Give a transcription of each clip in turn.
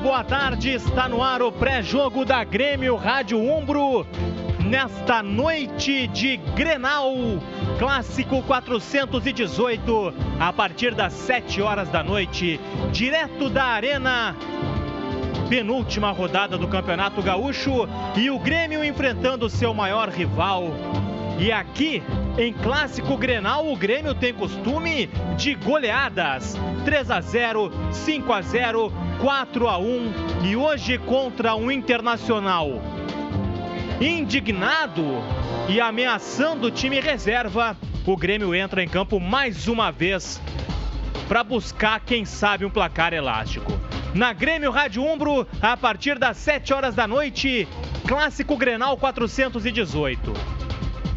boa tarde. Está no ar o pré-jogo da Grêmio Rádio Umbro. Nesta noite de Grenal, clássico 418, a partir das 7 horas da noite, direto da Arena penúltima rodada do Campeonato Gaúcho e o Grêmio enfrentando seu maior rival. E aqui, em clássico Grenal, o Grêmio tem costume de goleadas. 3 a 0, 5 a 0, 4 a 1 e hoje contra um Internacional. Indignado e ameaçando o time reserva, o Grêmio entra em campo mais uma vez para buscar, quem sabe, um placar elástico. Na Grêmio Rádio Umbro, a partir das 7 horas da noite, Clássico Grenal 418.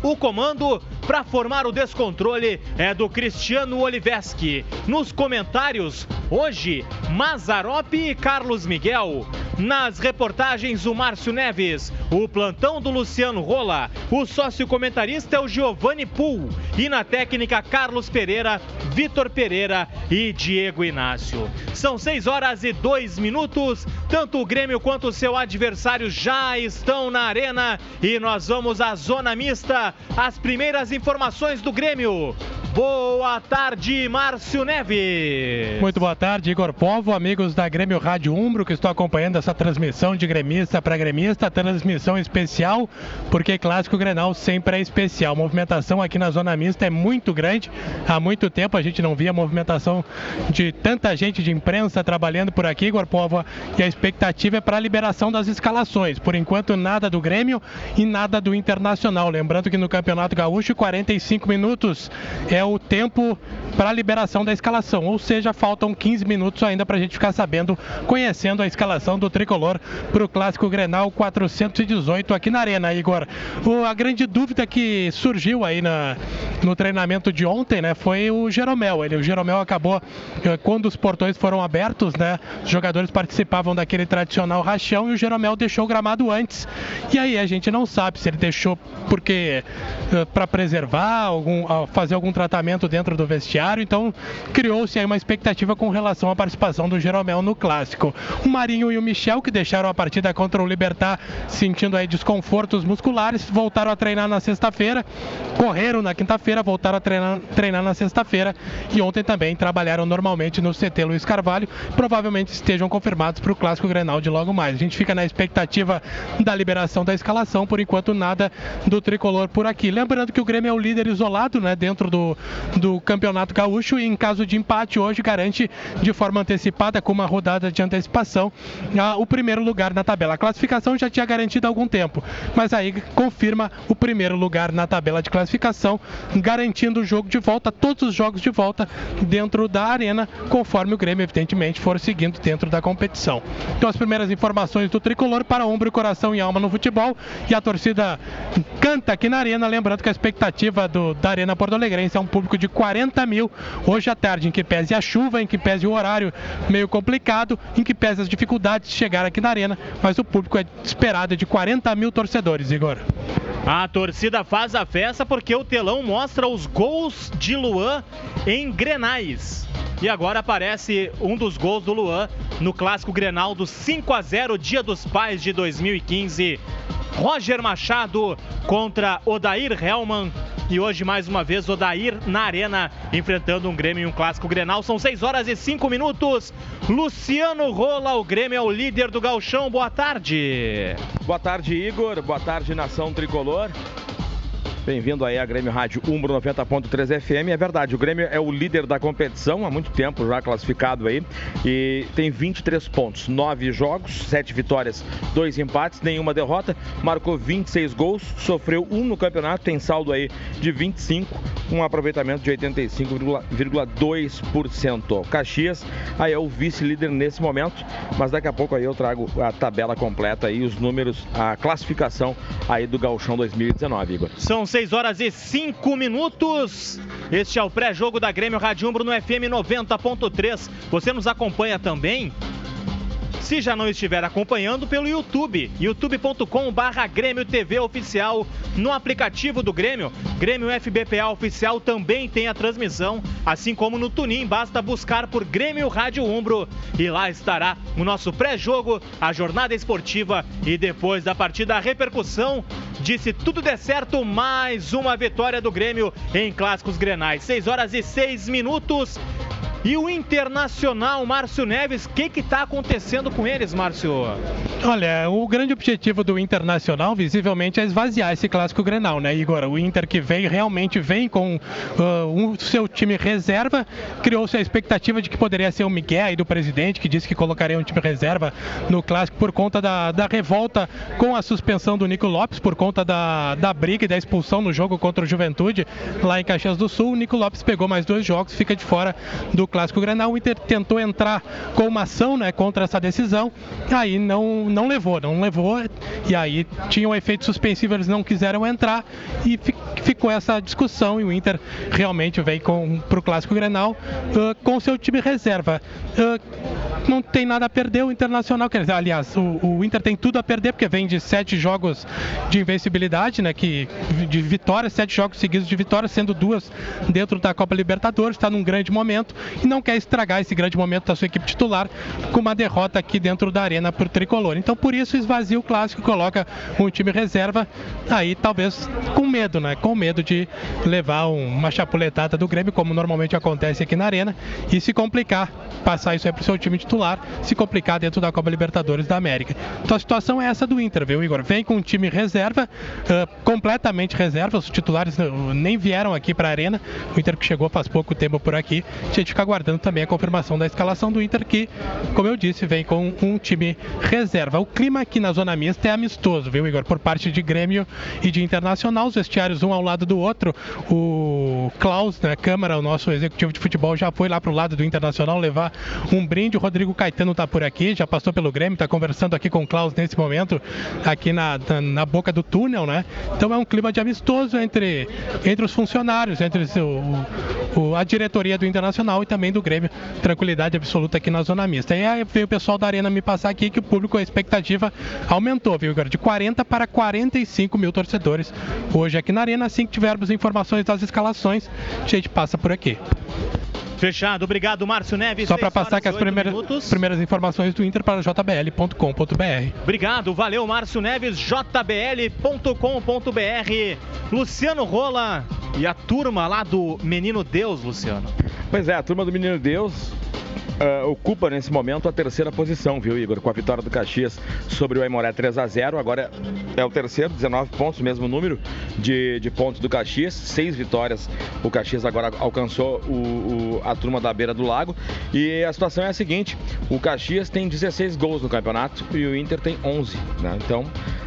O comando para formar o descontrole é do Cristiano Oliveski. Nos comentários, hoje, Mazarop e Carlos Miguel. Nas reportagens, o Márcio Neves, o plantão do Luciano Rola, o sócio comentarista é o Giovanni Pool e na técnica Carlos Pereira, Vitor Pereira e Diego Inácio. São 6 horas e 2 minutos, tanto o Grêmio quanto o seu adversário já estão na arena e nós vamos à zona mista, as primeiras informações do Grêmio. Boa tarde, Márcio Neves. Muito boa tarde, Igor Povo, amigos da Grêmio Rádio Umbro, que estou acompanhando essa transmissão de gremista para gremista, transmissão especial, porque Clássico Grenal sempre é especial. Movimentação aqui na Zona Mista é muito grande. Há muito tempo a gente não via movimentação de tanta gente de imprensa trabalhando por aqui, Igor Povo, e a expectativa é para a liberação das escalações. Por enquanto, nada do Grêmio e nada do Internacional. Lembrando que no Campeonato Gaúcho, 45 minutos é o tempo para a liberação da escalação, ou seja, faltam 15 minutos ainda para a gente ficar sabendo, conhecendo a escalação do tricolor para o Clássico Grenal 418 aqui na Arena, Igor. O, a grande dúvida que surgiu aí na, no treinamento de ontem, né, foi o Jeromel. Ele, o Jeromel acabou, eh, quando os portões foram abertos, né, os jogadores participavam daquele tradicional rachão e o Jeromel deixou o gramado antes. E aí a gente não sabe se ele deixou porque eh, para preservar, algum, fazer algum tratamento dentro do vestiário. Então criou-se aí uma expectativa com relação à participação do Jeromel no clássico. O Marinho e o Michel, que deixaram a partida contra o Libertar sentindo aí desconfortos musculares, voltaram a treinar na sexta-feira, correram na quinta-feira, voltaram a treinar, treinar na sexta-feira e ontem também trabalharam normalmente no CT Luiz Carvalho. Provavelmente estejam confirmados para o clássico Grenal de logo mais. A gente fica na expectativa da liberação da escalação, por enquanto nada do tricolor por aqui. Lembrando que o Grêmio é o líder isolado, né, dentro do, do Campeonato Gaúcho e em caso de empate hoje garante de forma antecipada com uma rodada de antecipação a, o primeiro lugar na tabela. A classificação já tinha garantido há algum tempo, mas aí confirma o primeiro lugar na tabela de classificação, garantindo o jogo de volta, todos os jogos de volta dentro da arena, conforme o Grêmio evidentemente for seguindo dentro da competição. Então as primeiras informações do tricolor para ombro, coração e alma no futebol e a torcida canta aqui na arena, lembrando que a expectativa do, da Arena Porto Alegrense é um público de 40 mil hoje à tarde, em que pese a chuva, em que pese o horário meio complicado, em que pese as dificuldades de chegar aqui na arena, mas o público é esperado de 40 mil torcedores, Igor. A torcida faz a festa porque o telão mostra os gols de Luan em Grenais. E agora aparece um dos gols do Luan no clássico Grenal do 5 a 0 Dia dos Pais de 2015. Roger Machado contra Odair Helman. E hoje, mais uma vez, Odair na arena, enfrentando um Grêmio em um clássico Grenal. São 6 horas e 5 minutos. Luciano Rola, o Grêmio é o líder do Galchão. Boa tarde. Boa tarde, Igor. Boa tarde, Nação Tricolor. Bem-vindo aí à Grêmio Rádio Umbro 90.3 FM. É verdade, o Grêmio é o líder da competição há muito tempo já classificado aí e tem 23 pontos, 9 jogos, 7 vitórias, 2 empates, nenhuma derrota, marcou 26 gols, sofreu um no campeonato, tem saldo aí de 25, um aproveitamento de 85,2%. Caxias aí é o vice-líder nesse momento, mas daqui a pouco aí eu trago a tabela completa e os números, a classificação aí do Gauchão 2019, Igor. São 6 horas e 5 minutos. Este é o pré-jogo da Grêmio Rádio Umbro no FM 90.3. Você nos acompanha também se já não estiver acompanhando pelo YouTube, youtube.com/barra Grêmio TV Oficial, no aplicativo do Grêmio, Grêmio FBPA Oficial também tem a transmissão, assim como no Tunin, basta buscar por Grêmio Rádio Umbro e lá estará o nosso pré-jogo, a jornada esportiva e depois da partida a repercussão de se tudo der certo, mais uma vitória do Grêmio em Clássicos Grenais. 6 horas e 6 minutos. E o Internacional, Márcio Neves, o que está acontecendo com eles, Márcio? Olha, o grande objetivo do Internacional, visivelmente, é esvaziar esse clássico Grenal, né, Igor? O Inter que vem, realmente vem com uh, o seu time reserva, criou-se a expectativa de que poderia ser o Miguel aí do presidente, que disse que colocaria um time reserva no clássico por conta da, da revolta com a suspensão do Nico Lopes, por conta da, da briga e da expulsão no jogo contra o Juventude, lá em Caxias do Sul. O Nico Lopes pegou mais dois jogos, fica de fora do Clássico Grenal. O Inter tentou entrar com uma ação né, contra essa decisão, aí não, não levou, não levou, e aí tinha um efeito suspensivo, eles não quiseram entrar e ficou essa discussão e o Inter realmente vem para o Clássico Grenal uh, com seu time reserva. Uh, não tem nada a perder o Internacional, quer dizer, aliás, o, o, Inter tem tudo a perder porque vem de sete jogos de invencibilidade, né, que de vitórias, sete jogos seguidos de vitórias, sendo duas dentro da Copa Libertadores, está num grande momento e não quer estragar esse grande momento da sua equipe titular com uma derrota aqui dentro da arena por tricolor. Então por isso esvazia o clássico, coloca um time reserva, aí talvez com medo, né? Com medo de levar uma chapuletada do Grêmio, como normalmente acontece aqui na arena, e se complicar, passar isso aí pro seu time titular, se complicar dentro da Copa Libertadores da América. Então a situação é essa do Inter, viu, Igor? Vem com um time reserva, uh, completamente reserva, os titulares nem vieram aqui para a arena. O Inter que chegou faz pouco tempo por aqui. A gente fica aguardando também a confirmação da escalação do Inter, que, como eu disse, vem com um time reserva. O clima aqui na zona mista é amistoso, viu, Igor? Por parte de Grêmio e de Internacional, os vestiários um ao lado do outro. O Klaus, né, Câmara, o nosso executivo de futebol, já foi lá para o lado do Internacional levar um brinde. O Rodrigo Caetano está por aqui, já passou pelo Grêmio, está conversando aqui com o Klaus nesse momento, aqui na, na, na, boca do túnel, né? Então é um clima de amistoso entre, entre os funcionários, entre o, o, a diretoria do Internacional e também do Grêmio. Tranquilidade absoluta aqui na zona mista. E aí veio o pessoal da Arena me passar aqui que o público, a expectativa aumentou, viu, Igor? De 40 para 45 mil torcedores hoje aqui na Arena. Assim que tivermos informações das escalações, a gente passa por aqui. Fechado. Obrigado, Márcio Neves. Só para passar aqui as primeiras, primeiras informações do Inter para jbl.com.br. Obrigado, valeu, Márcio Neves, jbl.com.br. Luciano Rola e a turma lá do Menino Deus, Luciano. Pois é, a turma do Menino Deus uh, ocupa nesse momento a terceira posição, viu, Igor? Com a vitória do Caxias sobre o Aimoré 3 a 0 Agora é o terceiro, 19 pontos, mesmo número de, de pontos do Caxias. Seis vitórias. O Caxias agora alcançou o, a turma da beira do lago. E a situação é a seguinte: o Caxias tem 16 gols no campeonato e o Inter tem 11. Né? Então,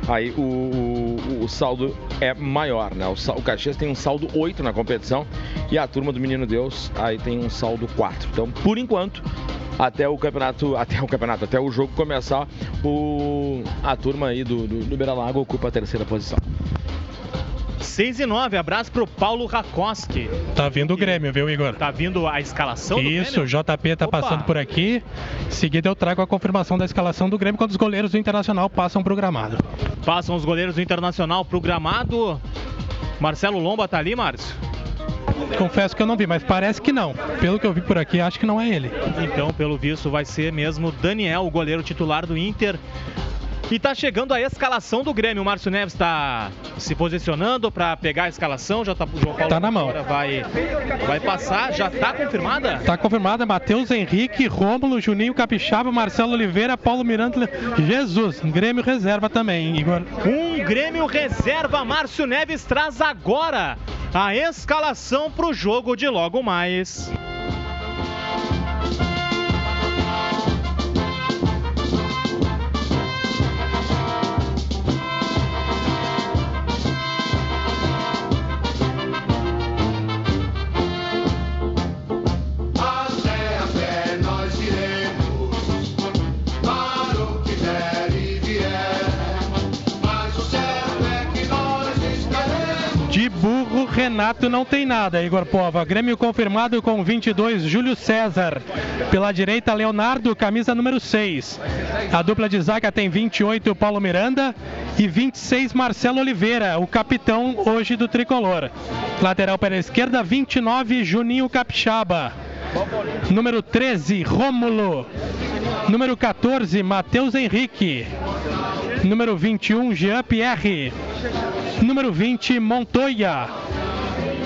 aí o, o, o, saldo é maior. Né? O, o Caxias tem um saldo 8 na competição e a turma do Menino Deus aí tem um saldo 4. Então, por enquanto, até o campeonato, até o campeonato, até o jogo começar, o, a turma aí do, do, do Beira Lago ocupa a terceira posição. 6 e 9, abraço pro Paulo Rakoski. Tá vindo o Grêmio, viu, Igor? Tá vindo a escalação Isso, o JP tá Opa. passando por aqui. Em seguida eu trago a confirmação da escalação do Grêmio quando os goleiros do Internacional passam pro gramado. Passam os goleiros do Internacional pro gramado. Marcelo Lomba tá ali, Márcio? Confesso que eu não vi, mas parece que não. Pelo que eu vi por aqui, acho que não é ele. Então, pelo visto, vai ser mesmo Daniel, o goleiro titular do Inter. E tá chegando a escalação do Grêmio. O Márcio Neves está se posicionando para pegar a escalação. Já tá João Paulo tá na mão. Vai, vai passar. Já tá confirmada? Tá confirmada. Matheus Henrique, Rômulo, Juninho Capixaba, Marcelo Oliveira, Paulo Miranda, Jesus. Grêmio reserva também, Igor. Um Grêmio reserva. Márcio Neves traz agora a escalação para o jogo de logo mais. burro, Renato não tem nada, Igor Pova. Grêmio confirmado com 22, Júlio César. Pela direita, Leonardo, camisa número 6. A dupla de zaga tem 28, Paulo Miranda. E 26, Marcelo Oliveira, o capitão hoje do tricolor. Lateral pela esquerda, 29, Juninho Capixaba. Número 13, Rômulo. Número 14, Matheus Henrique. Número 21, Jean Pierre. Número 20, Montoya.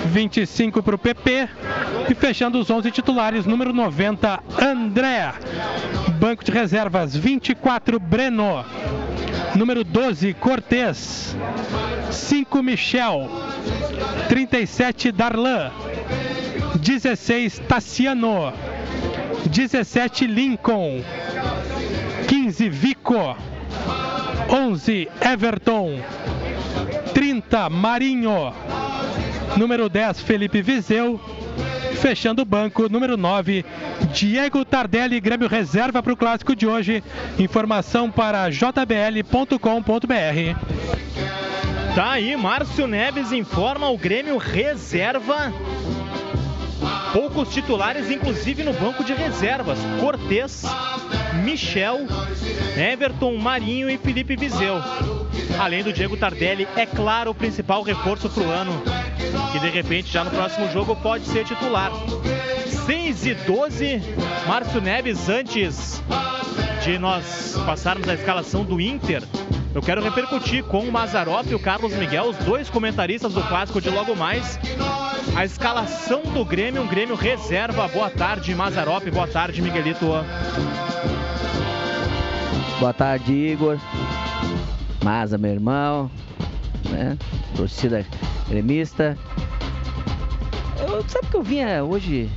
25 para o PP. E fechando os 11 titulares, número 90, André. Banco de reservas, 24, Breno. Número 12, Cortez. 5, Michel. 37, Darlan. 16, Tassiano. 17, Lincoln. 15, Vico. 11, Everton. 30, Marinho. Número 10, Felipe Vizeu. Fechando o banco, número 9, Diego Tardelli, Grêmio reserva para o clássico de hoje. Informação para jbl.com.br. Tá aí, Márcio Neves informa o Grêmio reserva. Poucos titulares, inclusive no banco de reservas. Cortez, Michel, Everton, Marinho e Felipe Vizeu. Além do Diego Tardelli, é claro, o principal reforço para o ano. Que de repente já no próximo jogo pode ser titular. 6 e 12, Márcio Neves, antes de nós passarmos a escalação do Inter, eu quero repercutir com o Mazarop e o Carlos Miguel, os dois comentaristas do clássico de logo mais. A escalação do Grêmio, um Grêmio reserva. Boa tarde, Mazarop. Boa tarde, Miguelito. Boa tarde, Igor. Maza, meu irmão. Né? Torcida gremista. Eu, sabe que eu vinha hoje,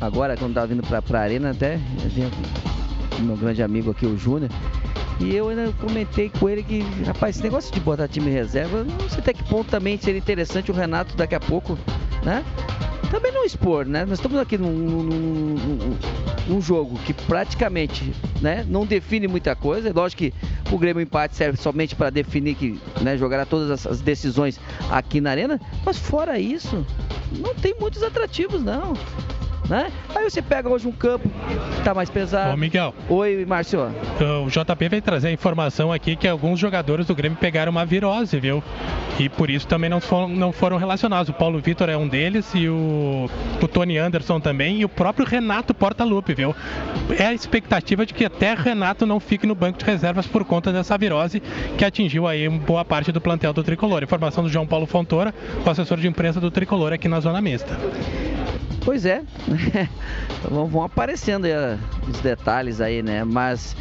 agora, quando tava vindo pra, pra arena, até, vinha com meu grande amigo aqui, o Júnior. E eu ainda comentei com ele que, rapaz, esse negócio de botar time reserva, não sei até que ponto também seria interessante o Renato daqui a pouco, né? Também não expor, né? Nós estamos aqui num, num, num, num jogo que praticamente né, não define muita coisa. É lógico que o Grêmio empate serve somente para definir que né, jogará todas as decisões aqui na arena. Mas fora isso, não tem muitos atrativos, não né? Aí você pega hoje um campo que tá mais pesado. Ô, Miguel. Oi, Márcio. O JP vem trazer a informação aqui que alguns jogadores do Grêmio pegaram uma virose, viu? E por isso também não foram, não foram relacionados. O Paulo Vitor é um deles e o, o Tony Anderson também e o próprio Renato Portaluppi, viu? É a expectativa de que até Renato não fique no banco de reservas por conta dessa virose que atingiu aí boa parte do plantel do Tricolor. Informação do João Paulo Fontoura, o assessor de imprensa do Tricolor aqui na Zona Mista. Pois é, vão aparecendo os detalhes aí, né? Mas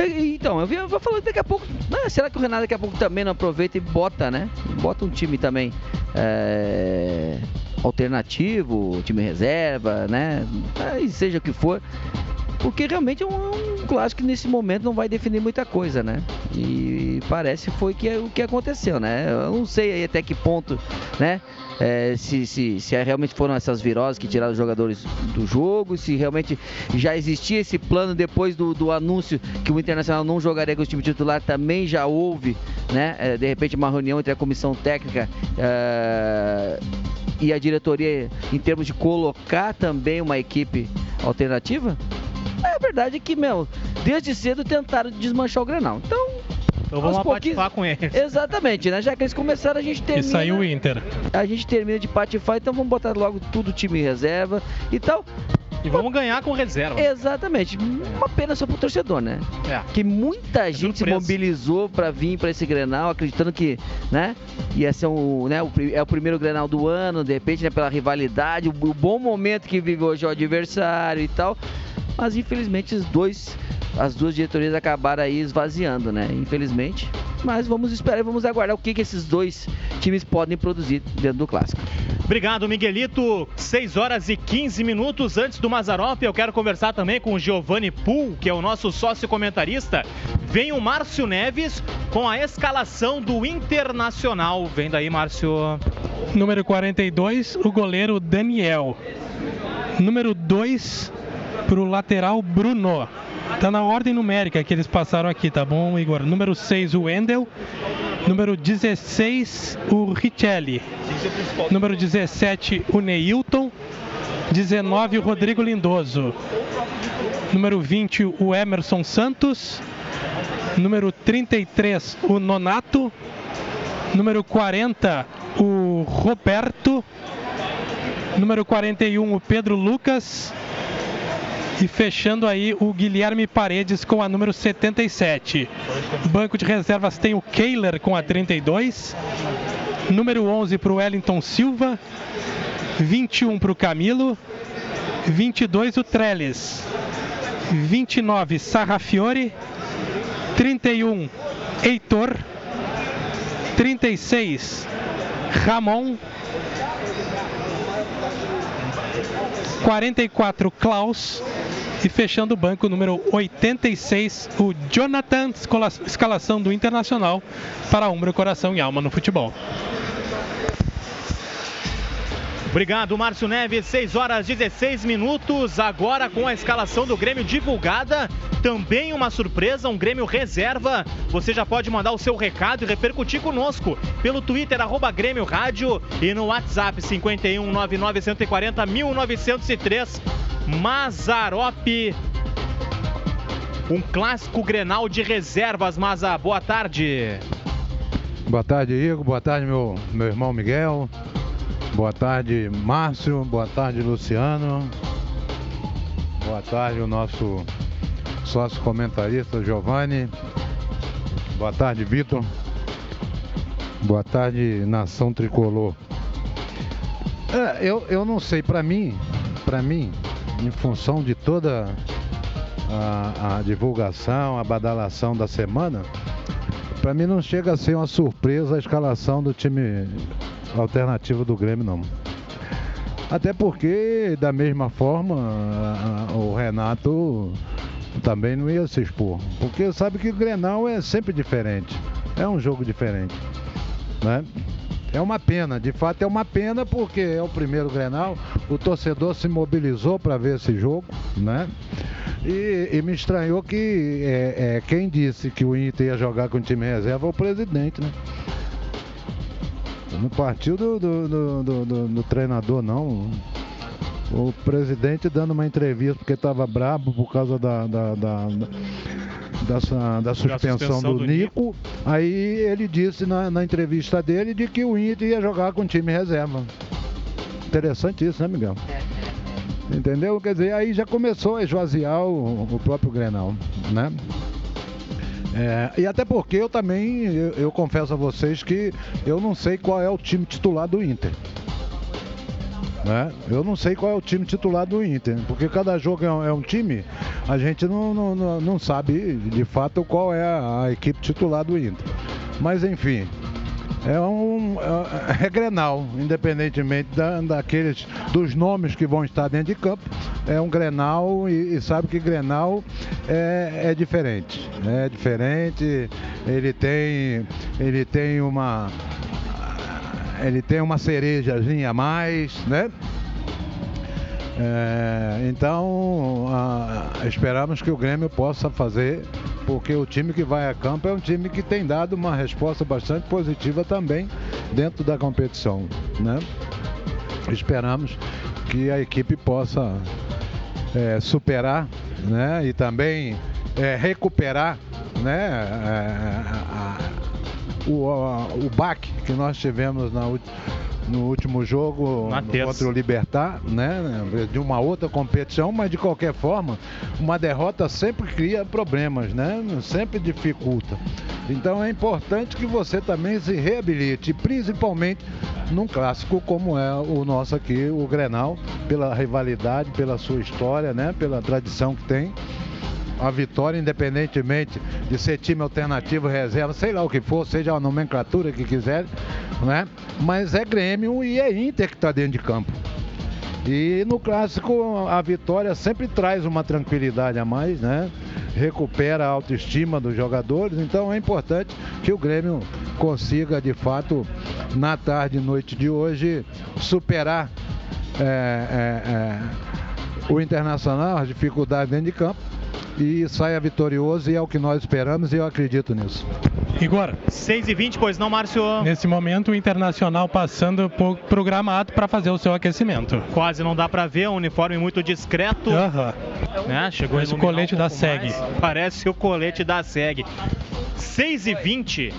então, eu vou falar daqui a pouco. Ah, será que o Renato daqui a pouco também não aproveita e bota, né? Bota um time também é, alternativo, time reserva, né? Aí, seja o que for. Porque realmente é um, um, clássico que nesse momento não vai definir muita coisa, né? E parece foi que, o que aconteceu, né? Eu não sei até que ponto, né? é, se, se, se é realmente foram essas viroses que tiraram os jogadores do jogo, se realmente já existia esse plano depois do, do anúncio que o Internacional não jogaria com o time titular, também já houve, né? É, de repente, uma reunião entre a comissão técnica. É, e a diretoria em termos de colocar também uma equipe alternativa? É a verdade é que, meu, desde cedo tentaram desmanchar o Grenal. Então, então vamos patifar com eles. Exatamente, né? Já que eles começaram, a gente termina. E saiu o Inter. A gente termina de patifar, então vamos botar logo tudo time reserva e tal. E vamos ganhar com reserva. Exatamente. Uma pena só pro torcedor, né? É. Que muita é gente se mobilizou para vir para esse Grenal, acreditando que, né, ia ser um, né, o, é o primeiro Grenal do ano, de repente, né, pela rivalidade, o, o bom momento que vive hoje o adversário e tal. Mas infelizmente os dois as duas diretorias acabaram aí esvaziando, né? Infelizmente. Mas vamos esperar e vamos aguardar o que, que esses dois times podem produzir dentro do clássico. Obrigado, Miguelito. 6 horas e 15 minutos antes do Mazarop. Eu quero conversar também com o Giovanni Pool, que é o nosso sócio comentarista. Vem o Márcio Neves com a escalação do Internacional. Vem daí, Márcio. Número 42, o goleiro Daniel. Número 2, para o lateral Bruno. Tá na ordem numérica que eles passaram aqui, tá bom, Igor? Número 6, o Wendel. Número 16, o Richelli. Número 17, o Neilton. 19, o Rodrigo Lindoso. Número 20, o Emerson Santos. Número 33, o Nonato. Número 40, o Roberto. Número 41, o Pedro Lucas. E fechando aí o Guilherme Paredes com a número 77. Banco de reservas tem o Keiler com a 32. Número 11 para o Wellington Silva. 21 para o Camilo. 22 o Trellis. 29 Sarrafiore. 31 Heitor. 36 Ramon. 44 Klaus e fechando o banco número 86, o Jonathan, escalação do Internacional para Umbro, Coração e Alma no futebol. Obrigado, Márcio Neves. 6 horas 16 minutos. Agora com a escalação do Grêmio divulgada. Também uma surpresa, um Grêmio reserva. Você já pode mandar o seu recado e repercutir conosco pelo Twitter, arroba Grêmio Rádio e no WhatsApp 51 99 140 1903. Mazarop. Um clássico Grenal de reservas, Maza. Boa tarde. Boa tarde, Igor. Boa tarde, meu, meu irmão Miguel. Boa tarde, Márcio. Boa tarde, Luciano. Boa tarde, o nosso sócio comentarista Giovanni. Boa tarde, Vitor. Boa tarde, Nação Tricolor. É, eu, eu não sei, para mim, para mim, em função de toda a, a divulgação, a badalação da semana, para mim não chega a ser uma surpresa a escalação do time alternativa do Grêmio, não. Até porque, da mesma forma, o Renato também não ia se expor. Porque sabe que o Grenal é sempre diferente. É um jogo diferente. Né? É uma pena, de fato é uma pena porque é o primeiro Grenal, o torcedor se mobilizou para ver esse jogo, né? E, e me estranhou que é, é, quem disse que o Inter ia jogar com o time reserva é o presidente, né? Não partiu do, do, do, do, do treinador, não. O presidente dando uma entrevista porque estava brabo por causa da, da, da, da, da suspensão, suspensão do, do Nico. Nico. Aí ele disse na, na, entrevista dele de que o Inter ia jogar com time reserva. Interessante isso, né, Miguel? Entendeu? Quer dizer, aí já começou a esvaziar o, o próprio Grenal, né? É, e até porque eu também, eu, eu, confesso a vocês que eu não sei qual é o time titular do Inter. Né? Eu não sei qual é o time titular do Inter, porque cada jogo é um, é um time, a gente não, não, não, sabe de fato qual é a, a equipe titular do Inter. Mas enfim, é um é, é Grenal, independentemente da, daqueles dos nomes que vão estar dentro de campo. É um Grenal e, e sabe que Grenal é, é, diferente. É diferente. Ele tem ele tem uma ele tem uma cerejazinha a mais, né? É, então, a, esperamos que o Grêmio possa fazer, porque o time que vai a campo é um time que tem dado uma resposta bastante positiva também dentro da competição. Né? Esperamos que a equipe possa é, superar né? e também é, recuperar né? É, a, a, o, o baque que nós tivemos na última no último jogo contra o Libertar, né? De uma outra competição, mas de qualquer forma, uma derrota sempre cria problemas, né? Sempre dificulta. Então é importante que você também se reabilite, principalmente num clássico como é o nosso aqui, o Grenal, pela rivalidade, pela sua história, né? Pela tradição que tem a vitória, independentemente de ser time alternativo, reserva, sei lá o que for, seja a nomenclatura que quiser, né? Mas é Grêmio e é Inter que está dentro de campo. E no clássico a vitória sempre traz uma tranquilidade a mais, né? Recupera a autoestima dos jogadores, então é importante que o Grêmio consiga de fato na tarde e noite de hoje superar é, é, é, o Internacional, as dificuldades dentro de campo e saia vitorioso e é o que nós esperamos e eu acredito nisso. Igor. 6 e 20 pois não, Márcio? Nesse momento, o Internacional passando por programado para fazer o seu aquecimento. Quase não dá para ver, um uniforme muito discreto. Aham. Né? Chegou Parece o colete um da SEG. mais. Parece o colete da SEG. 6 e 20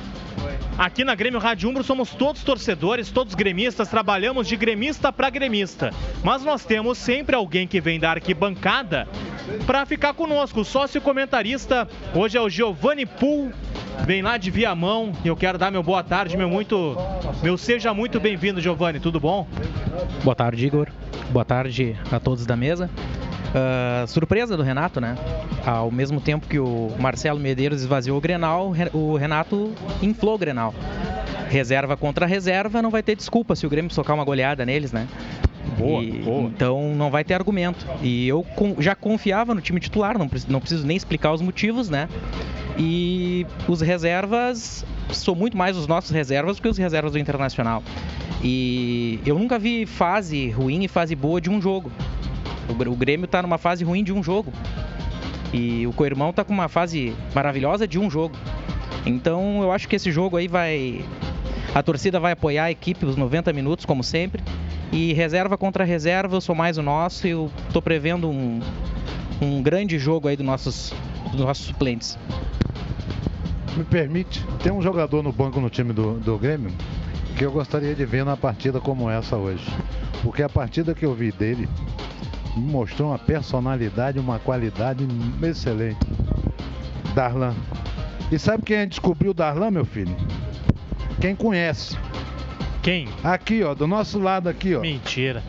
Aqui na Grêmio Rádio Umbro somos todos torcedores, todos gremistas, trabalhamos de gremista para gremista. Mas nós temos sempre alguém que vem da arquibancada para ficar conosco. O sócio comentarista hoje é o Giovanni Pool, vem lá de Viamão. E eu quero dar meu boa tarde, meu muito, meu seja muito bem-vindo, Giovanni. Tudo bom? Boa tarde, Igor. Boa tarde a todos da mesa. Ah, surpresa do Renato, né? Ao mesmo tempo que o Marcelo Medeiros esvaziou o Grenal, Re- o Renato inflou o Grenal. Reserva contra reserva, não vai ter desculpa se o Grêmio socar uma goleada neles, né? Boa, E- boa. Então não vai ter argumento. E eu con- já confiava no time titular, não, não preciso nem explicar os motivos, né? E os reservas são muito mais os nossos reservas do que os reservas do Internacional. E eu nunca vi fase ruim e fase boa de um jogo. O Gr- O Grêmio tá numa fase ruim de um jogo. E o Coirmão tá com uma fase maravilhosa de um jogo. Então eu acho que esse jogo aí vai. A torcida vai apoiar a equipe os 90 minutos, como sempre. E reserva contra reserva, eu sou mais o nosso e eu tô prevendo um, um grande jogo aí nossos, dos nossos suplentes. Me permite, tem um jogador no banco no time do, do Grêmio que eu gostaria de ver na partida como essa hoje. Porque a partida que eu vi dele me mostrou uma personalidade, uma qualidade excelente. Darlan. E sabe quem descobriu o Darlan, meu filho? Quem conhece. Quem? Aqui, ó, do nosso lado aqui, ó. Mentira.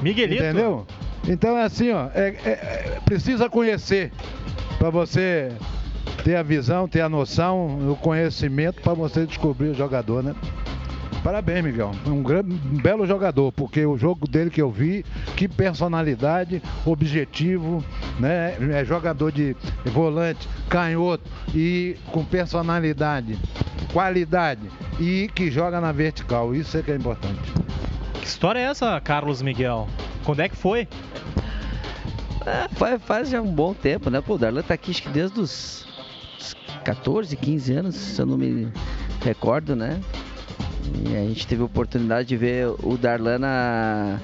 Miguelito. Entendeu? Então é assim, ó, é- é- é- precisa conhecer para você ter a visão, ter a noção, o conhecimento para você descobrir o jogador, né? Parabéns, Miguel. Um, gran- um belo jogador, porque o jogo dele que eu vi, que personalidade, objetivo, né? É jogador de volante, canhoto e com personalidade, qualidade e que joga na vertical. Isso é que é importante. Que história é essa, Carlos Miguel? Quando é que foi? É, faz, faz já um bom tempo, né? Pô, o Darlan tá aqui acho que desde os os 14, 15 anos, se eu não me recordo, né? E a gente teve a oportunidade de ver o Darlan na,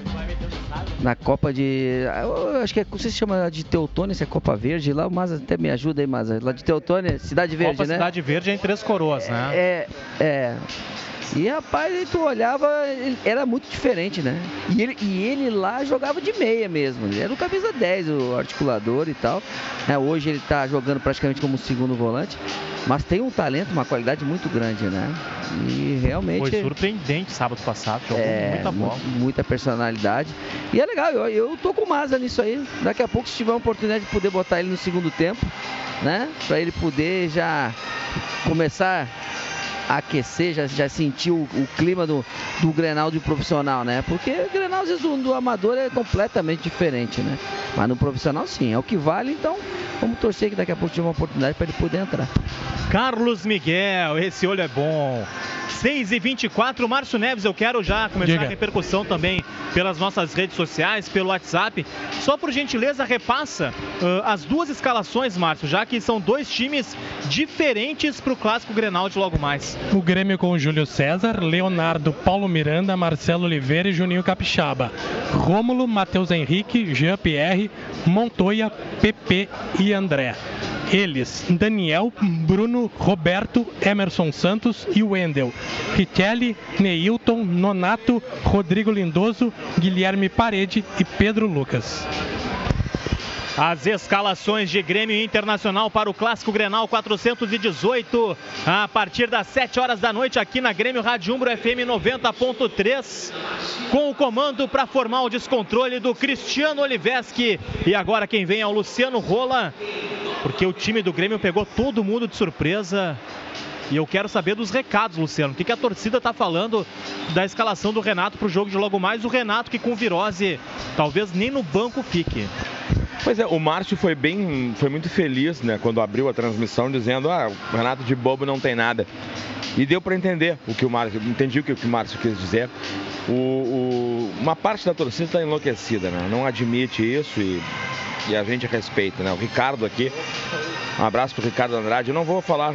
na Copa de. acho que é, sei se chama de Teutônia, se é Copa Verde lá, mas até me ajuda aí, mas lá de Teutônia, Cidade Verde, Copa né? Cidade Verde é em Três Coroas, né? É, é. E rapaz, aí tu olhava, era muito diferente, né? E ele, e ele lá jogava de meia mesmo. Ele era o camisa 10, o articulador e tal. né? hoje ele tá jogando praticamente como segundo volante. Mas tem um talento, uma qualidade muito grande, né? E realmente. Foi surpreendente sábado passado, jogou É, muita bola. mu- muita personalidade. E é legal, eu, eu tô com o Maza nisso aí. Daqui a pouco, se tiver a oportunidade de poder botar ele no segundo tempo, né? Pra ele poder já começar aquecer, já, já sentir o, o clima do, do Grenal de profissional, né? Porque o Grenal, às vezes, do, do amador é completamente diferente, né? Mas no profissional, sim, é o que vale. Então, vamos torcer que daqui a pouco tiver uma oportunidade para ele poder entrar. Carlos Miguel, esse olho é bom. 6 e 24 Márcio Neves, eu quero já começar Diga. a repercussão também pelas nossas redes sociais, pelo WhatsApp. Só por gentileza, repassa ah, as duas escalações, Márcio, já que são dois times diferentes para o Clássico Grenal de logo mais. O Grêmio com Júlio César, Leonardo, Paulo Miranda, Marcelo Oliveira e Juninho Capixaba. Rômulo, Matheus Henrique, Jean-Pierre, Montoya, PP e André. Eles, Daniel, Bruno, Roberto, Emerson Santos e Wendel. Richelli, Neilton, Nonato, Rodrigo Lindoso, Guilherme Parede e Pedro Lucas. As escalações de Grêmio Internacional para o Clássico Grenal 418, a partir das 7 horas da noite aqui na Grêmio Rádio Umbro FM 90.3, com o comando para formar o descontrole do Cristiano Oliveski. E agora quem vem é o Luciano Rola, porque o time do Grêmio pegou todo mundo de surpresa. E eu quero saber dos recados, Luciano. O que, que a torcida está falando da escalação do Renato para o jogo de logo mais? O Renato que com virose talvez nem no banco fique. Pois é, o Márcio foi bem, foi muito feliz, né, quando abriu a transmissão, dizendo, ah, o Renato de bobo não tem nada. E deu para entender o que o Márcio, entendi o que o Márcio quis dizer. O, o uma parte da torcida está enlouquecida, né? Não admite isso e, e a gente respeita, né? O Ricardo aqui um abraço pro Ricardo Andrade. Eu não vou falar,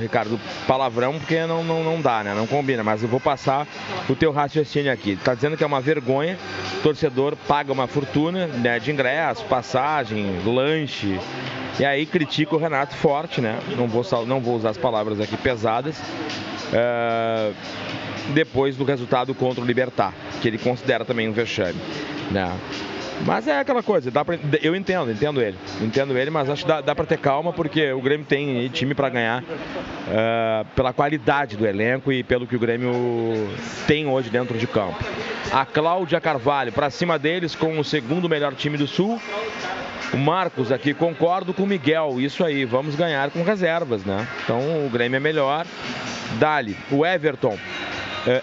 Ricardo, palavrão, porque não, não, não dá, né? Não combina, mas eu vou passar o teu raciocínio aqui. Tá dizendo que é uma vergonha, o torcedor paga uma fortuna né, de ingresso, passagem, lanche. E aí critica o Renato forte, né? Não vou, não vou usar as palavras aqui pesadas. É, depois do resultado contra o Libertar, que ele considera também um vexame. Né? Mas é aquela coisa, dá pra, eu entendo, entendo ele. Entendo ele, mas acho que dá, dá para ter calma porque o Grêmio tem time para ganhar uh, pela qualidade do elenco e pelo que o Grêmio tem hoje dentro de campo. A Cláudia Carvalho, para cima deles com o segundo melhor time do Sul. O Marcos aqui, concordo com o Miguel, isso aí, vamos ganhar com reservas, né? Então o Grêmio é melhor. Dali, o Everton,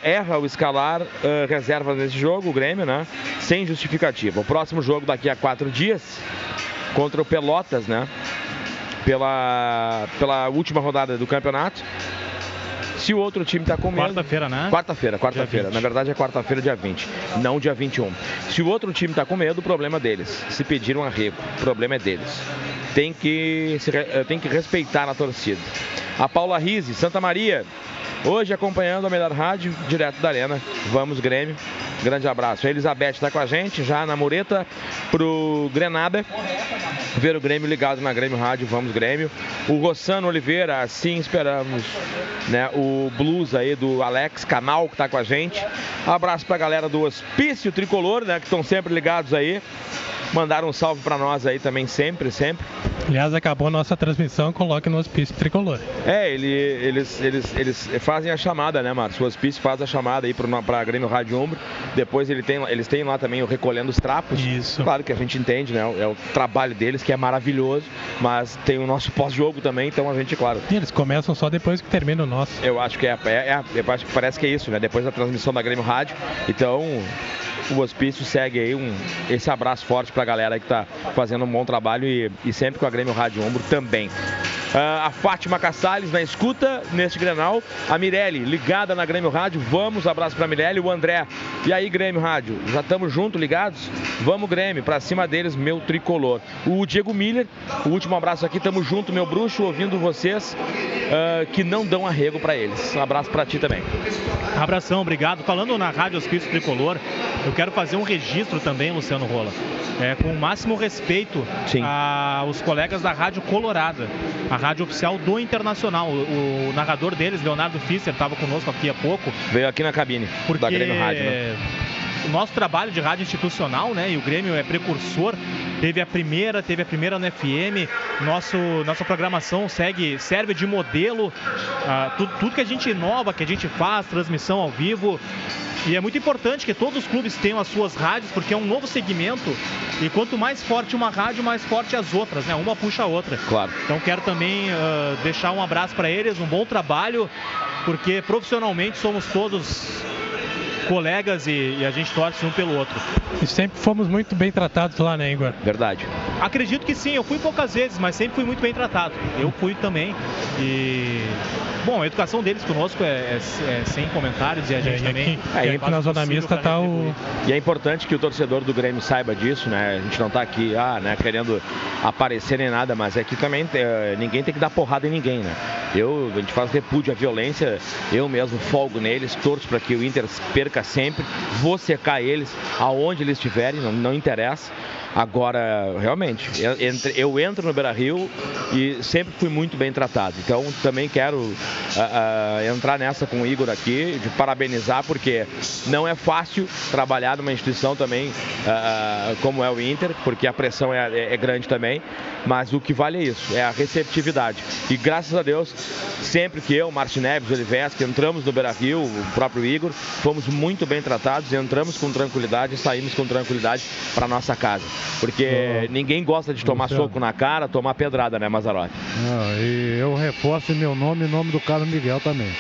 erra o escalar uh, reservas nesse jogo, o Grêmio, né? Sem justificativa. O próximo jogo daqui a quatro dias contra o Pelotas, né? Pela, pela última rodada do campeonato. Se o outro time está com medo. Quarta-feira, né? Quarta-feira, quarta-feira. Na verdade é quarta-feira, dia 20, não dia 21. Se o outro time está com medo, o problema é deles. Se pediram arrego, o problema é deles. Tem que, se, eh, tem que respeitar a torcida. A Paula Rise, Santa Maria, Hoje acompanhando a melhor rádio, direto da Arena. Vamos, Grêmio. Grande abraço. A Elizabeth está com a gente, já na mureta pro Grenada. Ver o Grêmio ligado na Grêmio Rádio, vamos Grêmio. O Rossano Oliveira, assim esperamos, né? O blues aí do Alex Canal que está com a gente. Abraço pra galera do Hospício Tricolor, né? Que estão sempre ligados aí. Mandaram um salve para nós aí também, sempre, sempre. Aliás, acabou a nossa transmissão, coloque no hospício tricolor. É, ele, eles, eles, eles fazem a chamada, né, Márcio? O hospício faz a chamada aí para Grêmio Rádio Umbro. Depois ele tem, eles têm lá também o Recolhendo os Trapos. Isso. Claro que a gente entende, né? É o trabalho deles, que é maravilhoso, mas tem o nosso pós-jogo também, então a gente, claro. E eles começam só depois que termina o nosso. Eu acho que é, é, é eu acho que parece que é isso, né? Depois da transmissão da Grêmio Rádio. Então, o hospício segue aí um, esse abraço forte para a galera que está fazendo um bom trabalho e, e sempre com a Grêmio Rádio Ombro também. Uh, a Fátima Cassales na escuta neste Grenal. A Mirelle ligada na Grêmio Rádio. Vamos, abraço para Mirelle. O André. E aí, Grêmio Rádio? Já estamos juntos, ligados? Vamos, Grêmio, para cima deles, meu tricolor. O Diego Miller, o último abraço aqui. Tamo junto, meu bruxo, ouvindo vocês uh, que não dão arrego para eles. Um abraço para ti também. Abração, obrigado. Falando na Rádio Hospício Tricolor, eu quero fazer um registro também, Luciano Rola. É, com o máximo respeito aos colegas da Rádio Colorada, a rádio oficial do Internacional. O, o narrador deles, Leonardo Fischer, estava conosco aqui há pouco. Veio aqui na cabine porque... da Grêmio Rádio, né? o nosso trabalho de rádio institucional, né? E o Grêmio é precursor. Teve a primeira, teve a primeira no FM. Nosso, nossa programação segue, serve de modelo. Uh, tudo, tudo que a gente inova, que a gente faz, transmissão ao vivo. E é muito importante que todos os clubes tenham as suas rádios, porque é um novo segmento. E quanto mais forte uma rádio, mais forte as outras, né? Uma puxa a outra. Claro. Então quero também uh, deixar um abraço para eles, um bom trabalho, porque profissionalmente somos todos colegas e, e, a gente torce um pelo outro. E sempre fomos muito bem tratados lá, né, Igor? Verdade. Acredito que sim, eu fui poucas vezes, mas sempre fui muito bem tratado. Eu fui também e Bom, a educação deles conosco é, é, é sem comentários e a gente é, também. Aqui, é, é na zona mista tá o. E é importante que o torcedor do Grêmio saiba disso, né? A gente não tá aqui, ah, né, querendo aparecer nem nada, mas é que também é, ninguém tem que dar porrada em ninguém, né? Eu, a gente faz repúdio à violência, eu mesmo folgo neles, torço para que o Inter perca sempre, vou secar eles aonde eles estiverem, não, não interessa. Agora, realmente, eu entro no Beira Rio e sempre fui muito bem tratado. Então, também quero uh, uh, entrar nessa com o Igor aqui, de parabenizar, porque não é fácil trabalhar numa instituição também uh, como é o Inter, porque a pressão é, é, é, grande também. Mas o que vale é isso, é a receptividade. E graças a Deus, sempre que eu, Martin Neves, Oliveira, que entramos no Beira Rio, o próprio Igor, fomos muito bem tratados, entramos com tranquilidade e saímos com tranquilidade para nossa casa. Porque ninguém gosta de tomar soco na cara, tomar pedrada, né, Mazarotti? Não, e eu reforço meu nome e nome do Carlos Miguel também.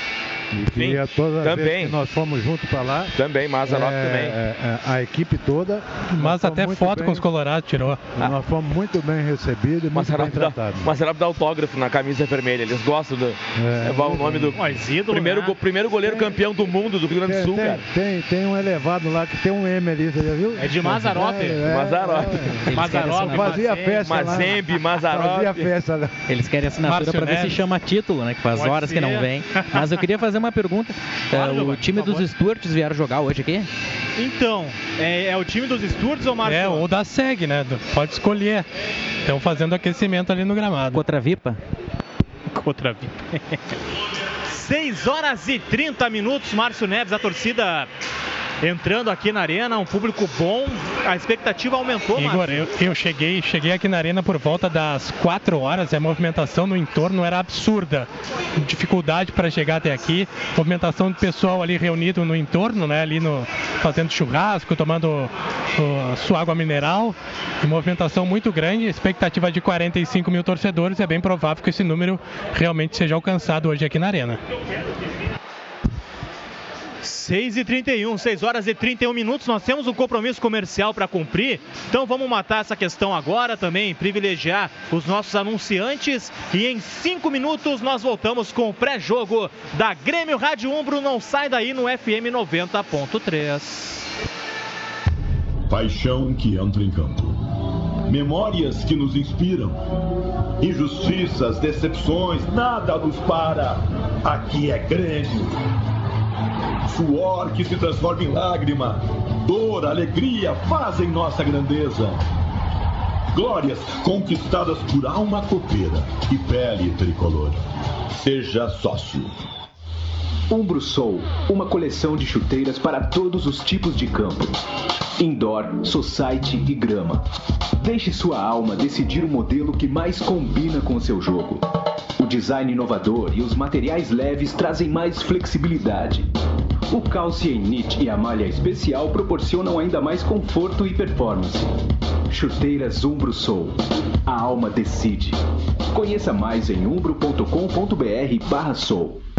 E queria as Também. nós fomos juntos para lá. Também, Mazarop é, também. é, é, a equipe toda. Mas até foto bem- com os colorados tirou. Nós fomos muito bem recebidos e muito Mazarop bem dá, tratados. Mazarop dá autógrafo na camisa vermelha. Eles gostam de É. levar o nome do Mas ídolo, primeiro, né? go- primeiro goleiro campeão do mundo do Rio Grande do Tem, Sul, tem, cara. tem, tem um elevado lá que tem um M ali, você já viu? É de Mazarop. Mazarop. Mazarop, Fazia Mazembe. festa lá. Mazembe, Mazarop. Fazia festa lá. Eles querem assinatura para ver se chama título, né? Que faz Pode horas que não vem. Mas eu queria fazer uma pergunta. Claro, Giovanni, o time dos favor. Stuarts vieram jogar hoje aqui? Então, é, é o time dos Sturts ou Márcio? É, ou da SEG, né? Pode escolher. Estão fazendo aquecimento ali no gramado. Contra a Vipa? Outra vez. 6 horas e 30 minutos, Márcio Neves, a torcida entrando aqui na arena, um público bom, a expectativa aumentou, Igor, eu, eu cheguei, cheguei aqui na arena por volta das 4 horas a movimentação no entorno era absurda. Dificuldade para chegar até aqui, movimentação de pessoal ali reunido no entorno, né, ali no fazendo churrasco, tomando uh, sua água mineral, movimentação muito grande, expectativa de 45 mil torcedores, é bem provável que esse número realmente seja alcançado hoje aqui na arena. 6 e 31, 6 horas e 31 minutos. Nós temos um compromisso comercial para cumprir, então vamos matar essa questão agora também, privilegiar os nossos anunciantes. E em 5 minutos nós voltamos com o pré-jogo da Grêmio Rádio Umbro. Não sai daí no FM 90.3. Paixão que entra em campo. Memórias que nos inspiram. Injustiças, decepções, nada nos para. Aqui é Grêmio. Suor que se transforma em lágrima. Dor, alegria fazem nossa grandeza. Glórias conquistadas por alma copeira e pele tricolor. Seja sócio. Umbro Soul, uma coleção de chuteiras para todos os tipos de campo. Indoor, society e grama. Deixe sua alma decidir o modelo que mais combina com seu jogo. Design inovador e os materiais leves trazem mais flexibilidade. O Calcium Knit e a malha especial proporcionam ainda mais conforto e performance. Chuteiras Umbro Soul. A alma decide. Conheça mais em umbro.com.br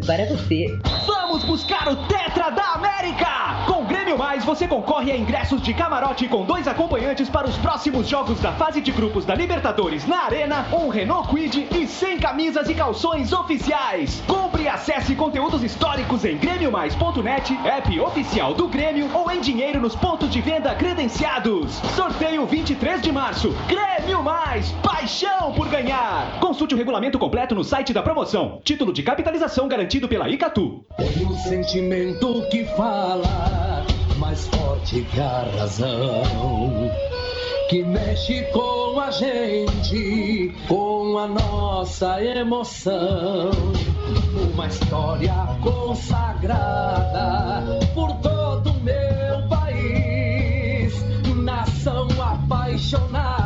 para você. Vamos buscar o Tetra da América! Com o Grêmio Mais, você concorre a ingressos de camarote com dois acompanhantes para os próximos jogos da fase de grupos da Libertadores na Arena, um Renault Quid e 100 camisas e calções oficiais. Compre e acesse conteúdos históricos em grêmiomais.net, app oficial do Grêmio ou em dinheiro nos pontos de venda credenciados. Sorteio 23 de março. Grêmio Mais, paixão por ganhar. Consulte o regulamento completo no site da promoção. Título de capitalização garantido pela Icatu. Tem um sentimento que fala mais forte que a razão. Que mexe com a gente, com a nossa emoção. Uma história consagrada por todo o meu país. Nação apaixonada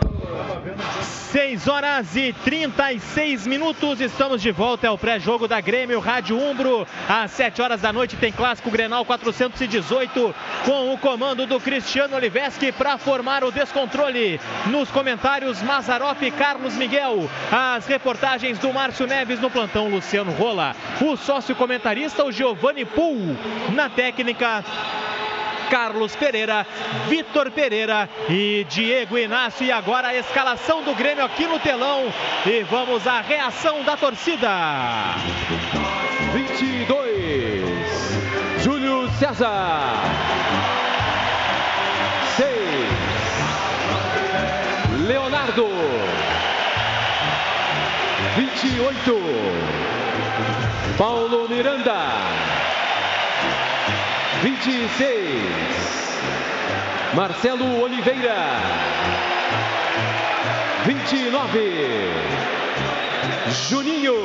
6 horas e 36 minutos, estamos de volta, é o pré-jogo da Grêmio Rádio Umbro. Às 7 horas da noite tem clássico Grenal 418 com o comando do Cristiano Oliveski para formar o descontrole. Nos comentários, Mazarop e Carlos Miguel. As reportagens do Márcio Neves no plantão Luciano Rola. O sócio comentarista, o Giovanni Pool. Na técnica, Carlos Pereira, Vitor Pereira e Diego Inácio. E agora a escalação do Grêmio aqui no telão. E vamos à reação da torcida. 22. Júlio César. 6. Leonardo. 28. Paulo Miranda. 26. Marcelo Oliveira. 29. Juninho.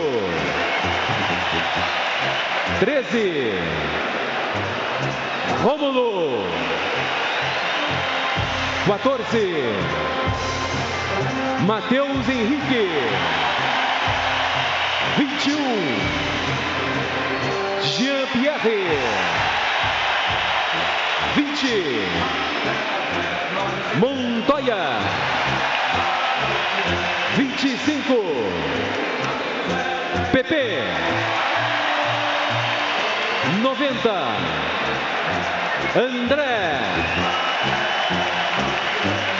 13. Rômulo. 14. Matheus Henrique. 21. Jean-Pierre. 20. Montoya. 25. Pepe. 90. André.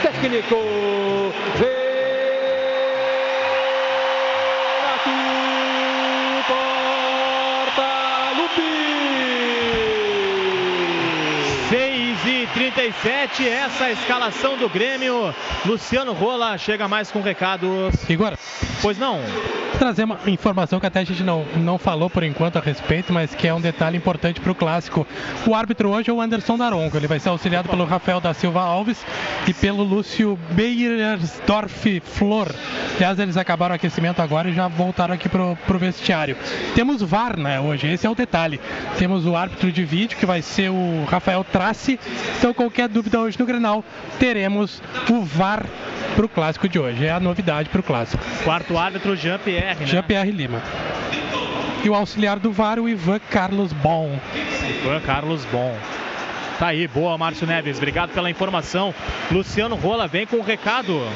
Técnico. Renato Portaluppi. 6 e 37, essa é a escalação do Grêmio. Luciano Rola chega mais com recados. Igor. Pois não. Trazer uma informação que até a gente não, não falou por enquanto a respeito, mas que é um detalhe importante para o clássico. O árbitro hoje é o Anderson Daronco. Ele vai ser auxiliado pelo Rafael da Silva Alves e pelo Lúcio Beiersdorf Flor. Aliás, eles acabaram o aquecimento agora e já voltaram aqui pro, pro vestiário. Temos VAR, né, hoje. Esse é o detalhe. Temos o árbitro de vídeo, que vai ser o Rafael Trace. Então, qualquer dúvida hoje no Grenal, teremos o VAR pro clássico de hoje. É a novidade pro clássico. Quarto árbitro, Jean-Pierre, né? Jean-Pierre Lima. E o auxiliar do VAR, o Ivan Carlos Bom. Ivan Carlos Bom. Tá aí, boa, Márcio Neves. Obrigado pela informação. Luciano Rola vem com um recado.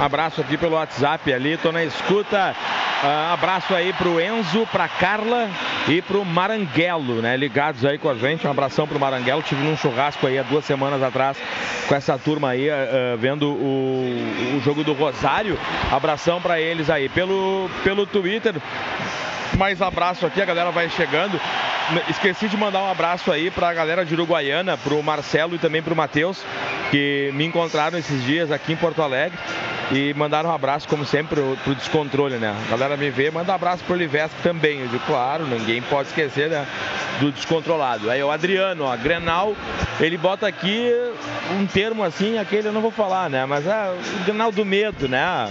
Abraço aqui pelo WhatsApp ali, tô na escuta. Ah, abraço aí pro Enzo, pra Carla e pro Maranguelo, né? Ligados aí com a gente. Um abração pro Maranguelo. Tive num churrasco aí há duas semanas atrás com essa turma aí, ah, vendo o, o jogo do Rosário. Abração pra eles aí. Pelo, pelo Twitter, mais abraço aqui, a galera vai chegando. Esqueci de mandar um abraço aí pra galera de Uruguaiana, pro Marcelo e também pro Matheus, que me encontraram esses dias aqui em Porto Alegre e mandaram um abraço, como sempre, pro, pro descontrole, né? A galera me vê, manda um abraço pro Olivesco também. Eu digo, claro, ninguém pode esquecer, né? Do descontrolado. Aí o Adriano, ó, Grenal, ele bota aqui um termo assim, aquele eu não vou falar, né? Mas é o Grenal do medo, né?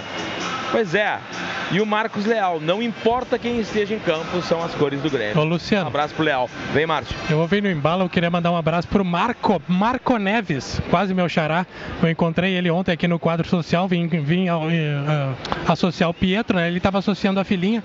Pois é. E o Marcos Leal, não importa quem esteja em campo, são as cores do Grêmio. Ô, Luciano. Um abraço pro Leal. Vem, Márcio. Eu vou vir no embalo, eu queria mandar um abraço pro Marco, Marco Neves, quase meu xará. Eu encontrei ele ontem aqui no quadro social, vim, vim ao, eh, ah, associar o Pietro, né? Ele estava associando a filhinha,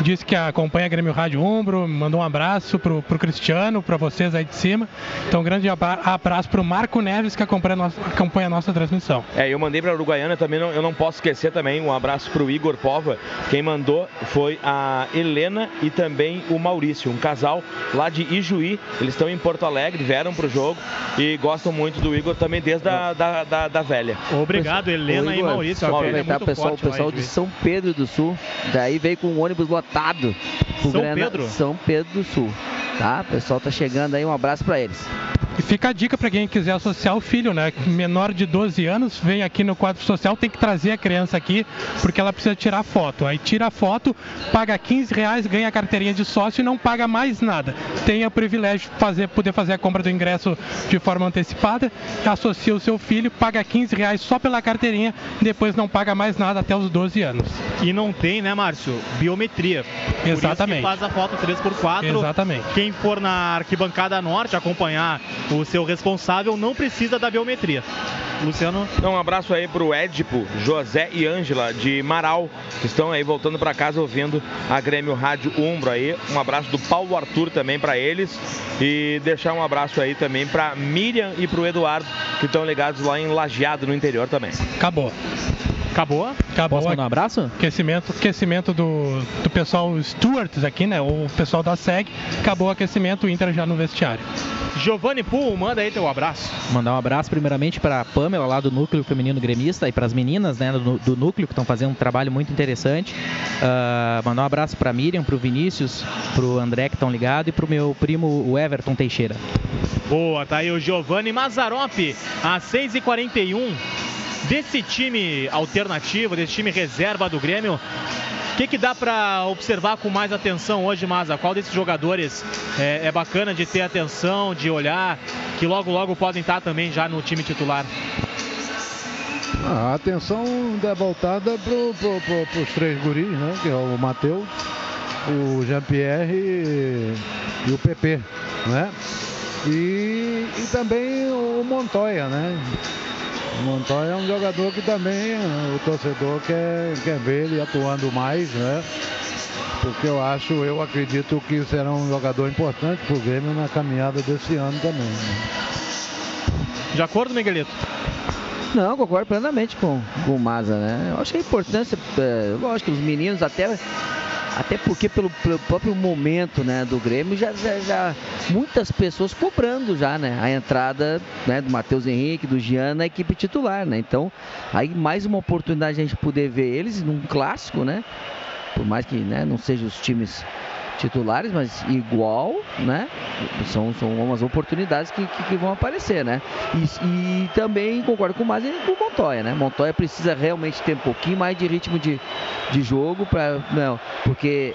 disse que acompanha a Grêmio Rádio Umbro, mandou um abraço pro, pro Cristiano, para vocês aí de cima. Então, um grande abra- abraço pro Marco Neves, que acompanha a nossa, acompanha a nossa transmissão. É, eu mandei pra Uruguaiana também, não- eu não posso esquecer também um abraço pro Igor Pova, Quem mandou foi a Helena e também o Maurício, um casal lá de Ijuí. Eles estão em Porto Alegre, vieram pro jogo e gostam muito do Igor também desde a da, da, da velha. Obrigado, Helena Ô, e Igor, Maurício. É aproveitar o pessoal, forte lá pessoal de. São Pedro do Sul. Daí veio com um ônibus lotado. São Grena- Pedro? São Pedro do Sul. Tá? O pessoal tá chegando aí, um abraço pra eles. Fica a dica para quem quiser associar o filho, né? Menor de 12 anos, vem aqui no quadro social, tem que trazer a criança aqui, porque ela precisa tirar foto. Aí tira a foto, paga 15 reais, ganha a carteirinha de sócio e não paga mais nada. Tem o privilégio de fazer, poder fazer a compra do ingresso de forma antecipada, associa o seu filho, paga 15 reais só pela carteirinha, depois não paga mais nada até os 12 anos. E não tem, né, Márcio? Biometria. Exatamente. faz a foto 3x4. Exatamente. Quem for na arquibancada norte acompanhar o seu responsável não precisa da biometria. Luciano. Então, um abraço aí pro Édipo, José e Ângela de Marau, que estão aí voltando para casa ouvindo a Grêmio Rádio Umbro aí. Um abraço do Paulo Arthur também para eles e deixar um abraço aí também para Miriam e pro Eduardo, que estão ligados lá em Lajeado no interior também. Acabou. Acabou? Acabou. Posso mandar um abraço? Aquecimento, aquecimento do, do pessoal Stewards aqui, né? O pessoal da SEG. Acabou o aquecimento, o Inter já no vestiário. Giovanni Pool, manda aí teu abraço. Mandar um abraço primeiramente para a Pamela lá do Núcleo Feminino Gremista e para as meninas né, do, do Núcleo que estão fazendo um trabalho muito interessante. Ah, mandar um abraço para Miriam, para o Vinícius, para o André que estão ligados e para o meu primo o Everton Teixeira. Boa, tá aí o Giovanni Mazzaropi, às 6h41 desse time alternativo, desse time reserva do Grêmio. O que, que dá pra observar com mais atenção hoje, Maza? Qual desses jogadores é, é bacana de ter atenção, de olhar, que logo logo podem estar também já no time titular? A atenção é voltada para os três guris, né? Que é o Matheus, o Jean-Pierre e o PP, né? E, e também o Montoya, né? Montoya é um jogador que também o torcedor quer, quer ver ele atuando mais, né? Porque eu acho, eu acredito que será um jogador importante para o Grêmio na caminhada desse ano também. né? De acordo, Miguelito? Não, concordo plenamente com, com o Maza, né? Eu acho que a importância, é, lógico, os meninos até. Até porque pelo, pelo próprio momento né, do Grêmio, já, já, já muitas pessoas cobrando já, né? A entrada né, do Matheus Henrique, do Jean na equipe titular, né? Então, aí mais uma oportunidade de a gente poder ver eles num clássico, né? Por mais que né, não sejam os times titulares, mas igual, né? São, são umas oportunidades que, que, que vão aparecer, né? E, e também concordo com o Maza e com o Montoya, né? Montoya precisa realmente ter um pouquinho mais de ritmo de, de jogo, pra, não, porque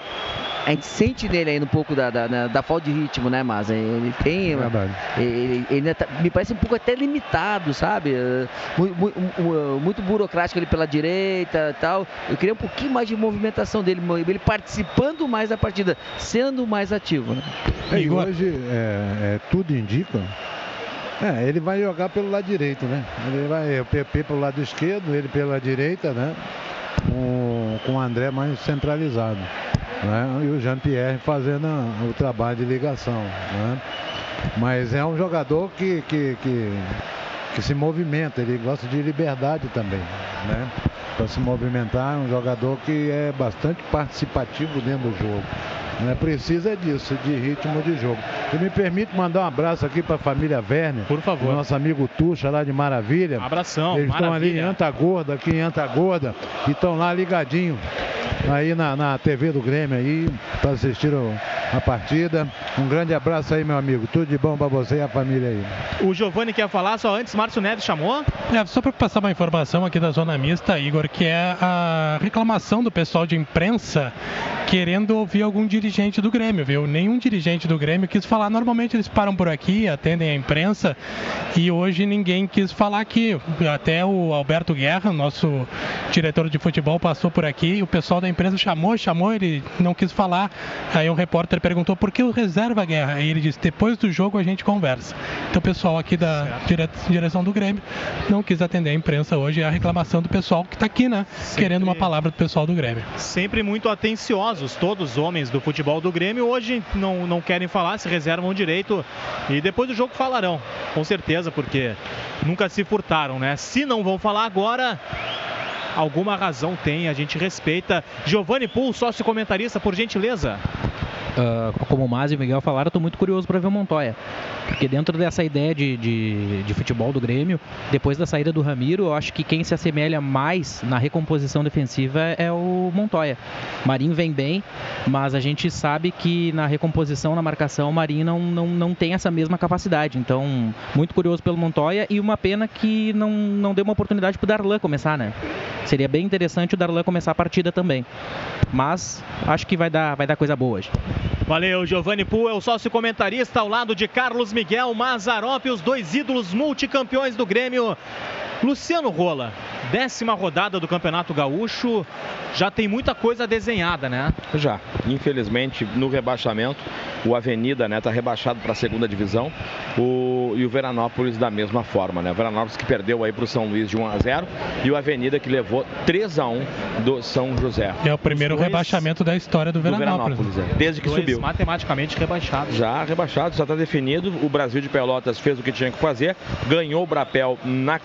a gente sente nele ainda um pouco da, da, da- da falta de ritmo, né, Maza? Ele tem. Verdade. Ele, ele tá- me parece um pouco até limitado, sabe? Eh, mu- mu- mu- Muito, burocrático ali pela direita e tal. Eu queria um pouquinho mais de movimentação dele, ele participando mais da partida, sendo mais ativo, né? É, e hoje é, é, tudo indica. É, ele vai jogar pelo lado direito, né? Ele vai, o PP pelo lado esquerdo, ele pela direita, né? Com, com o André mais centralizado. Né? E o Jean-Pierre fazendo o trabalho de ligação. Né? Mas é um jogador que, que, que, que se movimenta, ele gosta de liberdade também. Né? Para se movimentar, é um jogador que é bastante participativo dentro do jogo. Né? Precisa disso, de ritmo de jogo. E me permite mandar um abraço aqui para a família Werner. Por favor. Nosso amigo Tuxa lá de Maravilha. Abração, Eles estão ali em. Antagorda, aqui em Antagorda, e estão lá ligadinho aí na, na TV do Grêmio aí, para assistir o- a partida. Um grande abraço aí, meu amigo. Tudo de bom para você e a família aí. O Giovanni quer falar, só antes, Márcio Neves chamou? É, só para passar uma informação aqui da Zona Mista, Igor, que é a reclamação do pessoal de imprensa querendo ouvir algum dirigente do Grêmio, viu? Nenhum dirigente do Grêmio quis falar. Normalmente eles param por aqui, atendem a imprensa e hoje ninguém quis falar aqui. Até o Alberto Guerra, nosso diretor de futebol, passou por aqui e o pessoal da imprensa chamou, chamou, ele não quis falar. Aí um repórter perguntou por que o reserva Guerra? Aí ele disse: depois do jogo a gente conversa. Então o pessoal aqui da dire- direção do Grêmio não quis atender a imprensa hoje. É a reclamação do pessoal que está aqui, né? Querendo uma palavra do pessoal do Grêmio. Sempre muito atenciosos, todos os homens do futebol do Grêmio. Hoje não, não querem falar, se reservam o direito e depois do jogo falarão, com certeza, porque nunca se furtaram, né? Se não vão falar agora, alguma razão tem, a gente respeita. Giovanni Pool, sócio comentarista, por gentileza. Uh, como o Maz e o Miguel falaram, eu tô muito curioso para ver o Montoya. Porque dentro dessa ideia de, de, de, futebol do Grêmio, depois da saída do Ramiro, eu acho que quem se assemelha mais na recomposição defensiva é o Montoya. Marinho vem bem, mas a gente sabe que na recomposição, na marcação, o Marinho não, não, não tem essa mesma capacidade. Então, muito curioso pelo Montoya e uma pena que não, não deu uma oportunidade pro Darlan começar, né? Seria bem interessante o Darlan começar a partida também. Mas acho que vai dar, vai dar coisa boa hoje. Valeu, Giovanni Poo é o sócio comentarista ao lado de Carlos Miguel Mazarop, os dois ídolos multicampeões do Grêmio. Luciano Rola, décima rodada do Campeonato Gaúcho, já tem muita coisa desenhada, né? Já. Infelizmente, no rebaixamento, o Avenida, né, tá rebaixado para a segunda divisão. O e o Veranópolis da mesma forma, né? O Veranópolis que perdeu aí para o São Luís de 1 a 0 e o Avenida que levou 3 a 1 do São José. É o primeiro dois... rebaixamento da história do Veranópolis. Do Veranópolis é. Desde que dois subiu. matematicamente rebaixado. Já rebaixado, já está definido. O Brasil de Pelotas fez o que tinha que fazer, ganhou o Brapel na, uh,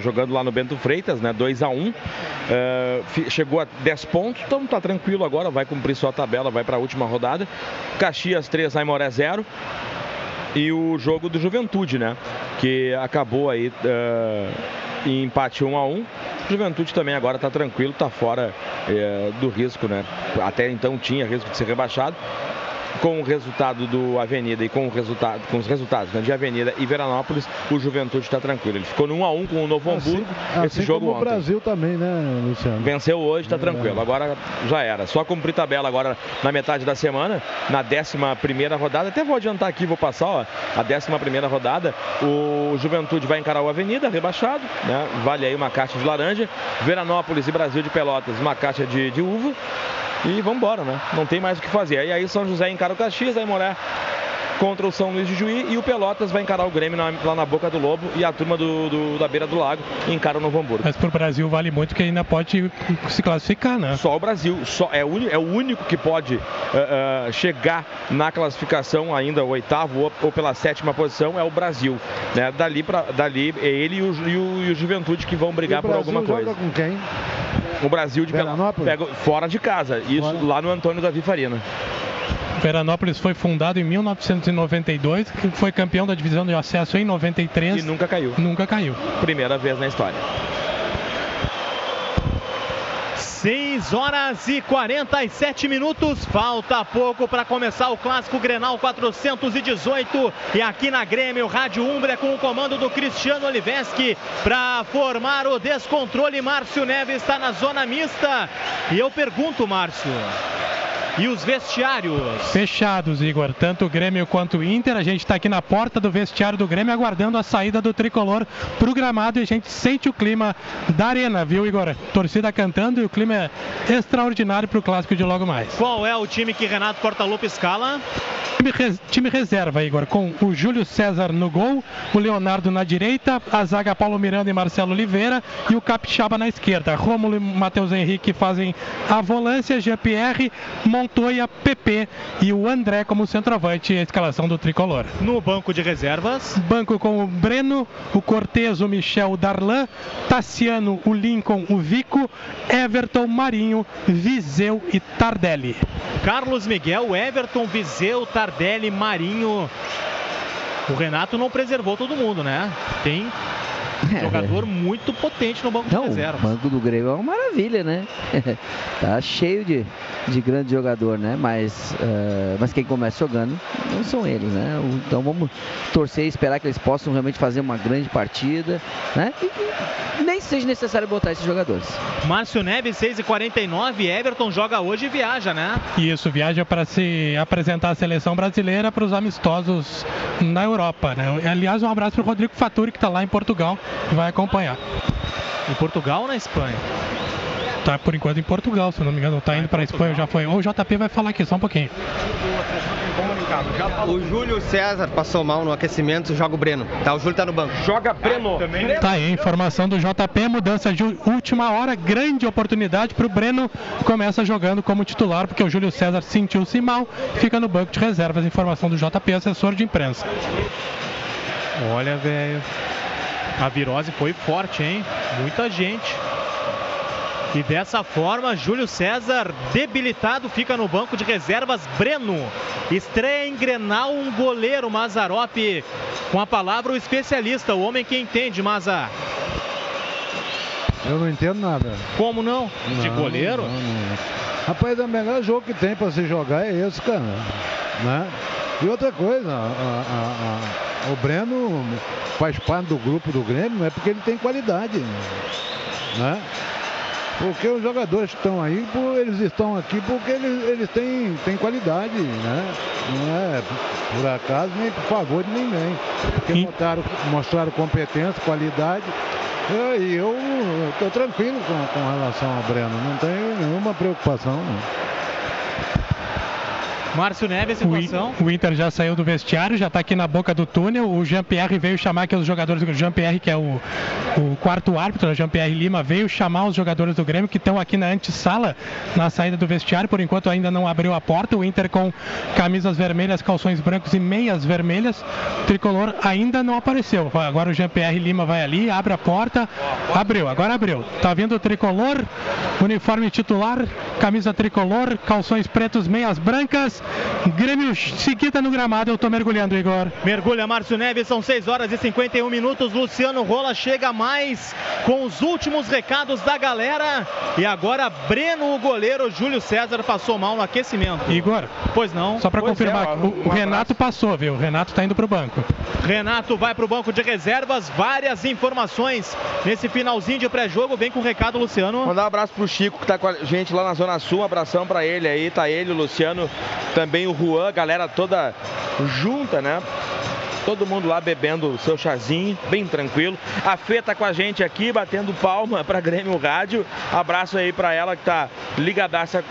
jogando lá no Bento Freitas, né? 2 a 1 uh, chegou a 10 pontos, então tá tranquilo agora, vai cumprir sua tabela, vai para a última rodada. Caxias 3, Aimoré 0 e o jogo do Juventude, né? Que acabou aí uh, em empate 1 a 1 Juventude também agora está tranquilo, está fora uh, do risco, né? Até então tinha risco de ser rebaixado com o resultado do Avenida e com, o resultado, com os resultados né, de Avenida e Veranópolis, o Juventude está tranquilo. Ele ficou no 1 a 1 com o Novo assim, Hamburgo assim, esse jogo como ontem. o Brasil também, né, Luciano? Venceu hoje, está é tranquilo. Agora já era. Só cumprir tabela agora na metade da semana, na 11 primeira rodada. Até vou adiantar aqui, vou passar, ó, a 11 primeira rodada. O Juventude vai encarar o Avenida, rebaixado, né? Vale aí uma caixa de laranja. Veranópolis e Brasil de Pelotas, uma caixa de, de uva. E vamos embora, né? Não tem mais o que fazer. E aí São José encara o Caxias, aí Moré contra o São Luís de Juí e o Pelotas vai encarar o Grêmio na, lá na Boca do Lobo e a turma do, do, da beira do lago encara o Novo Hamburgo. Mas para o Brasil vale muito que ainda pode se classificar, né? Só o Brasil, só é, o, é o único que pode uh, uh, chegar na classificação ainda, o oitavo ou, ou, pela sétima posição, é o Brasil. Né? Dali, pra, dali é ele e o, e o, e o Juventude que vão brigar por alguma coisa. Joga com quem? O Brasil de Pelotas pega fora de casa, isso fora. lá no Antônio Davi Farina. Veranópolis foi fundado em 1992, foi campeão da divisão de acesso em 93. E nunca caiu. Nunca caiu. Primeira vez na história. 6 horas e 47 minutos. Falta pouco para começar o clássico Grenal 418. E aqui na Grêmio, Rádio Umbria com o comando do Cristiano Oliveski para formar o descontrole. Márcio Neves está na zona mista. E eu pergunto, Márcio. E os vestiários? Fechados, Igor. Tanto o Grêmio quanto o Inter. A gente está aqui na porta do vestiário do Grêmio aguardando a saída do tricolor pro gramado e a gente sente o clima da arena, viu, Igor? Torcida cantando e o clima extraordinário pro clássico de logo mais. Qual é o time que Renato Portaluppi escala? Time, res, time reserva, Igor, com o Júlio César no gol, o Leonardo na direita, a zaga Paulo Miranda e Marcelo Oliveira e o Capixaba na esquerda. Rômulo e Matheus Henrique fazem a volância, Jean-Pierre, Montoya, PP e o André como centroavante, a escalação do tricolor. No banco de reservas? Banco com o Breno, o Cortez, o Michel, o Darlan, Tassiano, o Lincoln, o Vico, Everton, Marinho, Viseu e Tardelli. Carlos Miguel, Everton, Viseu, Tardelli, Marinho. O Renato não preservou todo mundo, né? Tem Jogador muito potente no banco Não, de reservas. O banco do Grêmio é uma maravilha, né? tá cheio de, de grande jogador, né? Mas, uh, mas quem começa jogando não são eles, né? Então vamos torcer e esperar que eles possam realmente fazer uma grande partida, né? E que nem seja necessário botar esses jogadores. Márcio Neves, 6h49, Everton joga hoje e viaja, né? Isso, viaja para se apresentar a seleção brasileira para os amistosos na Europa, né? Aliás, um abraço para o Rodrigo Faturi, que está lá em Portugal que vai acompanhar. Em Portugal ou na Espanha? Tá por enquanto em Portugal, se não me engano. Tá indo para a Espanha, já foi. Ou o JP vai falar aqui só um pouquinho. O Júlio César passou mal no aquecimento, joga o Breno. Tá, o Júlio tá no banco. Joga Breno. Tá aí, informação do JP, mudança de última hora, grande oportunidade para o Breno. Começa jogando como titular, porque o Júlio César sentiu-se mal, fica no banco de reservas. Informação do JP, assessor de imprensa. Olha, velho. A virose foi forte, hein? Muita gente. E dessa forma, Júlio César, debilitado, fica no banco de reservas. Breno estreia em Grenal um goleiro, Mazarop. Com a palavra o especialista, o homem que entende, Maza. Eu não entendo nada. Como não? De Não, goleiro? não, não. Rapaz, o melhor jogo que tem pra se jogar é esse, cara. Né? E outra coisa, a- a- a- o Breno faz parte do grupo do Grêmio, não é porque ele tem qualidade. Né? Porque os jogadores que estão aí, eles estão aqui porque eles, eles têm, têm qualidade, né? Não é por acaso nem por favor de ninguém. Porque mostraram, mostraram competência, qualidade. Eu- E eu estou tranquilo com, com relação ao Breno, não tenho nenhuma preocupação. Não. Márcio Neves, situação. o Inter já saiu do vestiário, já está aqui na boca do túnel. O Jean-Pierre veio chamar aqui os jogadores do Jean-Pierre, que é o, o quarto árbitro, né, Jean-Pierre Lima, veio chamar os jogadores do Grêmio que estão aqui na antessala, na saída do vestiário. Por enquanto ainda não abriu a porta. O Inter com camisas vermelhas, calções brancos e meias vermelhas. O tricolor ainda não apareceu. Agora o Jean-Pierre Lima vai ali, abre a porta. Abriu, agora abriu. Tá vindo o tricolor, uniforme titular, camisa tricolor, calções pretos, meias brancas. Grêmio seguida no gramado, eu tô mergulhando, Igor. Mergulha Márcio Neves, são 6 horas e 51 minutos. Luciano Rola chega mais com os últimos recados da galera. E agora Breno, o goleiro, Júlio César passou mal no aquecimento. Igor. Pois não. Só para Pois confirmar, é, ó, o, o Renato passou, viu? O Renato tá indo pro banco. Renato vai para o banco de reservas. Várias informações nesse finalzinho de pré-jogo. Vem com o recado, Luciano. Mandar um abraço pro Chico que tá com a gente lá na Zona Sul. Um abração pra ele aí. Tá ele, o Luciano, também o Juan, galera toda junta, né? Todo mundo lá bebendo seu chazinho, bem tranquilo. A Fê tá com a gente aqui, batendo palma pra Grêmio Rádio. Abraço aí pra ela que tá ligadaça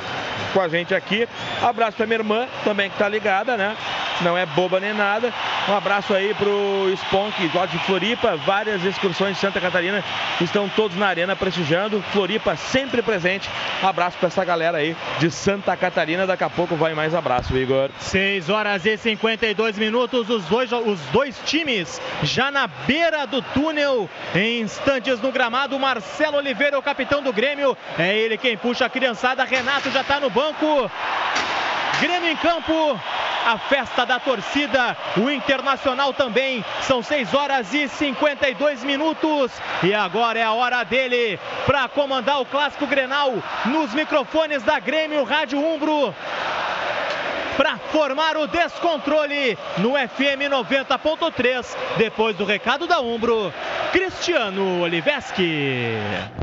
com a gente aqui. Abraço pra minha irmã também que tá ligada, né? Não é boba nem nada. Um abraço aí pro Sponk, lá de Floripa. Várias excursões de Santa Catarina estão todos na arena prestigiando. Floripa sempre presente. Abraço pra essa galera aí de Santa Catarina. Daqui a pouco vai mais abraço, Igor. 6 horas e 52 minutos, os dois, os dois times já na beira do túnel, em instantes no gramado. Marcelo Oliveira, o capitão do Grêmio, é ele quem puxa a criançada. Renato já está no banco. Grêmio em campo, a festa da torcida, o Internacional também. São 6 horas e 52 minutos e agora é a hora dele para comandar o clássico Grenal nos microfones da Grêmio Rádio Umbro para formar o descontrole no FM 90.3. Depois do recado da Umbro, Cristiano Oliveski.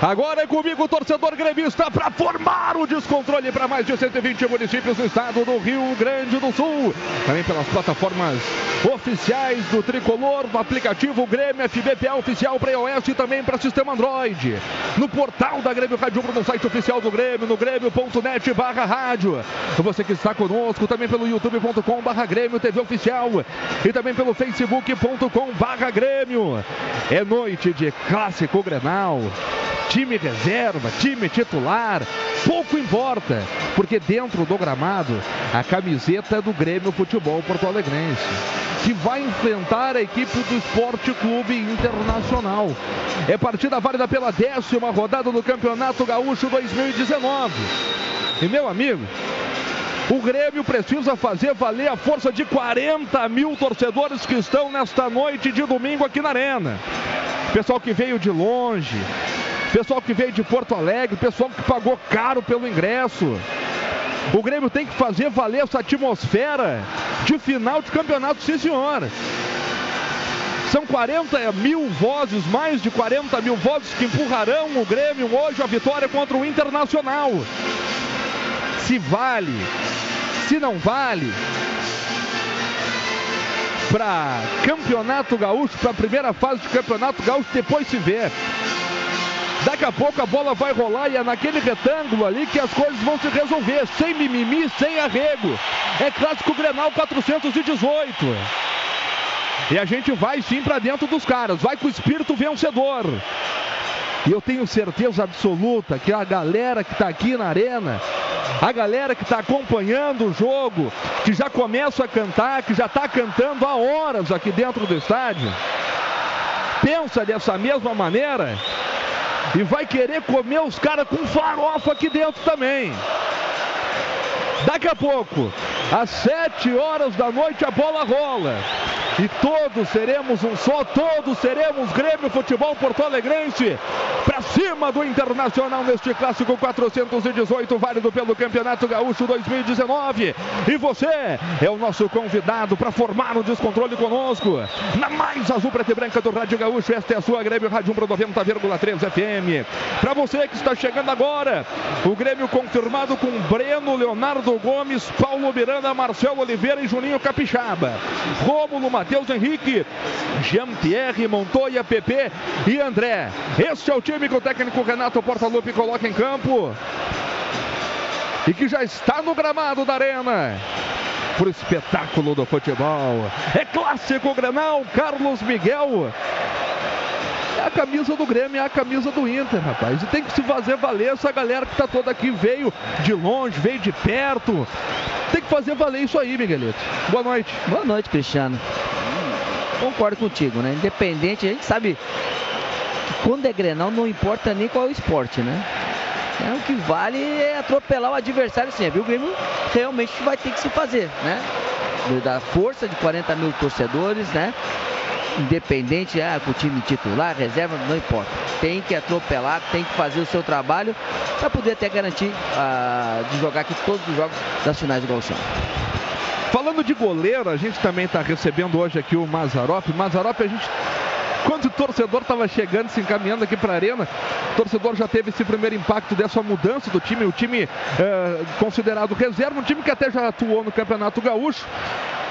Agora é comigo, torcedor gremista, para formar o descontrole para mais de 120 municípios do estado do Rio Grande do Sul. Também pelas plataformas oficiais do Tricolor, no aplicativo Grêmio FBPA oficial para iOS e também para sistema Android. No portal da Grêmio Rádio no site oficial do Grêmio, no grêmio.net barra rádio. Você que está conosco também pelo youtube.com barra Grêmio TV Oficial e também pelo facebook.com barra Grêmio. É noite de clássico Grenal time reserva, time titular, pouco importa, porque dentro do gramado a camiseta é do Grêmio Futebol Porto Alegrense, que vai enfrentar a equipe do Esporte Clube Internacional. É partida válida pela décima rodada do Campeonato Gaúcho 2019. E meu amigo, o Grêmio precisa fazer valer a força de 40 mil torcedores que estão nesta noite de domingo aqui na Arena. Pessoal que veio de longe, pessoal que veio de Porto Alegre, pessoal que pagou caro pelo ingresso. O Grêmio tem que fazer valer essa atmosfera de final de campeonato, sim senhor. São 40 mil vozes, mais de 40 mil vozes que empurrarão o Grêmio hoje a vitória contra o Internacional. Se vale, se não vale, para Campeonato Gaúcho, para a primeira fase de Campeonato Gaúcho, depois se vê. Daqui a pouco a bola vai rolar e é naquele retângulo ali que as coisas vão se resolver, sem mimimi, sem arrego. É clássico Grenal 418. E a gente vai sim para dentro dos caras, vai com o espírito vencedor. E eu tenho certeza absoluta que a galera que está aqui na arena, a galera que está acompanhando o jogo, que já começa a cantar, que já está cantando há horas aqui dentro do estádio, pensa dessa mesma maneira e vai querer comer os caras com farofa aqui dentro também. Daqui a pouco, às 7 horas da noite, a bola rola. E todos seremos um só, todos seremos Grêmio Futebol Porto Alegrense. Pra cima do Internacional neste clássico 418, válido pelo Campeonato Gaúcho 2019. E você é o nosso convidado para formar um descontrole conosco. Na mais azul, preta e branca do Rádio Gaúcho, esta é a sua Grêmio Rádio Umbro 90,3 FM. Para você que está chegando agora, o Grêmio confirmado com Breno, Leonardo Gomes, Paulo Miranda, Marcelo Oliveira e Juninho Capixaba. Rômulo Matheus Henrique, Jean-Pierre Montoya, PP e André. Este é o time que o técnico Renato Portaluppi coloca em campo. E que já está no gramado da arena. Pro espetáculo do futebol. É clássico Grenal, Carlos Miguel. É a camisa do Grêmio, é a camisa do Inter, rapaz. E tem que se fazer valer essa galera que tá toda aqui, veio de longe, veio de perto. Tem que fazer valer isso aí, Miguelito. Boa noite. Boa noite, Cristiano. Concordo contigo, né? Independente, a gente sabe que quando é Grenal não importa nem qual é o esporte, né? É, o que vale é atropelar o adversário sempre. O Grêmio realmente vai ter que se fazer, né? Da força de 40 mil torcedores, né? Independente, ah, com o time titular, reserva, não importa. Tem que atropelar, tem que fazer o seu trabalho para poder até garantir ah, de jogar aqui todos os jogos das finais do Gauchão. Falando de goleiro, a gente também está recebendo hoje aqui o Mazarop. Mazarop, a gente quando o torcedor estava chegando, se encaminhando aqui para a arena, o torcedor já teve esse primeiro impacto dessa mudança do time, o time eh, considerado reserva, um time que até já atuou no Campeonato Gaúcho.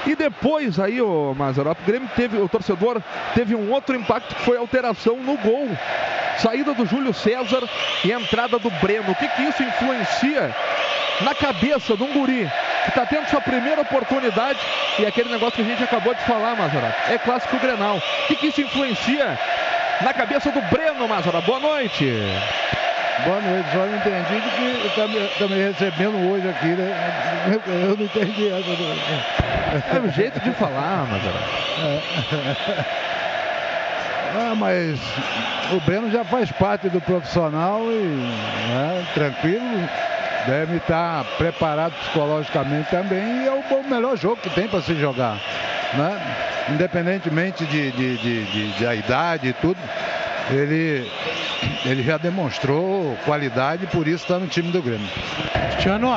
E depois aí, o Mazarop, o Grêmio teve, o torcedor teve um outro impacto que foi a alteração no gol. Saída do Júlio César e entrada do Breno. O que, que isso influencia na cabeça de um guri que está tendo sua primeira oportunidade e aquele negócio que a gente acabou de falar, Mazarop, é clássico Grenal. O que, que isso influencia na cabeça do Breno, Mazarop? Boa noite. Boa noite, só não entendi que está me, tá me recebendo hoje aqui, né? Eu não entendi essa. É o jeito de falar, Mazarop. É. Ah, mas o Breno já faz parte do profissional e né, tranquilo, deve estar preparado psicologicamente também e é o melhor jogo que tem para se jogar. Né? Independentemente de, de, de, de, de idade e tudo, ele, ele já demonstrou qualidade e por isso está no time do Grêmio. Cristiano,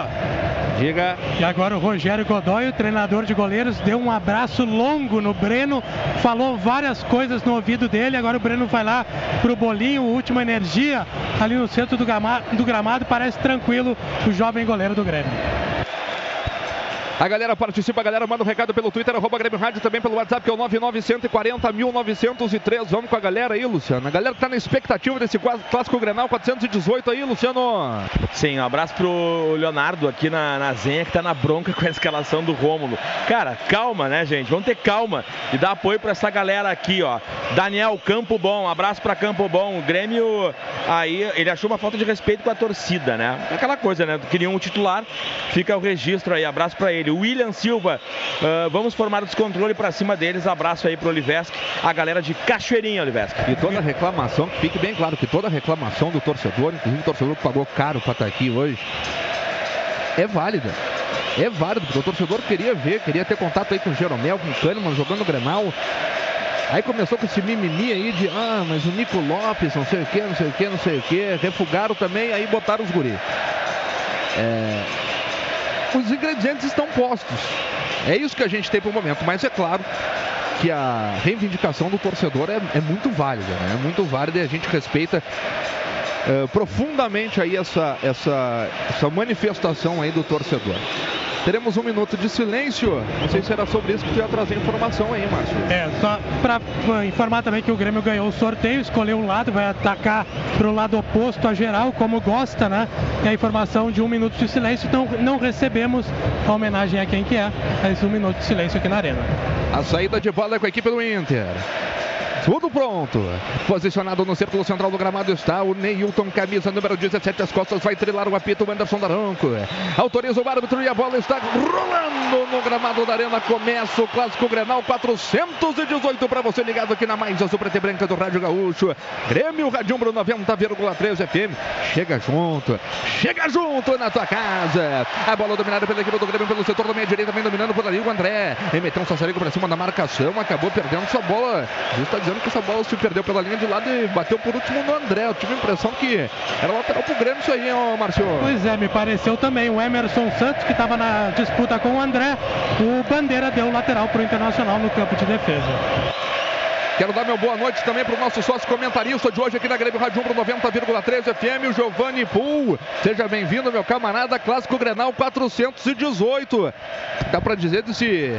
Diga. E agora o Rogério Godoy, o treinador de goleiros, deu um abraço longo no Breno, falou várias coisas no ouvido dele. Agora o Breno vai lá pro bolinho, última energia, ali no centro do gramado, do gramado parece tranquilo o jovem goleiro do Grêmio. A galera participa, a galera manda um recado pelo Twitter, arroba Grêmio Rádio, também pelo WhatsApp, que é o 99140 1903. Vamos com a galera aí, Luciano. A galera tá na expectativa desse clássico Grenal 418 aí, Luciano. Sim, um abraço pro Leonardo aqui na, na Zenha, que tá na bronca com a escalação do Rômulo. Cara, calma, né, gente? Vamos ter calma e dar apoio pra essa galera aqui, ó. Daniel Campo Bom, abraço pra Campo Bom. O Grêmio, aí, ele achou uma falta de respeito com a torcida, né? Aquela coisa, né? Queriam um titular, fica o registro aí. Abraço pra ele. William Silva, uh, vamos formar o descontrole pra cima deles. Abraço aí pro Oliveski, a galera de Cachoeirinha, Oliveski. E toda reclamação, que fique bem claro que toda reclamação do torcedor, inclusive o torcedor que pagou caro pra estar aqui hoje, é válida. É válido, porque o torcedor queria ver, queria ter contato aí com o Jeromel, com o Kahneman, jogando o Grenal. Aí começou com esse mimimi aí de, ah, mas o Nico Lopes, não sei o que, não sei o que, não sei o que. Refugaram também, aí botaram os guri. É... Os ingredientes estão postos. É isso que a gente tem pro momento, mas é claro que a reivindicação do torcedor é, é muito válida, né? É muito válida e a gente respeita é, profundamente aí essa, essa, essa manifestação aí do torcedor. Teremos um minuto de silêncio. Não sei se era sobre isso que tu ia trazer informação aí, Márcio. É, só para informar também que o Grêmio ganhou o sorteio, escolheu um lado, vai atacar para o lado oposto a geral, como gosta, né? E a informação de um minuto de silêncio, então não recebemos a homenagem a quem que é, mas um minuto de silêncio aqui na arena. A saída de bola é com a equipe do Inter. Tudo pronto. Posicionado no círculo central do gramado está o Neilton, camisa número 17, as costas, vai trilar o apito, o Anderson Daronco. Autoriza o árbitro e a bola está rolando no gramado da arena. Começa o clássico Grenal 418 para você ligado aqui na mais azul preta e branca do Rádio Gaúcho. Grêmio Rádio Umbro 90,3 FM. Chega junto, chega junto na tua casa. A bola dominada pela equipe do Grêmio pelo setor da meia direita, vem dominando por ali o André. Ele meteu um sassarico para cima da marcação, acabou perdendo sua bola. Justa dizendo que essa bola se perdeu pela linha de lado e bateu por último no André. Eu tive a impressão que era lateral pro Grêmio isso aí, ó, Márcio. Pois é, me pareceu também. O Emerson Santos, que estava na disputa com o André, o Bandeira deu lateral pro Internacional no campo de defesa. Quero dar meu boa noite também para o nosso sócio comentarista de hoje aqui na Grêmio Rádio Umbro 90,3 FM, o Giovanni Pool. Seja bem-vindo, meu camarada, Clássico Grenal 418. Dá para dizer desse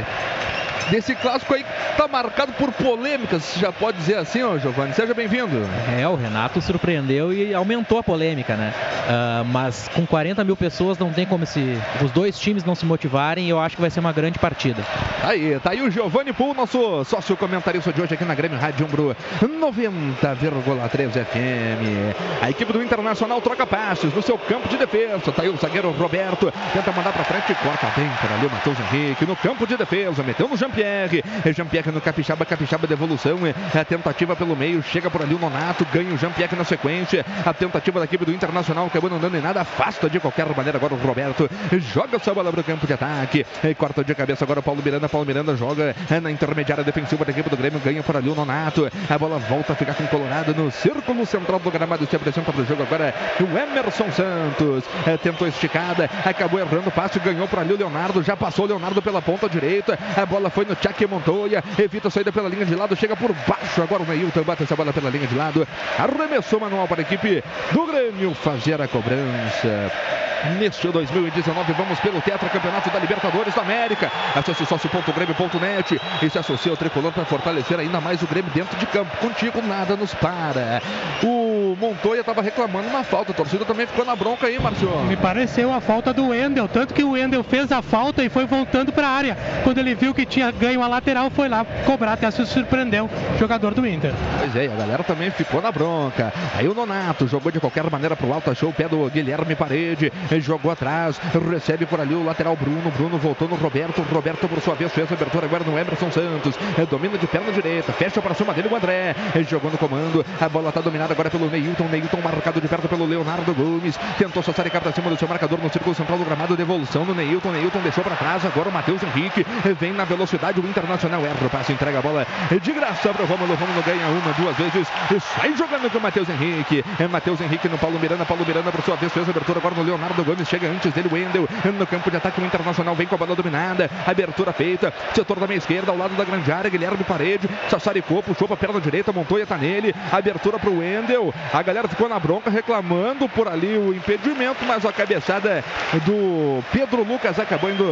desse clássico aí que tá marcado por polêmicas, já pode dizer assim, ó, Giovanni. Seja bem-vindo. É, o Renato surpreendeu e aumentou a polêmica, né? Uh, mas com 40 mil pessoas não tem como se os dois times não se motivarem e eu acho que vai ser uma grande partida. Aí, tá aí o Giovanni Pool, nosso sócio comentarista de hoje aqui na Grêmio Rádio Umbro 90,3 FM. A equipe do Internacional troca passes no seu campo de defesa. Tá aí o zagueiro Roberto, tenta mandar pra frente, corta bem para ali o Matheus Henrique no campo de defesa, meteu no Jean-Pierre. Jean-Pierre no Capixaba, Capixaba devolução, é a tentativa pelo meio, chega por ali o Nonato, ganha o Jean-Pierre na sequência. A tentativa da equipe do Internacional acabou não dando em nada, afasta de qualquer maneira agora o Roberto, joga essa bola pro campo de ataque, corta de cabeça agora o Paulo Miranda, Paulo Miranda joga na intermediária defensiva da equipe do Grêmio, ganha por ali o Nonato, a bola volta a ficar com o Colorado no círculo central do gramado, se apresenta para o jogo agora o Emerson Santos, é, tentou esticada, acabou errando o passe, ganhou por ali o Leonardo, já passou o Leonardo pela ponta direita, a bola foi no Tchaque Montoya, evita a saída pela linha de lado, chega por baixo, agora o Neilton bate essa bola pela linha de lado, arremessou manual para a equipe do Grêmio. Fazer a cobrança. Neste 2019, vamos pelo Tetra Campeonato da Libertadores da América. Acesse sócio.grêmio.net e se associe ao tricolor para fortalecer ainda mais o Grêmio dentro de campo. Contigo nada nos para. O Montoya estava reclamando uma falta, a torcida também ficou na bronca aí, Marcio. Me pareceu a falta do Wendel, tanto que o Wendel fez a falta e foi voltando para a área. Quando ele viu que tinha ganho a lateral, foi lá cobrar, até se surpreendeu o jogador do Inter. Pois é, a galera também ficou na bronca. Aí o Nonato jogou de qualquer maneira pro alto, achou o pé do Guilherme Parede, jogou atrás, recebe por ali o lateral Bruno, Bruno voltou no Roberto, Roberto por sua vez fez a abertura agora no Emerson Santos, domina de perna direita, fecha para cima dele o André, jogou no comando, a bola está dominada agora pelo Neilton, Neilton marcado de perto pelo Leonardo Gomes, tentou só sair para cima do seu marcador no círculo central do gramado, devolução do Neilton, Neilton deixou para trás, agora o Matheus Henrique, vem na velocidade, o Internacional erra o passe, entrega a bola de graça para o Romulo, Romulo ganha uma, duas vezes, e sai jogando com o Matheus Henrique, é Matheus Henrique no Paulo Miranda, Paulo Miranda por sua vez fez a abertura agora no Leonardo Gomes, chega antes dele Wendel, no campo de ataque o Internacional vem com a bola dominada, abertura feita, setor da meia esquerda, ao lado da grande área, Guilherme Parede, sassaricou, puxou para a perna direita, Montoya tá nele, abertura para o Wendel, a galera ficou na bronca reclamando por ali o impedimento, mas a cabeçada do Pedro Lucas acabou indo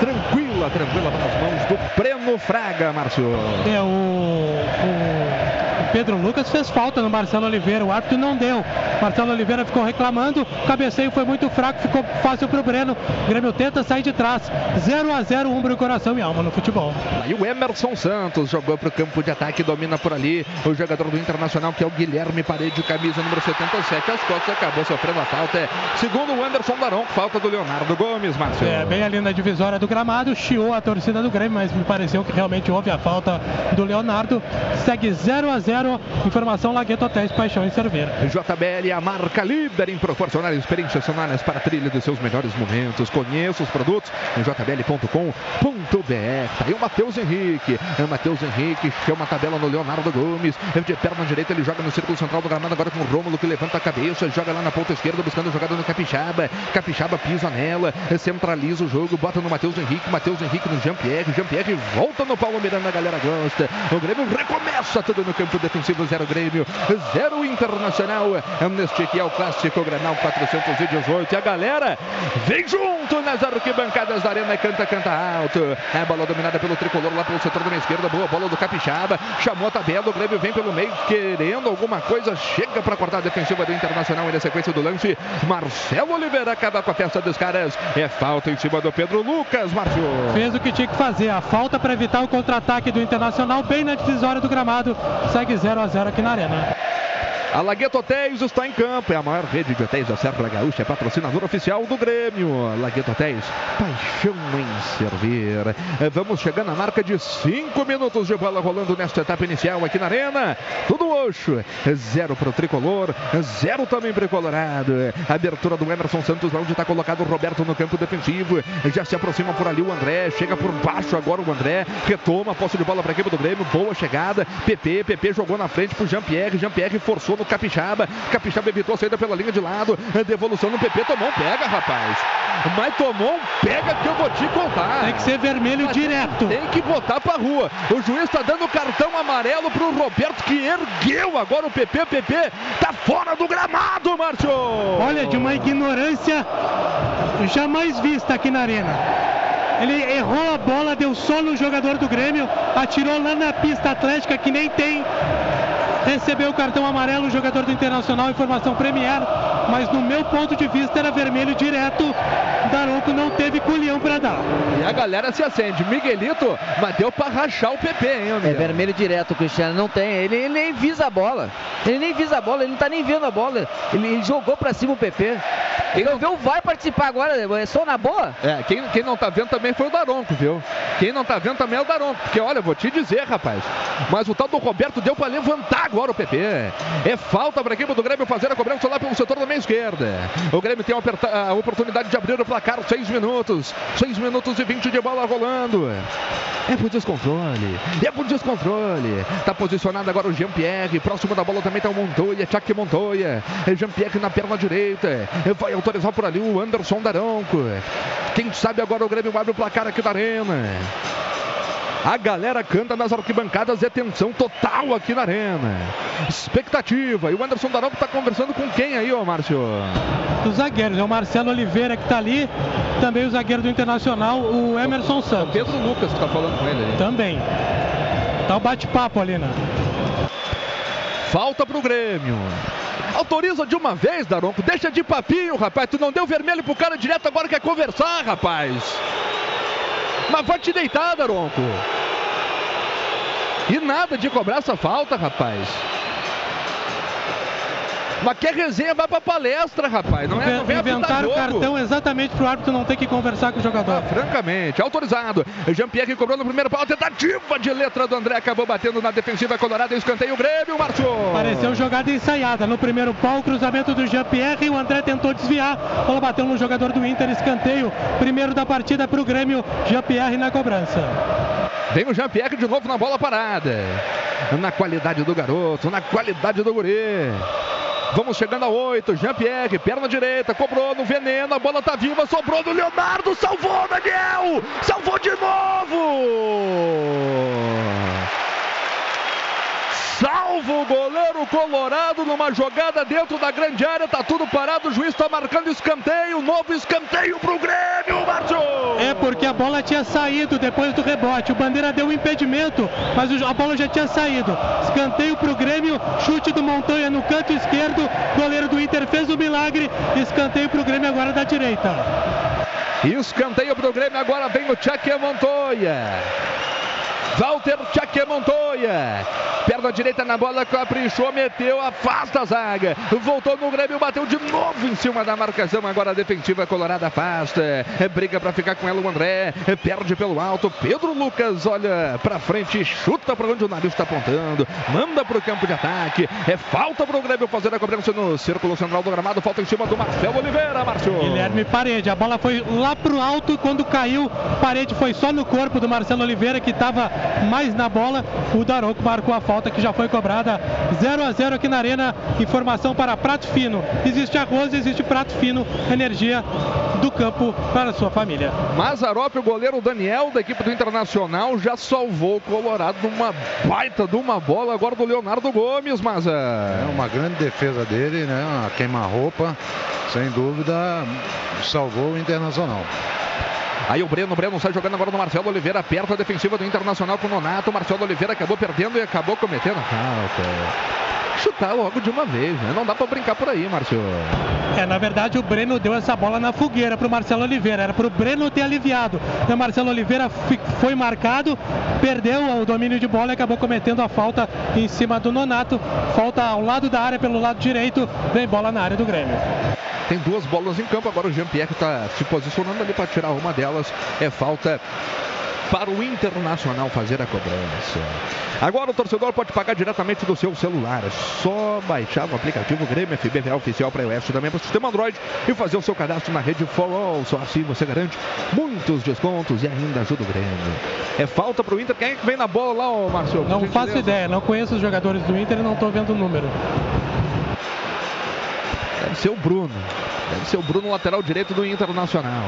tranquila, tranquila nas mãos do Breno Fraga, Márcio. É, o, o Pedro Lucas fez falta no Marcelo Oliveira, o árbitro não deu. Marcelo Oliveira ficou reclamando, o cabeceio foi muito fraco, ficou fácil para o Breno. O Grêmio tenta sair de trás. 0 a 0 Umbro, coração e alma no futebol. Aí o Emerson Santos jogou para o campo de ataque, domina por ali o jogador do Internacional, que é o Guilherme Parede, camisa número 77. As costas acabou sofrendo a falta. Segundo o Anderson Daron, falta do Leonardo Gomes, Márcio. É, bem ali na divisória do gramado, chiou a torcida do Grêmio, mas me pareceu que realmente houve a falta do Leonardo. Segue 0 a 0 Informação Lagueto Hotéis Paixão em Cerveira. JBL, a marca líder em proporcionar experiências sonoras para a trilha dos seus melhores momentos. Conheça os produtos em jbl.com.br. Tá aí o Matheus Henrique. É o Matheus Henrique chama a tabela no Leonardo Gomes. De perna direita, ele joga no círculo central do gramado agora com o Rômulo que levanta a cabeça, joga lá na ponta esquerda buscando a jogada no Capixaba. Capixaba pisa nela, centraliza o jogo, bota no Matheus Henrique. Matheus Henrique no Jean-Pierre. Jean-Pierre volta no Paulo Miranda, a galera gosta. O Grêmio recomeça tudo no campo defensivo, 0 Grêmio, 0 Internacional. Neste aqui é o clássico Granal 418. E a galera vem junto nas arquibancadas da arena, canta, canta alto. É bola dominada pelo tricolor lá pelo setor da minha esquerda, boa bola do Capixaba, chamou a tabela, o Grêmio vem pelo meio querendo alguma coisa, chega para cortar a defensiva do Internacional e na sequência do lance, Marcelo Oliveira acaba com a festa dos caras. É falta em cima do Pedro Lucas, Márcio. Fez o que tinha que fazer, a falta para evitar o contra-ataque do Internacional bem na divisória do gramado. Segue 0 a 0 aqui na arena. A Lagueto Hotéis está em campo. É a maior rede de hotéis da Serra Gaúcha. É patrocinador oficial do Grêmio. Lagueto Hotéis, paixão em servir. É, Vamos chegando na marca de 5 minutos de bola rolando nesta etapa inicial aqui na Arena. Tudo oxo. Zero para o tricolor. Zero também para o Colorado. Abertura do Emerson Santos, onde está colocado o Roberto no campo defensivo. Já se aproxima por ali o André. Chega por baixo agora o André. Retoma a posse de bola para a equipe do Grêmio. Boa chegada. PP. PP jogou na frente para o Jean-Pierre. Jean-Pierre forçou no Capixaba. Capixaba evitou a saída pela linha de lado. Devolução no PP. Tomou um pega, rapaz. Mas tomou um pega que eu vou te contar. Tem que ser vermelho Mas direto. Tem que botar pra rua. O juiz está dando cartão amarelo pro Roberto que ergueu agora o PP. O PP tá fora do gramado, Márcio. Olha, de uma ignorância jamais vista aqui na arena. Ele errou a bola, deu só no jogador do Grêmio, atirou lá na pista atlética que nem tem. Recebeu o cartão amarelo o jogador do Internacional, informação Premier, mas no meu ponto de vista era vermelho direto. Daronco não teve culhão para dar. E a galera se acende. Miguelito, mas deu pra rachar o PP, hein, É amigo? vermelho direto, o Cristiano não tem. Ele, ele nem visa a bola. Ele nem visa a bola, ele não tá nem vendo a bola. Ele, ele jogou pra cima o PP. Quem não viu vai participar agora, é só na boa. É, quem, quem não tá vendo também foi o Daronco, viu? Quem não tá vendo também é o Daronco. Porque, olha, vou te dizer, rapaz. Mas o tal do Roberto deu pra levantar agora o PP. É falta pra equipe do Grêmio fazer a cobrança lá pelo setor da meia esquerda. O Grêmio tem a, a oportunidade de abrir o placar. Seis minutos. Seis minutos e vinte de bola rolando. É por descontrole. É por descontrole. Tá posicionado agora o Jean-Pierre. Próximo da bola também tá o Montoya. Tchac Montoya. É Jean-Pierre na perna direita. Vai autorizar por ali o Anderson Daronco. Quem sabe agora o Grêmio abre o placar aqui da arena. A galera canta nas arquibancadas, é tensão total aqui na arena. Expectativa. E o Anderson Daronco tá conversando com quem aí, ô Márcio? Os zagueiros, é o Marcelo Oliveira que tá ali, também o zagueiro do Internacional, o Emerson Santos. Pedro Lucas que tá falando com ele ali. Também. Tá o bate-papo ali, né? Falta pro Grêmio. Autoriza de uma vez, Daronco. Deixa de papinho, rapaz. Tu não deu vermelho pro cara direto, agora quer conversar, rapaz. Mas vai te deitar, Daronco. E nada de cobrar essa falta, rapaz. Mas quer resenha, vai pra palestra, rapaz. Não é, não vem Inventaram o cartão exatamente pro árbitro não ter que conversar com o jogador. Ah, francamente, autorizado. Jean-Pierre cobrou no primeiro pau. Tentativa de letra do André. Acabou batendo na defensiva colorada. Escanteio o Grêmio, Márcio. Pareceu jogada ensaiada. No primeiro pau, cruzamento do Jean-Pierre. O André tentou desviar. Bola bateu no jogador do Inter. Escanteio. Primeiro da partida pro Grêmio. Jean-Pierre na cobrança. Vem o Jean-Pierre de novo na bola parada. Na qualidade do garoto, na qualidade do guri. Vamos chegando a oito. Jean-Pierre, perna direita, cobrou no veneno. A bola tá viva, sobrou do Leonardo. Salvou, Daniel! Salvou de novo! Salva o goleiro colorado numa jogada dentro da grande área. Tá tudo parado. O juiz tá marcando escanteio. Novo escanteio pro Grêmio, Márcio! É porque a bola tinha saído depois do rebote. O Bandeira deu um impedimento, mas o- a bola já tinha saído. Escanteio pro Grêmio, chute do Montanha no canto esquerdo. Goleiro do Inter fez o milagre. Escanteio pro Grêmio agora da direita. Escanteio pro Grêmio, agora vem o Tchaque Montoya. Walter Tchaque Montoya. Perna direita na bola, caprichou, meteu, afasta a zaga. Voltou no Grêmio, bateu de novo em cima da marcação. Agora a defensiva colorada afasta. É briga pra ficar com ela o André. É, perde pelo alto. Pedro Lucas olha pra frente, chuta pra onde o nariz está apontando. Manda pro campo de ataque. É falta pro Grêmio fazer a cobrança no círculo central do gramado. Falta em cima do Marcelo Oliveira, Márcio. Guilherme Parede. A bola foi lá pro alto quando caiu. Parede foi só no corpo do Marcelo Oliveira que estava mais na bola. O Daronco marcou a falta que já foi cobrada. 0 a 0 aqui na arena. Informação para Prato Fino. Existe arroz, existe prato fino. Energia do campo para a sua família. Mazarop, o goleiro Daniel da equipe do Internacional, já salvou o Colorado numa baita de uma bola agora do Leonardo Gomes, mas É uma grande defesa dele, né? Uma queima-roupa, sem dúvida, salvou o Internacional. Aí o Breno, o Breno sai jogando agora no Marcelo Oliveira, aperta a defensiva do Internacional com o Nonato. O Marcelo Oliveira acabou perdendo e acabou cometendo falta. Chutar logo de uma vez, né? Não dá pra brincar por aí, Márcio. É, na verdade o Breno deu essa bola na fogueira para o Marcelo Oliveira. Era para o Breno ter aliviado. O Marcelo Oliveira foi marcado, perdeu o domínio de bola e acabou cometendo a falta em cima do Nonato. Falta ao lado da área, pelo lado direito. Vem bola na área do Grêmio. Tem duas bolas em campo, agora o Jean-Pierre está se posicionando ali para tirar uma delas. É falta para o Internacional fazer a cobrança. Agora o torcedor pode pagar diretamente do seu celular. É só baixar o aplicativo Grêmio FBVA oficial para iOS também para o sistema Android e fazer o seu cadastro na rede Follow. Só assim você garante muitos descontos e ainda ajuda o Grêmio. É falta para o Inter. Quem é que vem na bola lá, ô? Por Não faço ideia, não conheço os jogadores do Inter e não estou vendo o número. Deve ser o Bruno. Deve ser o Bruno, lateral direito do Internacional.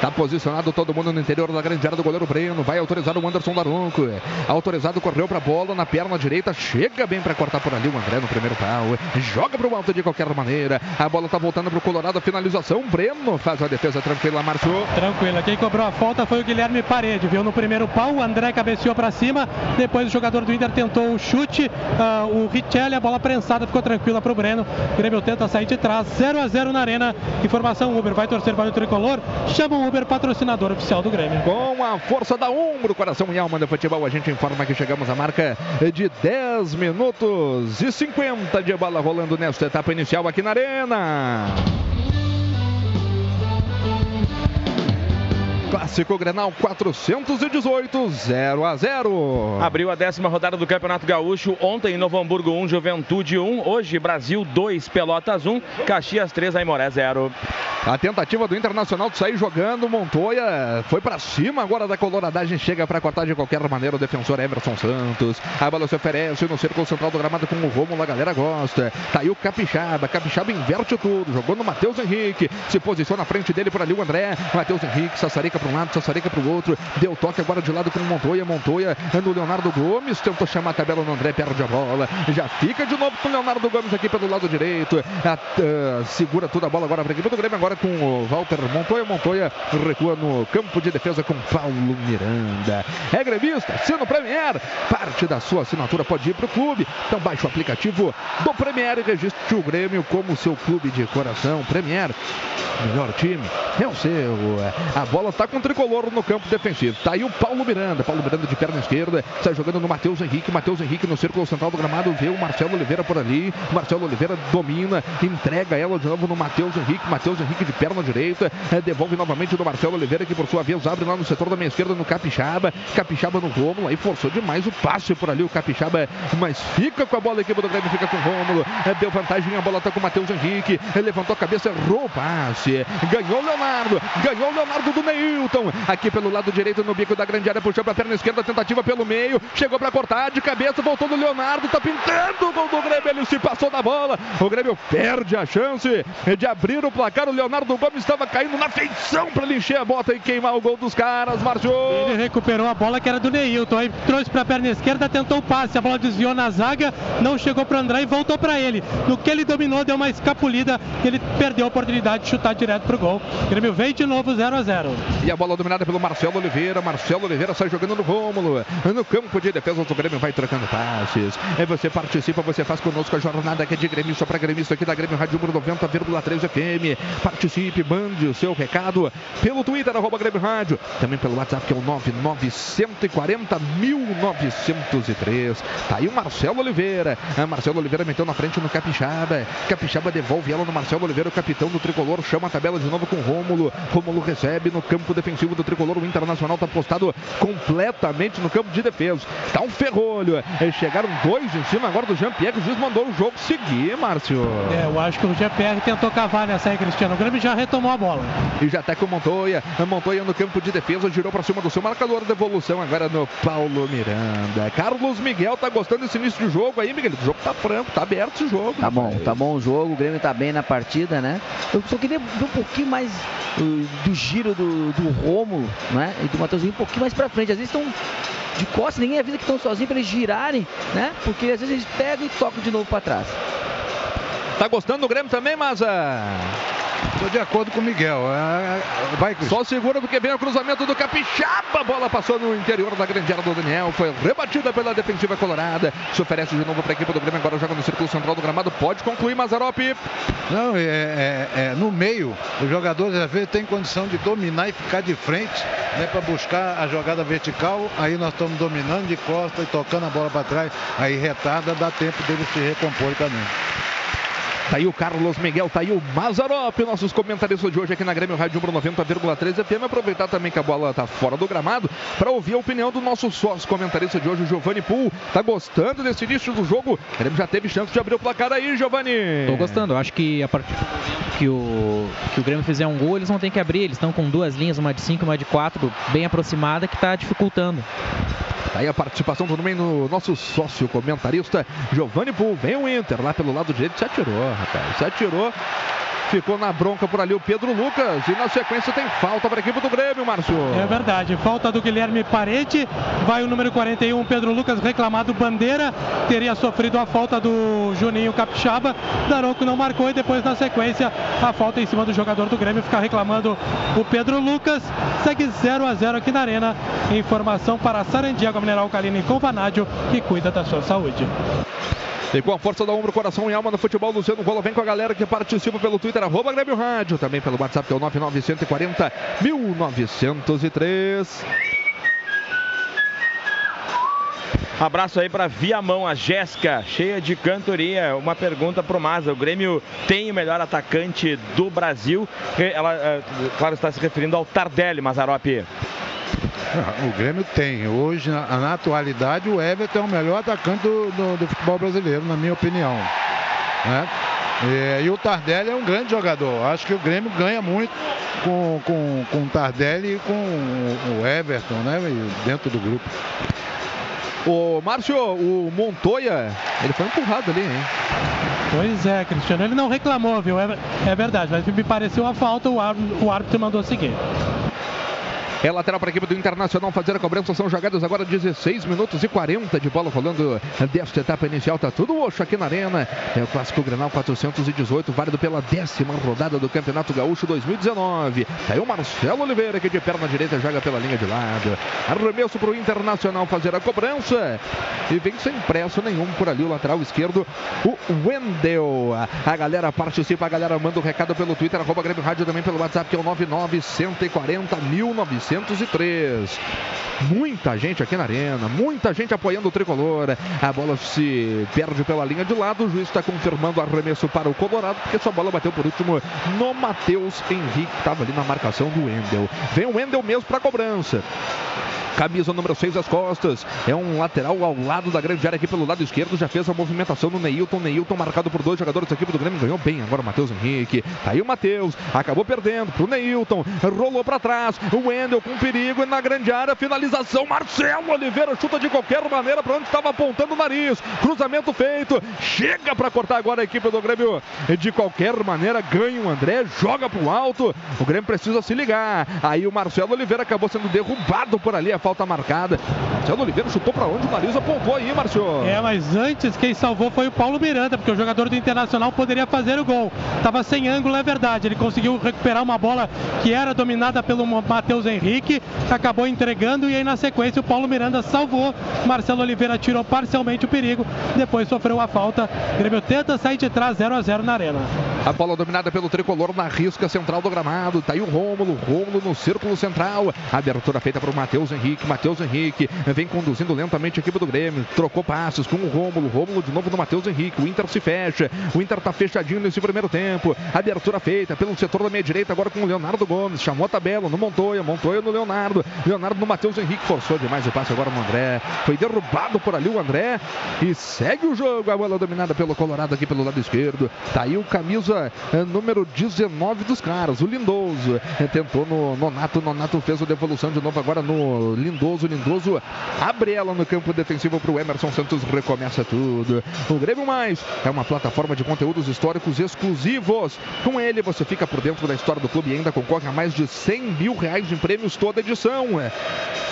Tá posicionado todo mundo no interior da grande área do goleiro Breno. Vai autorizar o Anderson Daronco. Autorizado, correu pra bola na perna direita. Chega bem pra cortar por ali o André no primeiro pau. Joga pro alto de qualquer maneira. A bola tá voltando pro Colorado. Finalização. Breno faz a defesa tranquila. Marchou. Tranquila, quem cobrou a falta foi o Guilherme Parede, viu? No primeiro pau, o André cabeceou para cima, depois o jogador do Inter tentou o chute, ah, o Richelli, a bola prensada, ficou tranquila para o Breno. O Grêmio tenta sair de trás, 0 a 0 na arena. Informação Uber, vai torcer para o Tricolor, chama o Uber, patrocinador oficial do Grêmio. Com a força da Umbro, coração e alma do futebol, a gente informa que chegamos à marca de 10 minutos e 50 de bola rolando nesta etapa inicial aqui na Arena. Clássico Grenal 418, 0 a 0. Abriu a décima rodada do Campeonato Gaúcho. Ontem, Novo Hamburgo 1, Juventude 1. Hoje, Brasil 2, Pelotas 1, Caxias 3, Aimoré 0. A tentativa do Internacional de sair jogando, Montoya foi pra cima agora da coloradagem, chega pra cortar de qualquer maneira o defensor Emerson Santos. A bola se oferece no círculo central do gramado com o Rômulo, a galera gosta. Tá aí o Capixaba, Capixaba inverte tudo, jogou no Matheus Henrique, se posiciona à frente dele por ali o André. Matheus Henrique, Sassarica pra um lado, Sassarica pro outro, deu toque agora de lado com o Montoya, Montoya no Leonardo Gomes, tentou chamar a tabela no André, perde a bola, já fica de novo com o Leonardo Gomes aqui pelo lado direito, A- ah, segura toda a bola agora para a equipe do Grêmio, agora com o Walter Montoya, Montoya recua no campo de defesa com Paulo Miranda. É gremista, assina o Premier, parte da sua assinatura pode ir para o clube, então baixe o aplicativo do Premier e registre o Grêmio como seu clube de coração. Premier, melhor time, é o seu. A bola tá com o tricolor no campo defensivo. Tá aí o Paulo Miranda. Paulo Miranda de perna esquerda. Sai jogando no Matheus Henrique. Matheus Henrique no círculo central do gramado. Vê o Marcelo Oliveira por ali. Marcelo Oliveira domina. Entrega ela de novo no Matheus Henrique. Matheus Henrique de perna direita. É, devolve novamente no Marcelo Oliveira, que por sua vez abre lá no setor da minha esquerda no Capixaba. Capixaba no Rômulo. Aí forçou demais o passe por ali. O Capixaba, mas fica com a bola. A equipe do Grêmio fica com o Rômulo. É, deu vantagem. A bola tá com o Matheus Henrique. Levantou a cabeça, errou o passe. Ganhou Leonardo. Ganhou Leonardo do Neilton. Aqui pelo lado direito no bico da grande área. Puxou pra perna esquerda. Tentativa pelo meio. Chegou pra cortar de cabeça. Voltou no Leonardo. Tá pintando o gol do Grêmio. Ele se passou da bola. O Grêmio perde a chance de abrir o placar. O Leonardo Gomes estava caindo na feição pra ele encher a bota e queimar o gol dos caras. Marchou. Ele recuperou a bola que era do Neilton, aí trouxe para a perna esquerda, tentou o passe, a bola desviou na zaga, não chegou para André e voltou para ele. No que ele dominou, deu uma escapulida, ele perdeu a oportunidade de chutar direto pro gol. O Grêmio vem de novo 0 a 0. A bola dominada pelo Marcelo Oliveira. Marcelo Oliveira sai jogando no Rômulo. No campo de defesa do Grêmio vai trocando passes. Aí você participa, você faz conosco a jornada que é de gremista para gremista aqui da Grêmio Rádio Número 90,3 FM. Participe, mande o seu recado pelo Twitter, arroba Grêmio Rádio. Também pelo WhatsApp que é o 99140 1903. Tá aí o Marcelo Oliveira. Ah, Marcelo Oliveira meteu na frente no Capixaba. Capixaba devolve ela no Marcelo Oliveira, o capitão do tricolor. Chama a tabela de novo com Rômulo. Rômulo recebe no campo defensivo do tricolor. O Internacional tá postado completamente no campo de defesa. Tá um ferrolho. olho. Eh, Chegaram dois em cima agora do Jean-Pierre. O juiz mandou o jogo seguir, Márcio. É, eu acho que o Jean-Pierre tentou cavar nessa aí, Cristiano. O Grêmio já retomou a bola. E já tá com o Montoya. Montoya no campo de defesa, girou pra cima do seu marcador. Devolução agora no Paulo Miranda. Carlos Miguel tá gostando desse início de jogo aí, Miguel. O jogo tá franco, tá aberto esse jogo. Tá bom, tá bom o jogo, o Grêmio tá bem na partida, né? Eu só queria ver um pouquinho mais uh, do giro do, do Romo, né? E do Matheusinho um pouquinho mais pra frente. Às vezes estão de costas, ninguém avisa que estão sozinhos pra eles girarem, né? Porque às vezes eles pegam e tocam de novo pra trás. Tá gostando do Grêmio também, Maza? Estou de acordo com o Miguel. É, é, Vai, Cris. Só segura porque vem o cruzamento do Capixaba. A bola passou no interior da grande área do Daniel. Foi rebatida pela defensiva colorada. Se oferece de novo para a equipe do Grêmio. Agora joga no círculo central do gramado. Pode concluir, Mazarop. Não, é, é- é, no meio, os jogadores às vezes têm condição de dominar e ficar de frente, né, para buscar a jogada vertical. Aí nós estamos dominando de costa e tocando a bola para trás. Aí retarda, dá tempo deles se recompor também. Tá aí o Carlos Miguel, tá aí o Mazarop, nossos comentaristas de hoje aqui na Grêmio Rádio Umbro 90,3 FM. Aproveitar também que a bola tá fora do gramado para ouvir a opinião do nosso sócio comentarista de hoje, o Giovanni Pool. Tá gostando desse início do jogo? O Grêmio já teve chance de abrir o placar aí, Giovanni. Tô gostando, acho que a partir do momento que o, que o Grêmio fizer um gol, eles vão ter que abrir. Eles estão com duas linhas, uma de 5 e uma de 4, bem aproximada, que tá dificultando. Tá aí a participação também no nosso sócio comentarista, Giovanni Pool. Vem o Inter lá pelo lado direito, se atirou, rapaz. Atirou. Ficou na bronca por ali o Pedro Lucas. E na sequência tem falta para a equipe do Grêmio, Márcio. É verdade, falta do Guilherme Parede. Vai o número 41, Pedro Lucas, reclamado bandeira. Teria sofrido a falta do Juninho Capixaba. Daronco não marcou e depois, na sequência, a falta em cima do jogador do Grêmio. Fica reclamando o Pedro Lucas. Segue 0 a 0 aqui na Arena. Informação para Sarandiago Mineral Caline com Vanádio, que cuida da sua saúde. E com a força da ombro, coração e alma no futebol, Luciano Rola vem com a galera que participa pelo Twitter, arroba Grêmio Rádio, também pelo WhatsApp, que é o 99140 1903. Abraço aí para Viamão, a Jéssica, cheia de cantoria. Uma pergunta pro Maza. O Grêmio tem o melhor atacante do Brasil. Ela, eh, claro, está se referindo ao Tardelli, Mazarop. O Grêmio tem. Hoje, na, na atualidade, o Everton é o melhor atacante do, do- do futebol brasileiro, na minha opinião. né? E, e o Tardelli é um grande jogador. Acho que o Grêmio ganha muito com, com, com o Tardelli e com o, Everton, né? Dentro do grupo. O Márcio, o Montoya, ele foi empurrado ali, hein? Pois é, Cristiano. Ele não reclamou, viu? É, é verdade, mas me pareceu a falta, o árbitro, o árbitro mandou seguir. É lateral para a equipe do Internacional fazer a cobrança. São jogadas agora 16 minutos e 40 de bola rolando desta etapa inicial. Tá tudo oxo aqui na Arena. É o Clássico Grenal 418, válido pela décima rodada do Campeonato Gaúcho 2019. Tá aí o Marcelo Oliveira que de perna direita joga pela linha de lado. Arremesso para o Internacional fazer a cobrança. E vem sem pressa nenhum por ali o lateral esquerdo, o Wendel. A galera participa, a galera manda o recado pelo Twitter, arroba Grêmio Rádio também pelo WhatsApp, que é o 99140 1903. Muita gente aqui na arena, muita gente apoiando o tricolor. A bola se perde pela linha de lado. O juiz está confirmando o arremesso para o Colorado, porque essa bola bateu por último no Matheus Henrique, que estava ali na marcação do Wendel. Vem o Wendel mesmo para a cobrança. Camisa número 6 às costas. É um lateral ao lado da grande área aqui pelo lado esquerdo. Já fez a movimentação no Neilton. Neilton marcado por dois jogadores da equipe do Grêmio. Ganhou bem agora o Matheus Henrique. Tá aí o Matheus. Acabou perdendo pro Neilton. Rolou para trás. O Wendel com perigo na grande área. Finalização. Marcelo Oliveira chuta de qualquer maneira para onde estava apontando o nariz. Cruzamento feito. Chega para cortar agora a equipe do Grêmio. De qualquer maneira ganha o André. Joga pro alto. O Grêmio precisa se ligar. Aí o Marcelo Oliveira acabou sendo derrubado por ali. A falta marcada. Marcelo Oliveira chutou para onde o nariz apontou aí, Márcio. É, mas antes quem salvou foi o Paulo Miranda, porque o jogador do Internacional poderia fazer o gol. Tava sem ângulo, é verdade. Ele conseguiu recuperar uma bola que era dominada pelo Matheus Henrique, acabou entregando e aí na sequência o Paulo Miranda salvou. Marcelo Oliveira tirou parcialmente o perigo, depois sofreu a falta. O Grêmio tenta sair de trás 0 a 0 na arena. A bola dominada pelo tricolor na risca central do gramado. Tá aí o Rômulo. Rômulo no círculo central. Abertura feita para o Matheus Henrique. Matheus Henrique vem conduzindo lentamente a equipe do Grêmio. Trocou passes com o Rômulo. Rômulo de novo no Matheus Henrique. O Inter se fecha. O Inter tá fechadinho nesse primeiro tempo. Abertura feita pelo setor da meia direita agora com o Leonardo Gomes. Chamou a tabela no Montoya. Montoya no Leonardo. Leonardo no Matheus Henrique. Forçou demais o passe agora no André. Foi derrubado por ali o André. E segue o jogo. A bola dominada pelo Colorado aqui pelo lado esquerdo. Tá aí o camisa eh, número 19 dos caras, o Lindoso. Eh, Tentou no Nonato. Nonato fez a devolução de novo agora no Lindoso. Lindoso abre ela no campo defensivo para o Emerson Santos. Recomeça tudo. O Grêmio Mais é uma plataforma de conteúdos históricos exclusivos. Com ele você fica por dentro da história do clube e ainda concorre a mais de 100 mil reais em prêmios toda edição.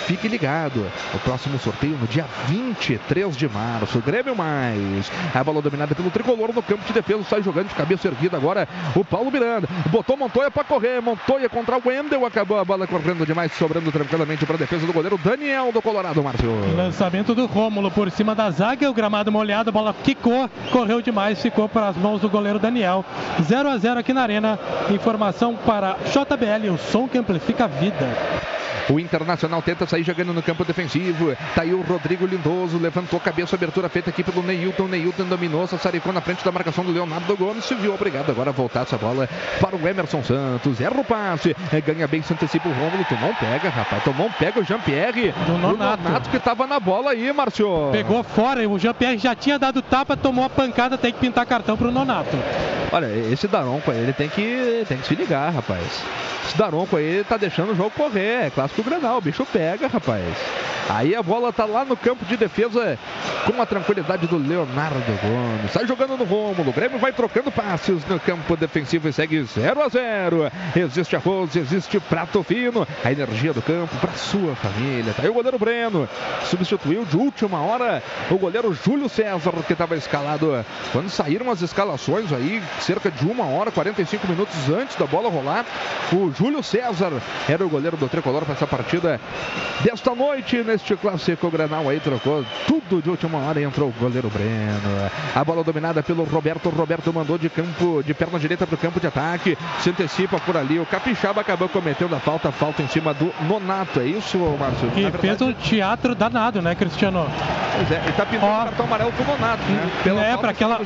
Fique ligado. O próximo sorteio no dia 23 de março. Grêmio Mais. A bola dominada pelo tricolor no campo de defesa. Sai jogando de cabeça erguida agora o Paulo Miranda. Botou Montoya para correr. Montoya contra o Wendel. Acabou a bola correndo demais, sobrando tranquilamente para a defesa do goleiro Daniel do Colorado, Márcio. Lançamento do Rômulo por cima da zaga, o gramado molhado, a bola quicou, correu demais, ficou para as mãos do goleiro Daniel. 0 a 0 aqui na Arena. Informação para JBL, o som que amplifica a vida. O Internacional tenta sair jogando no campo defensivo. Tá aí o Rodrigo Lindoso. Levantou a cabeça, abertura feita aqui pelo Neilton. Neilton dominou, sassaricou na frente da marcação do Leonardo Gomes. Se viu obrigado agora a voltar essa bola para o Emerson Santos. Erra o passe. É, ganha bem, se antecipa o Rômulo. Tu não pega, rapaz. Tu não pega o Jean-Pierre. Do O Nonato. Nonato que tava na bola aí, Márcio. Pegou fora, o Jean-Pierre já tinha dado tapa, tomou a pancada, tem que pintar cartão pro Nonato. Olha, esse Daronco aí, ele tem que, tem que se ligar, rapaz. Esse Daronco aí tá deixando o jogo correr. É clássico Granal, o bicho pega, rapaz. Aí a bola tá lá no campo de defesa com a tranquilidade do Leonardo Gomes. Sai jogando no Rômulo. O Grêmio vai trocando passes no campo defensivo e segue 0 a 0. Existe arroz, existe prato fino. A energia do campo para sua família. Tá aí o goleiro Breno. Substituiu de última hora o goleiro Júlio César, que estava escalado quando saíram as escalações aí, cerca de uma hora, 45 minutos antes da bola rolar. O Júlio César era o goleiro do tricolor para essa partida desta noite neste clássico Granal aí trocou tudo de última hora e entrou o goleiro Breno. A bola dominada pelo Roberto. Roberto mandou de campo de perna direita para o campo de ataque. Se antecipa por ali. O Capixaba acabou cometendo a falta, falta em cima do Nonato. É isso, Márcio? Que verdade, fez um teatro danado, né, Cristiano? Pois é, ele tá pintando o cartão amarelo pro Nonato, né? Pela é, falta para aquela,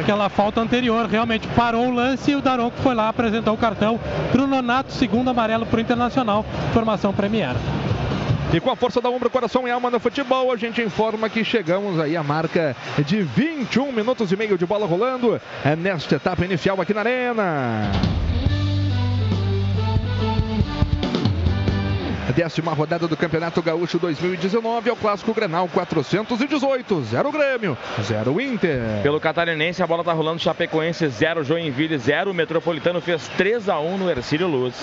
aquela falta anterior. Realmente parou o lance e o Daronco foi lá apresentar o cartão pro Nonato, segundo amarelo pro Internacional. Formação Premier. E com a força da ombro, coração e alma no futebol, a gente informa que chegamos aí à marca de 21 minutos e meio de bola rolando é nesta etapa inicial aqui na Arena. Décima rodada do Campeonato Gaúcho 2019 é o Clássico Grenal 418, 0 Grêmio, 0 Inter. Pelo catarinense, a bola tá rolando Chapecoense 0, Joinville 0. O Metropolitano fez 3 a 1 no Ercílio Luz.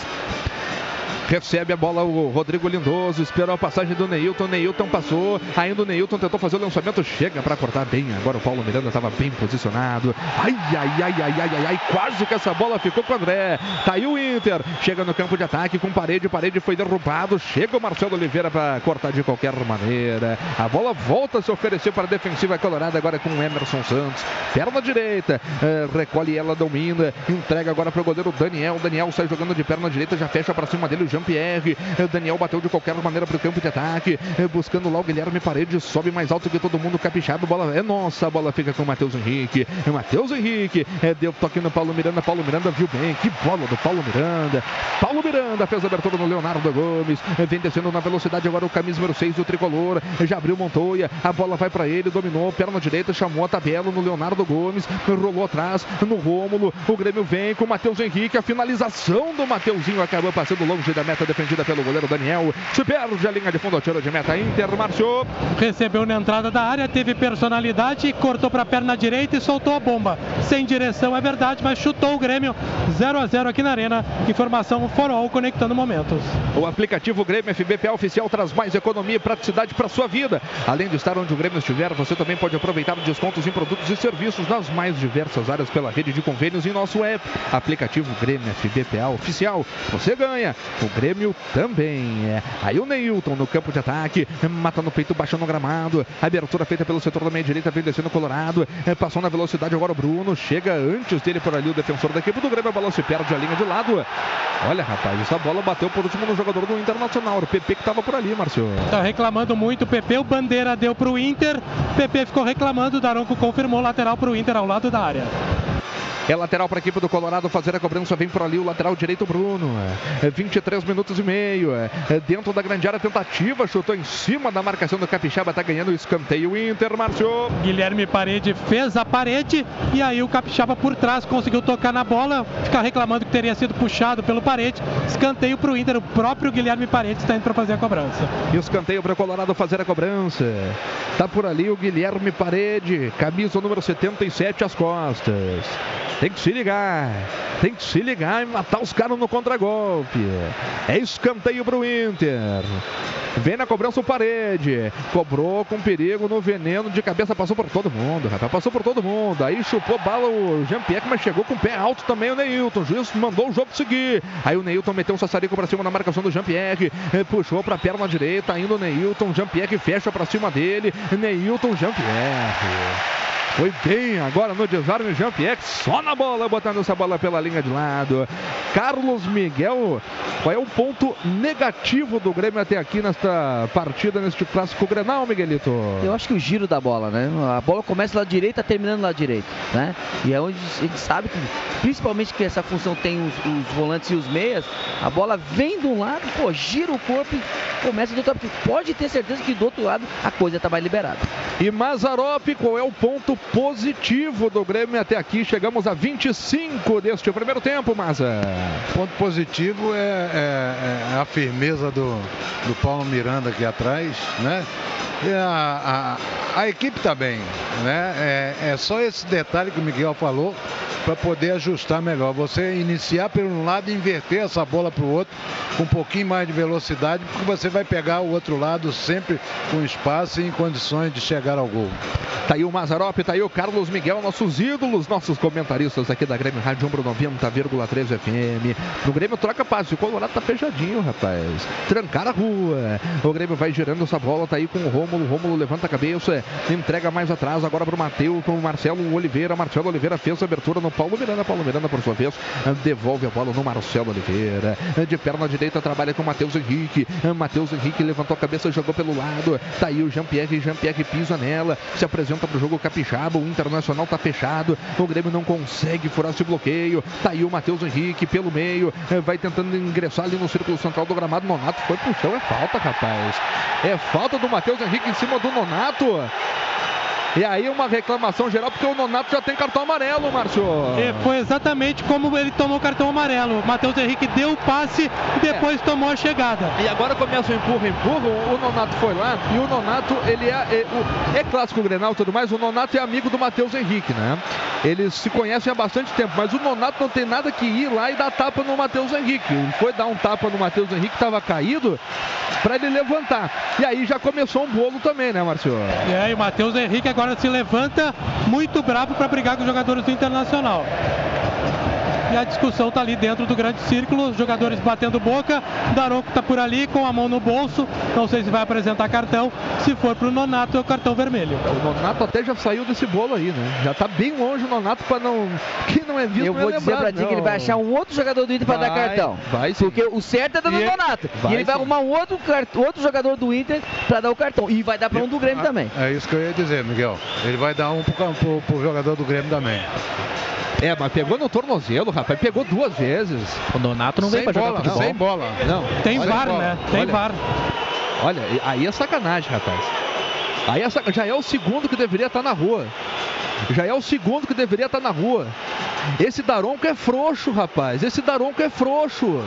Recebe a bola o Rodrigo Lindoso, esperou a passagem do Neilton, Neilton passou, ainda o Neilton tentou fazer o lançamento, chega para cortar bem, agora o Paulo Miranda estava bem posicionado, ai, ai, ai, ai, ai, ai, ai, quase que essa bola ficou com o André, tá aí o Inter, chega no campo de ataque com parede, parede foi derrubado, chega o Marcelo Oliveira para cortar de qualquer maneira, a bola volta a se oferecer para a defensiva colorada agora com o Emerson Santos, perna direita, eh, recolhe ela, domina, entrega agora para o goleiro Daniel, Daniel sai jogando de perna direita, já fecha para cima dele o Jean-Pierre. Daniel bateu de qualquer maneira para o campo de ataque. Buscando lá o Guilherme Paredes. Sobe mais alto que todo mundo. Capixaba. Bola é nossa. A bola fica com o Matheus Henrique. É Matheus Henrique. eh, Deu toque no Paulo Miranda. Paulo Miranda viu bem. Que bola do Paulo Miranda. Paulo Miranda fez a abertura no Leonardo Gomes. Vem descendo na velocidade agora o camisa número 6 do tricolor. Já abriu Montoya. A bola vai para ele. Dominou. Perna direita. Chamou a tabela no Leonardo Gomes. Rolou atrás no Rômulo. O Grêmio vem com o Matheus Henrique. A finalização do Mateuzinho acabou passando longe da meta defendida pelo goleiro Daniel. Se perde a linha de fundo, tiro de meta. Inter marchou. Recebeu na entrada da área, teve personalidade, cortou para a perna direita e soltou a bomba. Sem direção, é verdade, mas chutou o Grêmio 0 a 0 aqui na Arena. Informação Forol conectando momentos. O aplicativo Grêmio FBPA oficial traz mais economia e praticidade para sua vida. Além de estar onde o Grêmio estiver, você também pode aproveitar descontos em produtos e serviços nas mais diversas áreas pela rede de convênios em nosso app. Aplicativo Grêmio FBPA oficial. Você ganha. O Grêmio também. É. Aí o Neilton no campo de ataque, mata no peito, baixando no gramado. Abertura feita pelo setor da meia direita, vem descendo o Colorado. É, passou na velocidade agora o Bruno. Chega antes dele por ali o defensor da equipe do Grêmio. A bola se perde a linha de lado. Olha, rapaz, essa bola bateu por último no jogador do Internacional. O PP que estava por ali, Márcio. Tá reclamando muito o PP, o Bandeira deu pro Inter, PP ficou reclamando, o Daronco confirmou lateral pro Inter ao lado da área. É lateral para a equipe do Colorado fazer a cobrança. Vem por ali o lateral direito, Bruno. É 23 minutos e meio. É dentro da grande área, tentativa. Chutou em cima da marcação do Capixaba. Está ganhando o escanteio. Inter, Márcio. Guilherme Parede fez a parede e aí o Capixaba por trás conseguiu tocar na bola. Ficar reclamando que teria sido puxado pelo Parede. Escanteio para o Inter. O próprio Guilherme Parede está indo para fazer a cobrança. E escanteio para o Colorado fazer a cobrança. Tá por ali o Guilherme Parede. Camisa número 77 às costas. Tem que se ligar. Tem que se ligar e matar os caras no contragolpe. É escanteio pro Inter. Vem na cobrança o parede. Cobrou com perigo no veneno de cabeça. Passou por todo mundo, rapaz. Passou por todo mundo. Aí chupou bala o Jean-Pierre, mas chegou com o pé alto também o Neilton. O juiz mandou o jogo seguir. Aí o Neilton meteu um sassarico pra cima na marcação do Jean-Pierre. Puxou pra perna direita. Indo o Neilton. Jean-Pierre fecha pra cima dele. Neilton Jean-Pierre. Foi bem agora no desarme Jean-Pierre, só na bola, botando essa bola pela linha de lado. Carlos Miguel, qual é o ponto negativo do Grêmio até aqui nesta partida, neste clássico Grenal, Miguelito? Eu acho que o giro da bola, né? A bola começa lá direita, terminando lá direito, né? E é onde a gente sabe que, principalmente que essa função tem os, os volantes e os meias, a bola vem de um lado, pô, gira o corpo e começa do outro lado. Pode ter certeza que do outro lado a coisa tá mais liberada. E Mazarop, qual é o ponto positivo do Grêmio até aqui. Chegamos a 25 deste primeiro tempo, Maza. Ponto positivo é, é, é a firmeza do, do Paulo Miranda aqui atrás, né? E a, a, a equipe está bem, né? É, é só esse detalhe que o Miguel falou para poder ajustar melhor. Você iniciar por um lado e inverter essa bola para o outro com um pouquinho mais de velocidade, porque você vai pegar o outro lado sempre com espaço e em condições de chegar ao gol. Tá aí o Mazarop, tá aí o Carlos Miguel, nossos ídolos, nossos comentaristas aqui da Grêmio Rádio Umbro 90,3 FM. No Grêmio troca passe, o Colorado tá fechadinho, rapaz. Trancar a rua. O Grêmio vai girando essa bola, tá aí com o Rômulo. Rômulo levanta a cabeça, entrega mais atrás agora pro Matheus, pro Marcelo Oliveira. Marcelo Oliveira fez a abertura no Paulo Miranda. Paulo Miranda, por sua vez, devolve a bola no Marcelo Oliveira. De perna direita trabalha com o Matheus Henrique. Matheus Henrique levantou a cabeça, jogou pelo lado. Tá aí o Jean-Pierre, Jean-Pierre pisa nela, se apresenta pro jogo capixaba. O Internacional tá fechado. O Grêmio não consegue furar esse bloqueio. Tá aí o Matheus Henrique pelo meio, vai tentando ingressar ali no círculo central do gramado. Nonato foi chão, é falta, rapaz. É falta do Matheus Henrique em cima do Nonato. E aí uma reclamação geral, porque o Nonato já tem cartão amarelo, Márcio. É, foi exatamente como ele tomou o cartão amarelo. O Matheus Henrique deu o passe e depois é. tomou a chegada. E agora começa o empurra, empurra. O Nonato foi lá e o Nonato, ele é, é, é clássico Grenal e tudo mais. O Nonato é amigo do Matheus Henrique, né? Eles se conhecem há bastante tempo, mas o Nonato não tem nada que ir lá e dar tapa no Matheus Henrique. Ele foi dar um tapa no Matheus Henrique, que estava caído, para ele levantar. E aí já começou um bolo também, né, Márcio? É, e o Matheus Henrique agora se levanta muito bravo para brigar com os jogadores do Internacional. E a discussão está ali dentro do grande círculo, os jogadores batendo boca. Daronco está por ali com a mão no bolso. Não sei se vai apresentar cartão. Se for para o Nonato, é o cartão vermelho. O Nonato até já saiu desse bolo aí, né? Já está bem longe o Nonato para não. Que não é visto. Eu vou é dizer para ti que ele vai achar um outro jogador do Inter para dar cartão. Vai sim. Porque o certo é dar no E é- Nonato. vai e ele vai sim. arrumar um outro, cart- outro jogador do Inter para dar o cartão. E vai dar para um do Grêmio também. É isso que eu ia dizer, Miguel. Ele vai dar um pro, pro, pro jogador do Grêmio também. É, mas pegou no tornozelo, rapaz. Pegou duas vezes. O Donato não Sem veio jogar bola, futebol. sem bola. Não. Tem Olha, VAR, bola. né? Tem Olha. VAR. Olha, aí é sacanagem, rapaz. Aí é sac- já é o segundo que deveria estar na rua. Já é o segundo que deveria estar na rua. Esse Daronco é frouxo, rapaz. Esse Daronco é frouxo.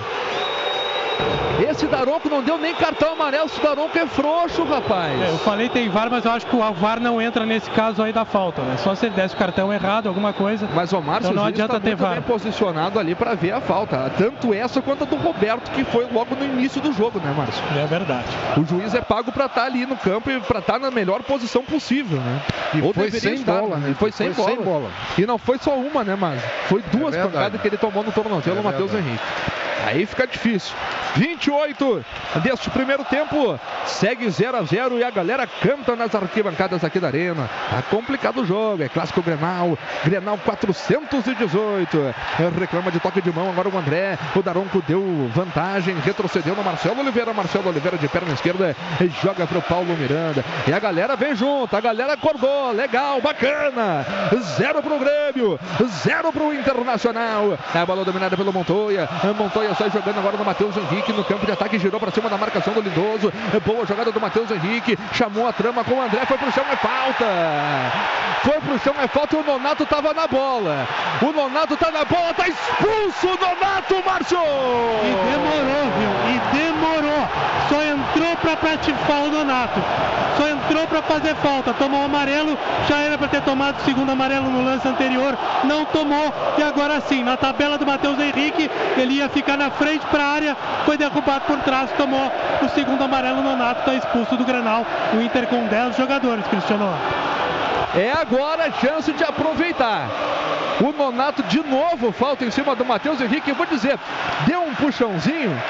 Esse Daronco não deu nem cartão amarelo. Esse Daronco é frouxo, rapaz. É, eu falei tem VAR, mas eu acho que o VAR não entra nesse caso aí da falta, né? Só se ele desse o cartão errado, alguma coisa. Mas o Márcio então não adianta tá ter VAR. bem posicionado ali para ver a falta. Tanto essa quanto a do Roberto, que foi logo no início do jogo, né, Márcio? É verdade. O juiz é pago para estar ali no campo e para estar na melhor posição possível, né? E Ou foi sem estar, bola, né? E foi sem, Foi bola. sem bola. E não foi só uma, né, Márcio? Foi duas verdade. pancadas que ele tomou no tornozelo, É o Matheus. Henrique. Aí fica difícil. 28 deste primeiro tempo. Segue 0 a 0 e a galera canta nas arquibancadas aqui da Arena. Tá complicado o jogo. É clássico Grenal. Grenal 418. Reclama de toque de mão agora o André. O Daronco deu vantagem. Retrocedeu no Marcelo Oliveira. Marcelo Oliveira de perna esquerda. Joga pro Paulo Miranda. E a galera vem junto. A galera acordou. Legal, bacana. Zero pro Grêmio. Zero pro Internacional. A bola dominada pelo Montoya. Montoya sai jogando agora no Matheus Henrique no campo de ataque. Girou para cima da marcação do Lindoso. Boa jogada do Matheus Henrique. Chamou a trama com o André. Foi pro chão, é falta. Foi pro chão, é falta. E o Nonato tava na bola. O Nonato tá na bola. Tá expulso o Nonato, Márcio. E demorou, viu? E demorou. Só entrou pra pratifar o Donato. Só entrou pra fazer falta. Tomou o amarelo. Já era pra ter tomado o segundo amarelo no lance anterior. Não tomou. E agora sim, na tabela do Matheus Henrique, ele ia ficar na frente pra área. Foi derrubado por trás. Tomou o segundo amarelo. O Nonato tá expulso do Grenal. O Inter com 10 jogadores, Cristiano. É agora a chance de aproveitar. O Nonato de novo falta em cima do Matheus Henrique. Eu vou dizer, deu um puxãozinho.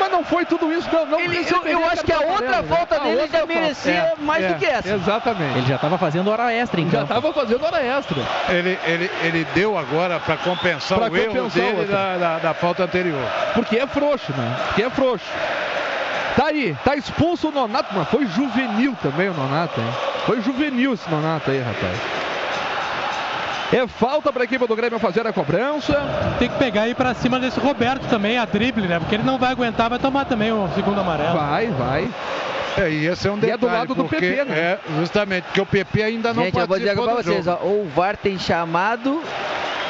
Mas não foi tudo isso, não. não Ele- eu- eu acho que a outra amarelo, né? falta dele outra já merecia falta. mais do que essa. Exatamente. Ele já estava fazendo hora extra em Já estava fazendo hora extra. Ele, ele, ele deu agora para compensar Pra o erro compensar dele outra. da, da, da falta anterior. Porque é frouxo, né? Porque é frouxo. Tá aí, tá expulso o Nonato, mas foi juvenil também o Nonato, hein? Foi juvenil esse Nonato aí, rapaz. É falta para a equipe do Grêmio fazer a cobrança. Tem que pegar ir pra cima desse Roberto também, a drible, né? Porque ele não vai aguentar, vai tomar também o segundo amarelo. Vai, vai. É, e esse é um E é detalhe. do lado do PP, né? É, justamente, porque o PP ainda não Gente, eu vou dizer do vocês, ó, o VAR tem chamado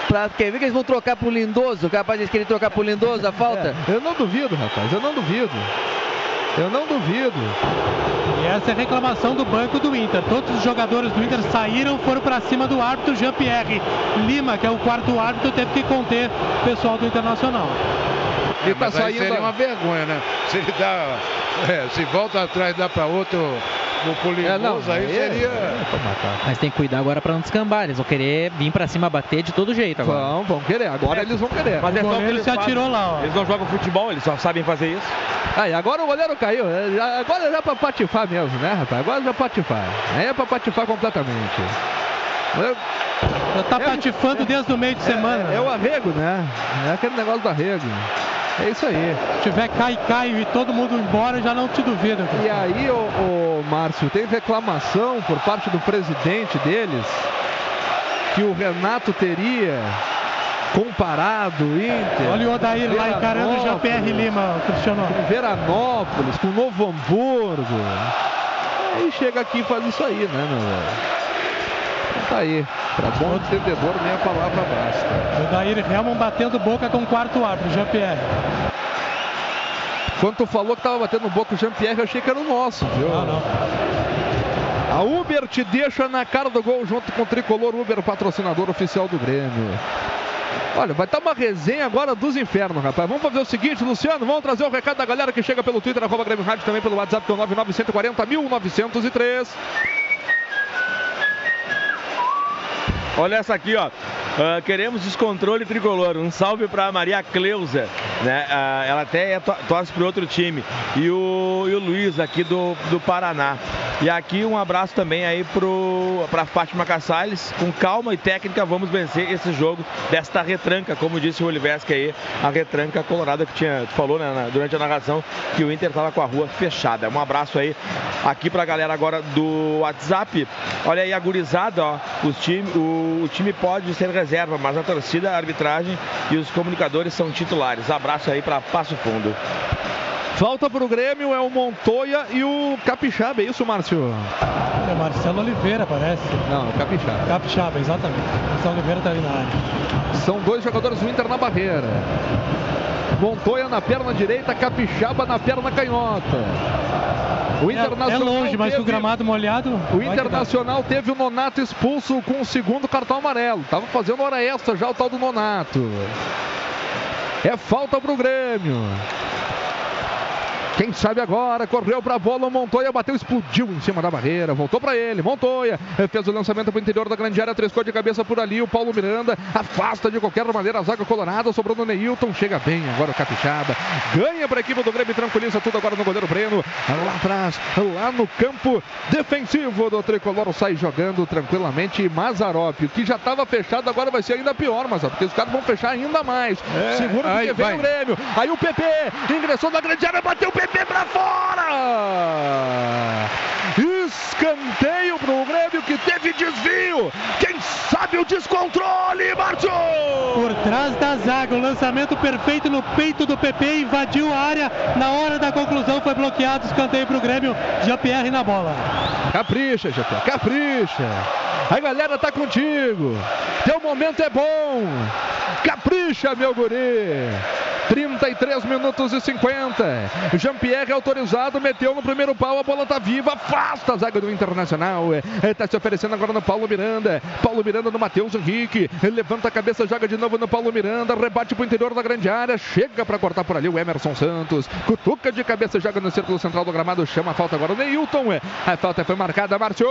pra. Quer ver que eles vão trocar pro Lindoso? O capaz de querer trocar pro Lindoso a falta? É, eu não duvido, rapaz, eu não duvido. Eu não duvido. E essa é a reclamação do banco do Inter. Todos os jogadores do Inter saíram, foram pra cima do árbitro Jean-Pierre Lima, que é o quarto árbitro, teve que conter o pessoal do Internacional. É, Ele tá mas aí saindo. seria uma vergonha, né? Se ele dá. é, se volta atrás e dá para outro no É, Pulinhoso, aí seria. Mas tem que cuidar agora pra não descambar. Eles vão querer vir pra cima bater de todo jeito agora. Vão, vão querer. Agora eles vão querer. Mas é só que eles se atirou lá, ó. Eles não jogam futebol, eles só sabem fazer isso. Aí, agora o goleiro caiu. É, já- Agora já pra patifar mesmo, né, rapaz? Agora já patifar. Aí é pra patifar completamente. É, Já tá É, patifando desde o meio de semana. é o arrego, né? É aquele negócio do arrego. É isso aí. Se tiver cai, cai e todo mundo embora, já não te duvido. E aí, ô, ô, Márcio, tem reclamação por parte do presidente deles que o Renato teria comparado o Inter. Olha o Odair lá encarando o Jean-Pierre Lima, Cristiano. Com Veranópolis, com Novo Hamburgo. Aí chega aqui e faz isso aí, né, meu velho? Tá aí. Pra bom entendedor, nem a palavra basta. O Odair Helman batendo boca com o quarto árbitro, Jean-Pierre. Quando tu falou que tava batendo boca o Jean-Pierre, eu achei que era o nosso, viu? Não, não. A Uber te deixa na cara do gol junto com o Tricolor Uber, patrocinador oficial do Grêmio. Olha, vai estar uma resenha agora dos infernos, rapaz. Vamos fazer o seguinte, Luciano, vamos trazer o recado da galera que chega pelo Twitter, arroba Grêmio Rádio, também pelo WhatsApp, que é o 99140 1903. Olha essa aqui, ó. Ah, queremos descontrole tricolor. Um salve pra Maria Cleusa. Né? Ah, ela até é to torce pro outro time. E o, e o Luiz aqui do, do Paraná. E aqui um abraço também aí pro, pra Fátima Cassales. Com calma e técnica vamos vencer esse jogo desta retranca, como disse o Oliveski aí, a retranca colorada que tinha, falou né, na- durante a narração que o Inter tava com a rua fechada. Um abraço aí aqui pra galera agora do WhatsApp. Olha aí a gurizada, ó. Os time, o, o time pode ser reserva, mas a torcida, a arbitragem e os comunicadores são titulares. Abraço aí pra Passo Fundo. Falta pro Grêmio é o Montoya e o Capixaba, é isso, Márcio? É Marcelo Oliveira, parece. Não, o Capixaba. Capixaba, exatamente. Marcelo Oliveira tá ali na área. São dois jogadores do Inter na barreira. Montoya na perna direita, Capixaba na perna canhota. O É, é Internacional longe, mas com o teve- gramado molhado. O. Internacional teve o Nonato expulso com o segundo cartão amarelo. Tava fazendo hora extra já o tal do Nonato. É falta pro Grêmio. Quem sabe agora, correu pra bola, o Montoya bateu, explodiu em cima da barreira, voltou pra ele, Montoya fez o lançamento pro interior da grande área, triscou de cabeça por ali, o Paulo Miranda afasta de qualquer maneira a zaga colorada, sobrou no Neilton, chega bem agora o Capixaba, ganha pra equipe do Grêmio, tranquiliza tudo agora no goleiro Breno, lá atrás, lá no campo defensivo do Tricolor, sai jogando tranquilamente e Mazarop, que já estava fechado, agora vai ser ainda pior, Mazarop, porque os caras vão fechar ainda mais, É, segura porque aí vem vai. o Grêmio, aí o PP ingressou na grande área, bateu o PP pra fora! Escanteio pro Grêmio que teve desvio. Quem sabe o descontrole, Márcio! Por trás da zaga, o lançamento perfeito no peito do PP, invadiu a área. Na hora da conclusão foi bloqueado, escanteio para o Grêmio. Jean-Pierre na bola. Capricha, Jean capricha. A galera tá contigo. Teu momento é bom. Capricha, meu guri. 33 minutos e 50. Jean-Pierre autorizado, meteu no primeiro pau, a bola tá viva, afasta a zaga do Internacional. É, tá se oferecendo agora no Paulo Miranda. Paulo Miranda no Matheus Henrique. Levanta a cabeça, joga de novo no Paulo Miranda, rebate pro interior da grande área, chega para cortar por ali o Emerson Santos. Cutuca de cabeça, joga no círculo central do gramado, chama a falta agora o Neilton. A falta foi marcada, Márcio.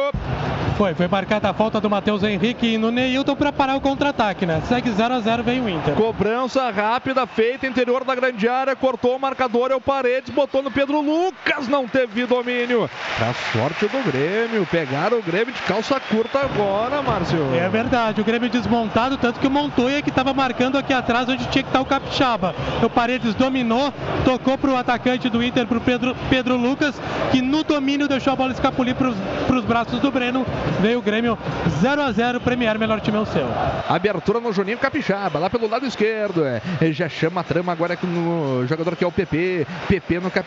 Foi, foi marcada a falta do Matheus Henrique no Neilton para parar o contra-ataque, né? Segue 0 a 0 vem o Inter. Cobrança rápida feita, interior da grande área, cortou o marcador, é o Paredes, botou no Pedro Lucas, não teve domínio. Pra sorte do Grêmio, pegaram o Grêmio de calça curta agora, Márcio. É verdade, o Grêmio desmontado, tanto que o Montoya que estava marcando aqui atrás onde tinha que estar o Capixaba. O Paredes dominou, tocou para o atacante do Inter, para o Pedro, Pedro Lucas, que no domínio deixou a bola escapulir para os braços do Breno. Veio o Grêmio 0 a 0 Premier, melhor time é o seu. Abertura no Juninho Capixaba, lá pelo lado esquerdo. É. Ele já chama a trama agora com o jogador que é o PP. PP no Capixaba,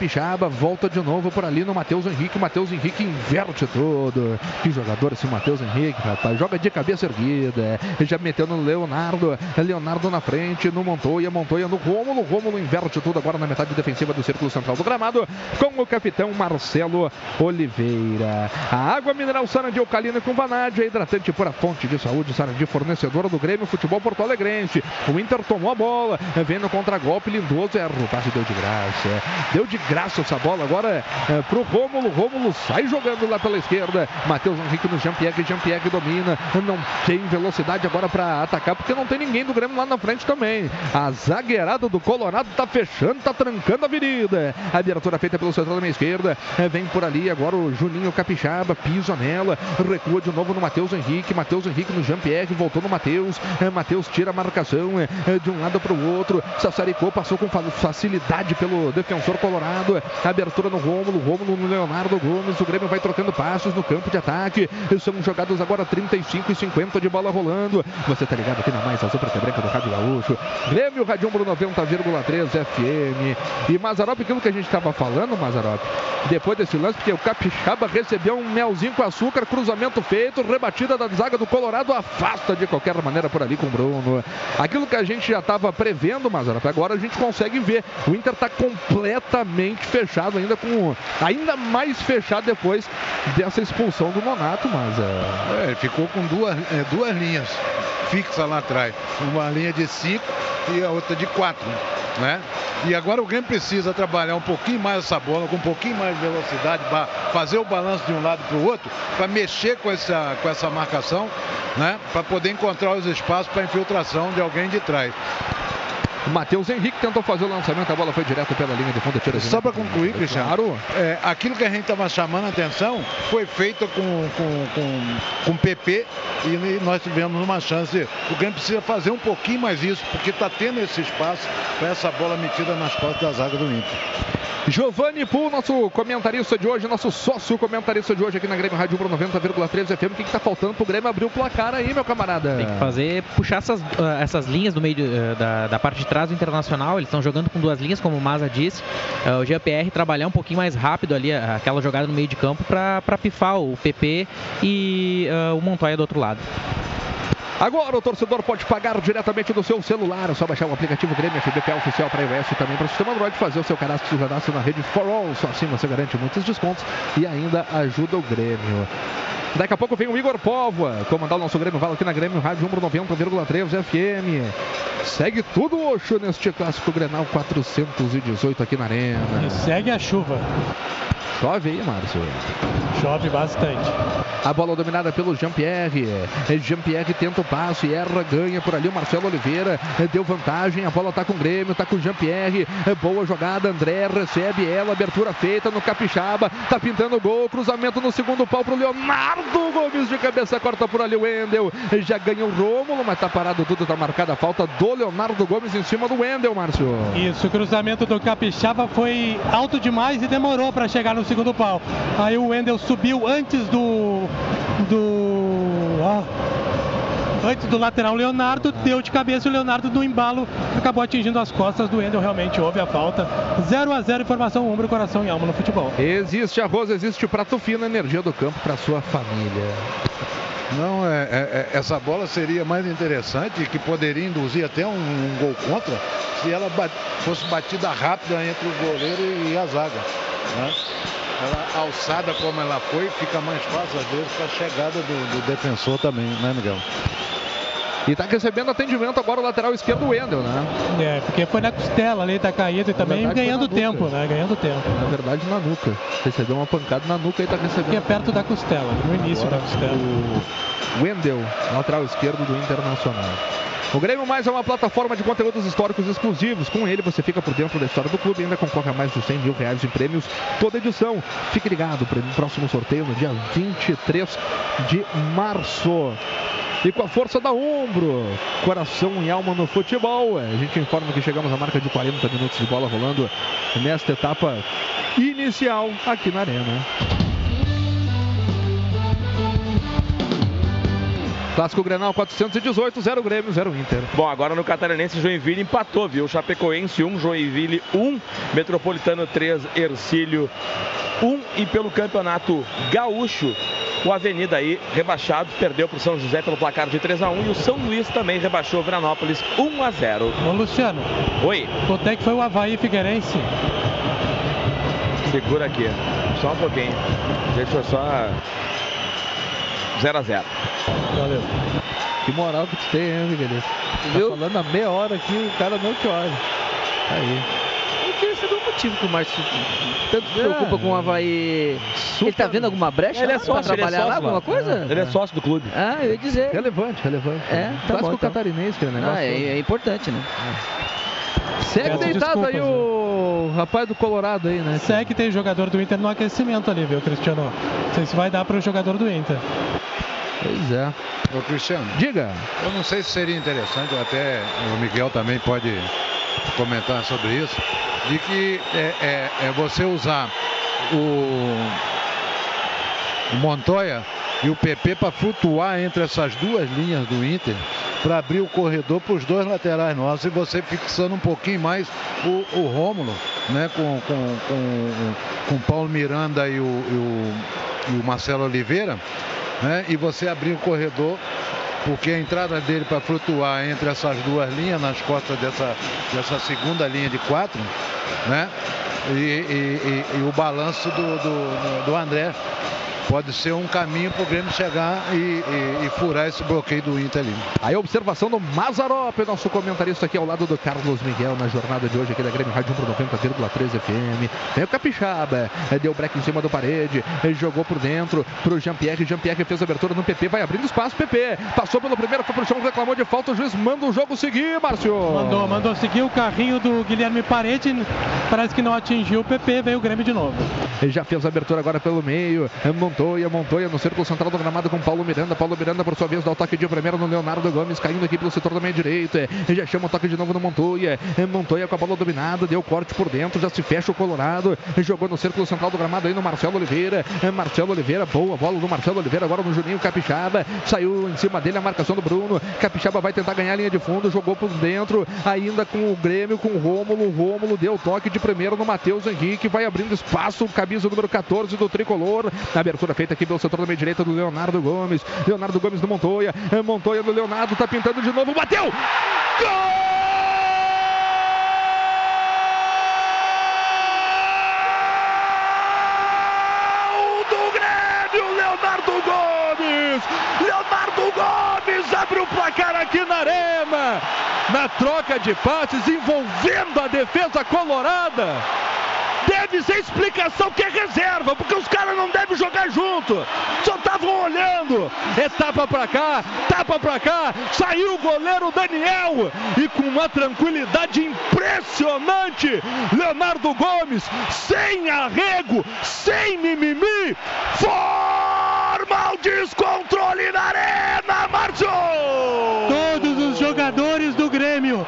volta de novo por ali no Matheus Henrique. O Matheus Henrique inverte tudo. Que jogador esse Matheus Henrique, rapaz. Joga de cabeça erguida. É. Já meteu no Leonardo. É Leonardo na frente, no Montoya. Montoya no Rômulo. Rômulo inverte tudo agora na metade defensiva do círculo central do gramado. Com o capitão Marcelo Oliveira. A água mineral Sarandi Alcalina com vanádio. É hidratante por a fonte de saúde. Sarandi fornecedora do Grêmio Futebol Porto Alegrense. O Inter tomou a bola. Vem no contragolpe. Lindoso erra. O passe deu de graça. Deu de graça essa bola agora é, pro Rômulo. Rômulo sai jogando lá pela esquerda. Matheus Henrique no Jean-Pierre. Jean-Pierre domina. Não tem velocidade agora para atacar porque não tem ninguém do Grêmio lá na frente também. A zagueirada do Colorado tá fechando, tá trancando a avenida. A abertura feita pelo central da minha esquerda. É, vem por ali agora o Juninho Capixaba. Pisa nela. Recua de novo no Matheus Henrique. Matheus Henrique no Jean-Pierre. Voltou no Matheus. É, Matheus tira a marcação é, é, de um lado para o outro. Sassaricou, passou com fa- facilidade pelo defensor colorado. Abertura no Rômulo. Rômulo no Leonardo Gomes. O Grêmio vai trocando passos no campo de ataque. São jogados agora 35 e 50 de bola rolando. Você tá ligado aqui na Mais Azul Preta Branca do Rádio Gaúcho. Grêmio Rádio Umbro 90,3 FM. E Mazarop, aquilo que a gente estava falando, Mazarop, depois desse lance, porque o Capixaba recebeu um melzinho com açúcar, cruzamento feito, rebatida da zaga do Colorado, afasta de qualquer maneira por ali com o Bruno. Aquilo que a gente já estava prevendo, Mazarop, agora a gente consegue ver. O Inter está completamente fechado, ainda com ainda mais fechado depois dessa expulsão do Nonato, mas É, ele ficou com duas, é, duas linhas fixas lá atrás. Uma linha de cinco e a outra de quatro. Né? E agora o Grêmio precisa trabalhar um pouquinho mais essa bola, com um pouquinho mais de velocidade, para fazer o balanço de um lado para o outro, para mexer com essa, com essa marcação, né? para poder encontrar os espaços para infiltração de alguém de trás. O Matheus Henrique tentou fazer o lançamento, a bola foi direto pela linha de fundo. Tira Só para concluir, Cristiano, Claro. é, aquilo que a gente estava chamando a atenção foi feito com, com, com, com PP e nós tivemos uma chance. O Grêmio precisa fazer um pouquinho mais isso, porque está tendo esse espaço para essa bola metida nas costas da zaga do Inter. Giovanni Pool, nosso comentarista de hoje, nosso sócio comentarista de hoje aqui na Grêmio Rádio Umbro 90,3 FM. O que, que tá faltando pro Grêmio abrir o placar aí, meu camarada? Tem que fazer, puxar essas, ah, essas linhas do meio de, ah, da, da parte de trás do Internacional. Eles estão jogando com duas linhas, como o Maza disse. Ah, o GPR trabalhar um pouquinho mais rápido ali, aquela jogada no meio de campo, para pifar o PP e ah, o Montoya do outro lado. Agora o torcedor pode pagar diretamente do seu celular. É só baixar o aplicativo Grêmio FBP oficial para iOS e também para o sistema Android. Fazer o seu cadastro, cadastro na rede For All. Só assim você garante muitos descontos e ainda ajuda o Grêmio. Daqui a pouco vem o Igor Póvoa comandar o nosso Grêmio Vala aqui na Grêmio Rádio Umbro 90,3 FM. Segue tudo Oxo neste clássico Grenal 418 aqui na Arena. E segue a chuva. Chove aí, Márcio. Chove bastante. A bola dominada pelo Jean-Pierre. Jean-Pierre tenta o passo e erra, ganha por ali o Marcelo Oliveira. Deu vantagem, a bola tá com o Grêmio, tá com o Jean-Pierre. Boa jogada, André recebe ela, abertura feita no Capixaba. Tá pintando o gol, cruzamento no segundo pau pro Leonardo Gomes de cabeça, corta por ali o Wendel. Já ganha o Rômulo, mas tá parado tudo, tá marcada a falta do Leonardo Gomes em cima do Wendel, Márcio. Isso, o cruzamento do Capixaba foi alto demais e demorou para chegar no segundo pau. Aí o Wendel subiu antes do. do. ó, antes do lateral Leonardo, deu de cabeça e o Leonardo no embalo acabou atingindo as costas do Wendel. Realmente houve a falta. 0 a 0 informação, ombro, coração e alma no futebol. Existe arroz, existe prato fino, energia do campo para sua família. Não, é, é- é- essa bola seria mais interessante e que poderia induzir até um, um gol contra se ela ba- fosse batida rápida entre o goleiro e a zaga. né? Ela alçada como ela foi, fica mais fácil às vezes para a chegada do, do defensor também, né, Miguel? E tá recebendo atendimento agora o lateral esquerdo, o Wendel, né? É, porque foi na costela ali, tá caído e também verdade, ganhando tempo, nuca. né? Ganhando tempo. Na verdade, na nuca. Recebeu uma pancada na nuca e tá recebendo. Que é perto da costela, no início Agora, da costela. O Wendel, lateral esquerdo do Internacional. O Grêmio Mais é uma plataforma de conteúdos históricos exclusivos. Com ele você fica por dentro da história do clube e ainda concorre a mais de 100 mil reais em prêmios toda edição. Fique ligado para o próximo sorteio no dia 23 de março. E com a força da Umbro, coração e alma no futebol. A gente informa que chegamos à marca de 40 minutos de bola rolando nesta etapa inicial aqui na Arena. Clássico Grenal 418, 0 Grêmio, 0 Inter. Bom, agora no Catarinense, Joinville empatou, viu? Chapecoense 1, Joinville 1, Metropolitano 3, Ercílio 1 e pelo Campeonato Gaúcho, o Avenida aí rebaixado, perdeu para o São José pelo placar de 3 a 1 e o São Luís também rebaixou o Veranópolis 1 a 0. Ô Luciano, Oi, quanto é que foi o Havaí Figueirense? segura aqui, só um pouquinho. Deixa eu só 0 a 0. Valeu. Que moral que tu tem, hein, Miguelito? Tá falando há meia hora aqui, o cara não te olha. Aí. Eu queria saber o motivo que o Márcio tanto se preocupa com o Havaí. Ele tá vendo alguma brecha Ele é lá pra sócio, ele é trabalhar lá, sócio, alguma mano. coisa? Ele é sócio do clube. Ah, eu ia dizer. Relevante, relevante. É, tá Clássico bom, então. catarinense, que é o negócio. Ah, é, é importante, né? Segue Peço deitado aí desculpas, o rapaz do Colorado aí, né? Segue tem jogador do Inter no aquecimento ali, viu, Cristiano? Não sei se vai dar para o jogador do Inter. Pois é. Ô Cristiano, Diga. eu não sei se seria interessante, até o Miguel também pode comentar sobre isso, de que é, é- é você usar o, o Montoya e o PP para flutuar entre essas duas linhas do Inter, para abrir o corredor para os dois laterais nossos e você fixando um pouquinho mais o, o Rômulo, né, com, com, com, com o Paulo Miranda e o, e o, e o Marcelo Oliveira, né, e você abrir o corredor porque a entrada dele para flutuar entre essas duas linhas, nas costas dessa, dessa segunda linha de quatro, né? E, e- e- e o balanço do, do, do André pode ser um caminho para o Grêmio chegar e, e- e furar esse bloqueio do Inter ali. Aí a observação do Mazarop, nosso comentarista aqui ao lado do Carlos Miguel na jornada de hoje aqui da Grêmio Rádio 1 pro 90,3 FM. Tem o Capixaba, eh, deu break em cima do parede, ele jogou por dentro pro Jean-Pierre. Jean-Pierre fez a abertura no PP, vai abrindo espaço. PP passou pelo primeiro, foi pro chão, reclamou de falta. O juiz manda o jogo seguir, Márcio. Mandou, mandou seguir o carrinho do Guilherme Parede. Parece que não atingiu o PP, veio o Grêmio de novo. Ele já fez a abertura agora pelo meio. Montoya, Montoya no círculo central do gramado com Paulo Miranda. Paulo Miranda, por sua vez, dá o toque de primeiro no Leonardo Gomes, caindo aqui pelo setor da meia direita. Ele já chama o toque de novo no Montoya. Montoya com a bola dominada, deu corte por dentro, já se fecha o Colorado. Jogou no círculo central do gramado aí no Marcelo Oliveira. Marcelo Oliveira, boa bola do Marcelo Oliveira, agora no Juninho Capixaba. Saiu em cima dele a marcação do Bruno. Capixaba vai tentar ganhar a linha de fundo, jogou por dentro, ainda com o Grêmio, com o Rômulo. Rômulo deu toque de primeiro no Matheus Henrique, vai abrindo espaço, camisa número 14 do tricolor. Abertura feita aqui pelo setor da meia direita do Leonardo Gomes. Leonardo Gomes do Montoya. Montoya do Leonardo, tá pintando de novo, bateu! Gol Leonardo! Gomes abre o placar aqui na arena. Na troca de passes, envolvendo a defesa colorada. Deve ser explicação que é reserva, porque os caras não devem jogar junto. Só estavam olhando. É tapa pra cá, tapa pra cá. Saiu o goleiro Daniel. E com uma tranquilidade impressionante, Leonardo Gomes, sem arrego, sem mimimi, forma o descontrole na arena, Márcio! Todos os jogadores do Grêmio,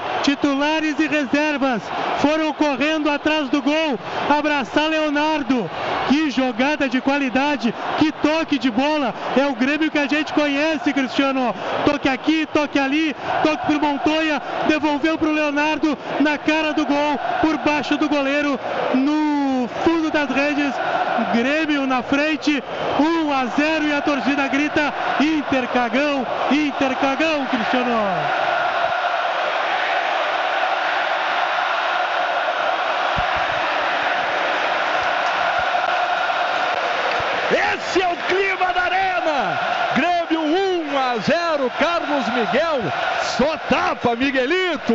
titulares e reservas, foram correndo atrás do gol, abraçar Leonardo. Que jogada de qualidade, que toque de bola. É o Grêmio que a gente conhece, Cristiano. Toque aqui, toque ali, toque pro Montoya, devolveu pro Leonardo na cara do gol, por baixo do goleiro, no fundo das redes. Grêmio na frente, 1 a 0 e a torcida grita Intercagão, Intercagão, Cristiano. Esse é Carlos Miguel. Só tapa, Miguelito.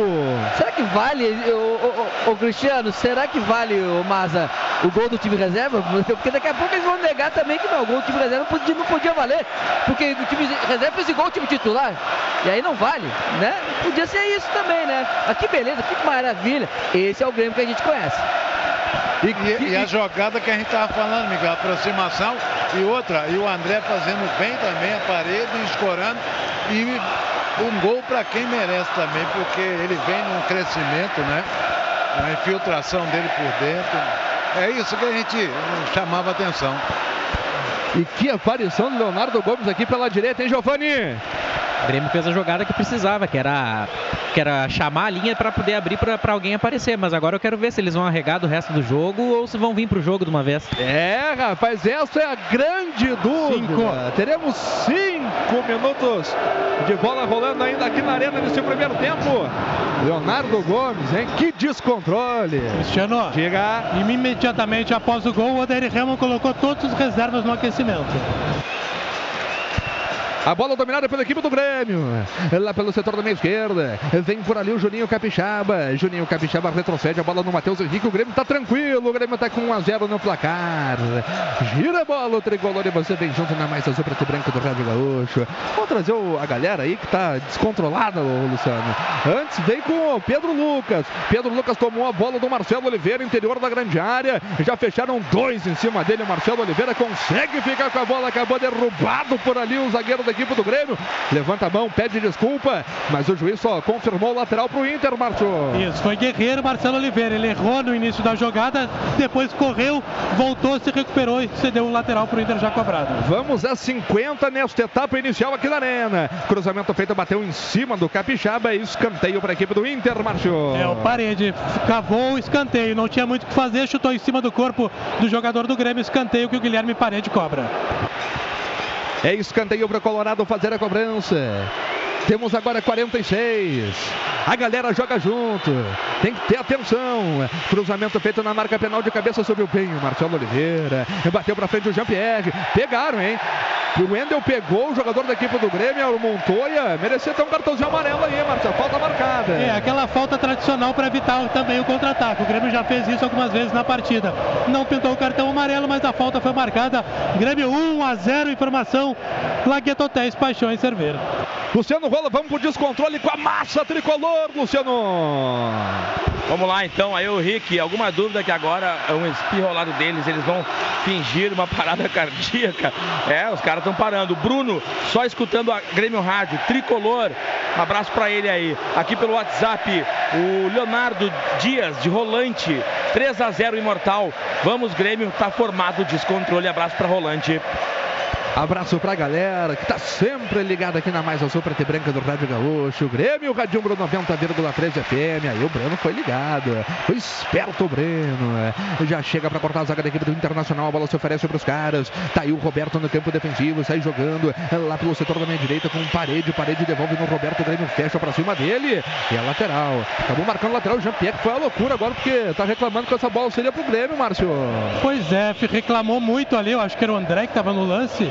Será que vale, o, o, o, Cristiano, será que vale, o Maza, o gol do time reserva? Porque daqui a pouco eles vão negar também que não, o gol do time reserva não podia, não podia valer. Porque o time reserva fez igual o time titular. E aí não vale, né? Podia ser isso também, né? Mas que beleza, que maravilha. Esse é o Grêmio que a gente conhece. E, e, e, a jogada que a gente estava falando, Miguel, aproximação e outra, e o André fazendo bem também a parede, escorando e um gol para quem merece também, porque ele vem num crescimento, né? A infiltração dele por dentro. É isso que a gente chamava atenção. E que aparição do Leonardo Gomes aqui pela direita, hein, Giovanni? O Grêmio fez a jogada que precisava, que era, que era chamar a linha para poder abrir para alguém aparecer. Mas agora eu quero ver se eles vão arregar do resto do jogo ou se vão vir pro jogo de uma vez. É, rapaz, essa é a grande dúvida. Cinco. Teremos cinco minutos de bola rolando ainda aqui na arena nesse primeiro tempo. Leonardo Gomes, hein? Que descontrole. Cristiano, Diga. imediatamente após o gol, o Odair Helman colocou todos os reservas no aquecimento. to Milton. A bola dominada pela equipe do Grêmio. Lá pelo setor da meia esquerda. Vem por ali o Juninho Capixaba. Juninho Capixaba retrocede a bola no Matheus Henrique. O Grêmio tá tranquilo. O Grêmio tá com 1 a 0 no placar. Gira a bola o tricolor e você vem junto na mais azul preto branco do Rádio Gaúcho. Vamos trazer a galera aí que tá descontrolada, Luciano. Antes veio com o Pedro Lucas. Pedro Lucas tomou a bola do Marcelo Oliveira, interior da grande área. Já fecharam dois em cima dele. O Marcelo Oliveira consegue ficar com a bola. Acabou derrubado por ali o zagueiro da equipe do Grêmio. Levanta a mão, pede desculpa. Mas o juiz só confirmou o lateral pro Inter, Márcio. Isso, foi guerreiro Marcelo Oliveira. Ele errou no início da jogada, depois correu, voltou, se recuperou e cedeu o lateral pro Inter já cobrado. Vamos a 50 nesta etapa inicial aqui na Arena. Cruzamento feito, bateu em cima do Capixaba. Escanteio para a equipe do Inter, Márcio. É, o parede cavou o escanteio, não tinha muito o que fazer, chutou em cima do corpo do jogador do Grêmio, escanteio que o Guilherme Parede cobra. É escanteio para o Colorado fazer a cobrança. Temos agora 46. A galera joga junto. Tem que ter atenção. Cruzamento feito na marca penal de cabeça sobre o penho. Marcelo Oliveira. Bateu para frente o Jean-Pierre. Pegaram, hein? O Wendel pegou o jogador da equipe do Grêmio, o Montoya. Merecia ter um cartãozinho amarelo aí, Marcelo. Falta marcada. É, aquela falta tradicional para evitar também o contra-ataque. O Grêmio já fez isso algumas vezes na partida. Não pintou o cartão amarelo, mas a falta foi marcada. Grêmio 1 a 0, informação. Lagueto Hotéis, Paixões Cerveira. Luciano Vamos pro descontrole com a massa tricolor, Luciano. Vamos lá então, aí o Rick, alguma dúvida que agora é um espirro ao lado deles, eles vão fingir uma parada cardíaca. É, os caras estão parando. Bruno, só escutando a Grêmio Rádio, tricolor. Abraço pra ele aí. Aqui pelo WhatsApp, o Leonardo Dias, de Rolante, 3 a 0 Imortal. Vamos, Grêmio, tá formado descontrole. Abraço pra Rolante. Abraço pra galera que tá sempre ligada aqui na Mais Azul Preta e Branca do Rádio Gaúcho. Grêmio Radiumbro 90,3 FM. Aí o Breno foi ligado. Foi esperto o Breno. Já chega pra cortar a zaga da equipe do Internacional. A bola se oferece pros caras. Tá aí o Roberto no campo defensivo. Sai jogando lá pelo setor da meia direita com parede. Parede devolve no Roberto. O Grêmio fecha pra cima dele. E a lateral. Acabou marcando o lateral. Jean-Pierre foi a loucura agora porque tá reclamando que essa bola seria pro Grêmio, Márcio. Pois é, reclamou muito ali. Eu acho que era o André que estava no lance.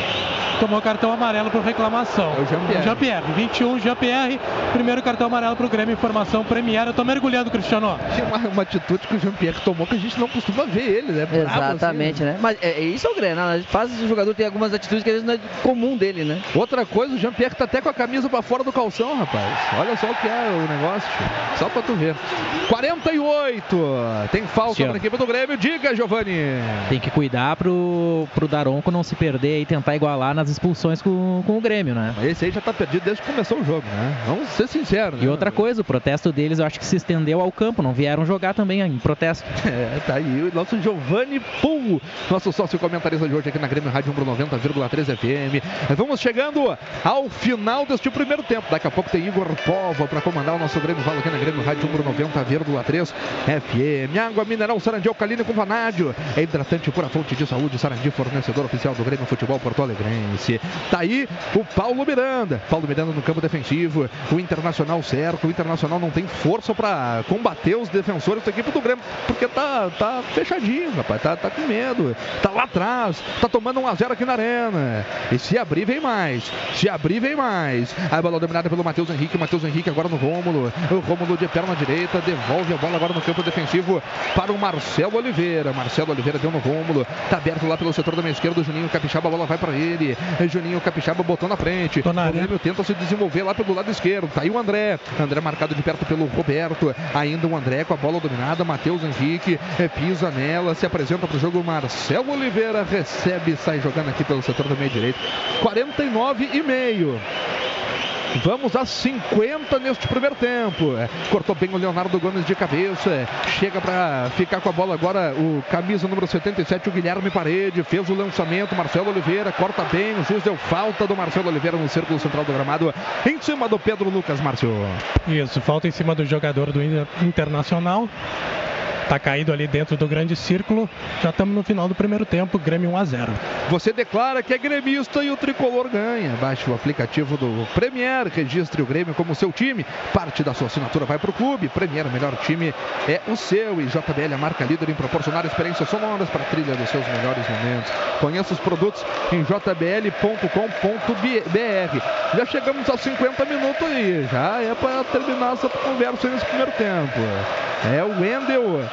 tomou cartão amarelo por reclamação. É o Jean-Pierre. Jean-Pierre, 21, Jean-Pierre, primeiro cartão amarelo pro Grêmio, informação Premier. Eu tô mergulhando, Cristiano. Tinha uma, uma atitude que o Jean-Pierre tomou que a gente não costuma ver ele, né? Bravo, Exatamente, né? Mas é, é isso é o Grenal, né? faz o jogador ter algumas atitudes que às vezes não é comum dele, né? Outra coisa, o Jean-Pierre tá até com a camisa pra fora do calção, rapaz. Olha só o que é o negócio, só pra tu ver. 48, tem falta pra equipe do Grêmio, diga, Giovanni. Tem que cuidar pro, pro Daronco não se perder e tentar igualar nas expulsões com, com o Grêmio, né? Esse aí já tá perdido desde que começou o jogo, né? Vamos ser sinceros. E né? outra coisa, o protesto deles eu acho que se estendeu ao campo, não vieram jogar também em protesto. É, tá aí o nosso Giovanni Pum, nosso sócio comentarista de hoje aqui na Grêmio Rádio Umbro 90,3 FM. Vamos chegando ao final deste primeiro tempo. Daqui a pouco tem Igor Povo para comandar o nosso Grêmio Valo aqui na Grêmio Rádio Umbro 90,3 FM. Água mineral Sarandi Alcalino com vanádio. É hidratante pura fonte de saúde. Sarandi, fornecedor oficial do Grêmio Futebol Porto Alegrense. Tá aí o Paulo Miranda. Paulo Miranda no campo defensivo. O Internacional certo. O Internacional não tem força para combater os defensores da equipe do Grêmio. Porque tá, tá fechadinho, rapaz. Tá, tá com medo. Tá lá atrás. Tá tomando 1x0 aqui na arena. E se abrir, vem mais. Se abrir, vem mais. A bola dominada pelo Matheus Henrique. Matheus Henrique agora no Rômulo. O Rômulo de perna direita. Devolve a bola agora no campo defensivo para o Marcelo Oliveira. Marcelo Oliveira deu no Rômulo. Tá aberto lá pelo setor da minha esquerda. O Juninho Capixaba. A bola vai para ele. Juninho Capixaba botou na frente. O Grêmio tenta se desenvolver lá pelo lado esquerdo. Tá aí o André. André marcado de perto pelo Roberto. Ainda o André com a bola dominada. Matheus Henrique eh, pisa nela. Se apresenta para o jogo. Marcelo Oliveira recebe. Sai jogando aqui pelo setor da meia direita. 49 e meio. Vamos a 50 neste primeiro tempo. É, Cortou bem o Leonardo Gomes de cabeça. Chega para ficar com a bola agora o camisa número 77, o Guilherme Parede. Fez o lançamento. Marcelo Oliveira corta bem. O juiz deu falta do Marcelo Oliveira no círculo central do gramado. Em cima do Pedro Lucas Márcio. Isso, falta em cima do jogador do Inter- Internacional. Tá caído ali dentro do grande círculo. Já estamos no final do primeiro tempo, Grêmio 1 a 0. Você declara que é gremista e o tricolor ganha. Baixe o aplicativo do Premier, registre o Grêmio como seu time. Parte da sua assinatura vai para o clube. Premier, o melhor time é o seu. E JBL, a marca líder em proporcionar experiências sonoras para a trilha dos seus melhores momentos. Conheça os produtos em jbl.com.br. Já chegamos aos 50 minutos aí. Já é para terminar essa conversa nesse primeiro tempo. É o Wendel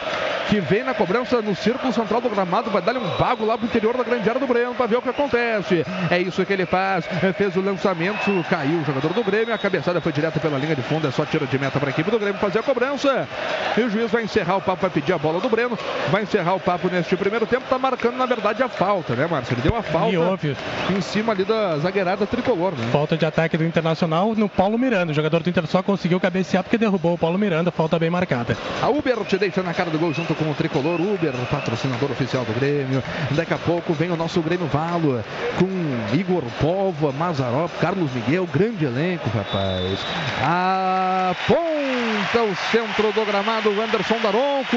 que vem na cobrança no círculo central do gramado, vai dar-lhe um bago lá pro interior da grande área do Breno para ver o que acontece. É isso que ele faz. É, Fez o lançamento, caiu o jogador do Grêmio, a cabeçada foi direto pela linha de fundo, é só tiro de meta para a equipe do Grêmio fazer a cobrança. E o juiz vai encerrar o papo, vai pedir a bola do Breno, vai encerrar o papo neste primeiro tempo, tá marcando na verdade a falta, né, Márcio? Ele deu a falta E houve. em cima ali da zagueirada tricolor, né? Falta de ataque do Internacional no Paulo Miranda. O jogador do Inter só conseguiu cabecear porque derrubou o Paulo Miranda. Falta bem marcada. A Uber te deixa na cara do gol junto com o tricolor Uber, patrocinador oficial do Grêmio. Daqui a pouco vem o nosso Grêmio Valo com Igor Povo, Mazarop, Carlos Miguel, grande elenco, rapaz. Aponta o centro do gramado, Anderson Daronco.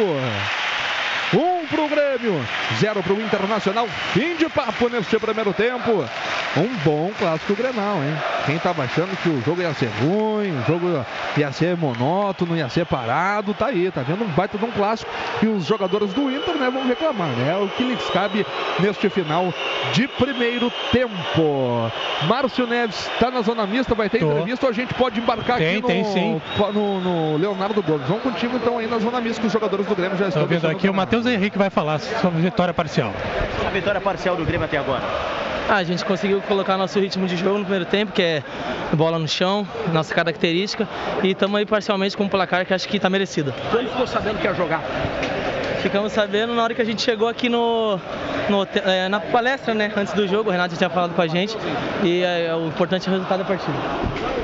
Um pro Grêmio, zero pro Internacional. Fim de papo neste primeiro tempo. Um bom clássico Grenal, hein? Quem tava achando que o jogo ia ser ruim, o jogo ia ser monótono, ia ser parado, tá aí, tá vendo? Um baita de um clássico. E os jogadores do Inter, né, vão reclamar, né? É o que lhes cabe neste final de primeiro tempo. Márcio Neves tá na zona mista, vai ter Tô. entrevista a gente pode embarcar Tem, aqui no, tem sim. no, no Leonardo Gomes. Vamos contigo então aí na zona mista que os jogadores do Grêmio já estão Estou vendo aqui o do Matheus Henrique vai falar sobre vitória parcial. A vitória parcial do Grêmio até agora. Ah, a gente conseguiu colocar nosso ritmo de jogo no primeiro tempo, que é bola no chão, nossa característica, e estamos aí parcialmente com um placar que acho que está merecido. Quando ficou sabendo que ia jogar? Ficamos sabendo na hora que a gente chegou aqui no, no hotel- é, na palestra, né, antes do jogo, o Renato já tinha falado com a gente, e é, o importante é o resultado da partida.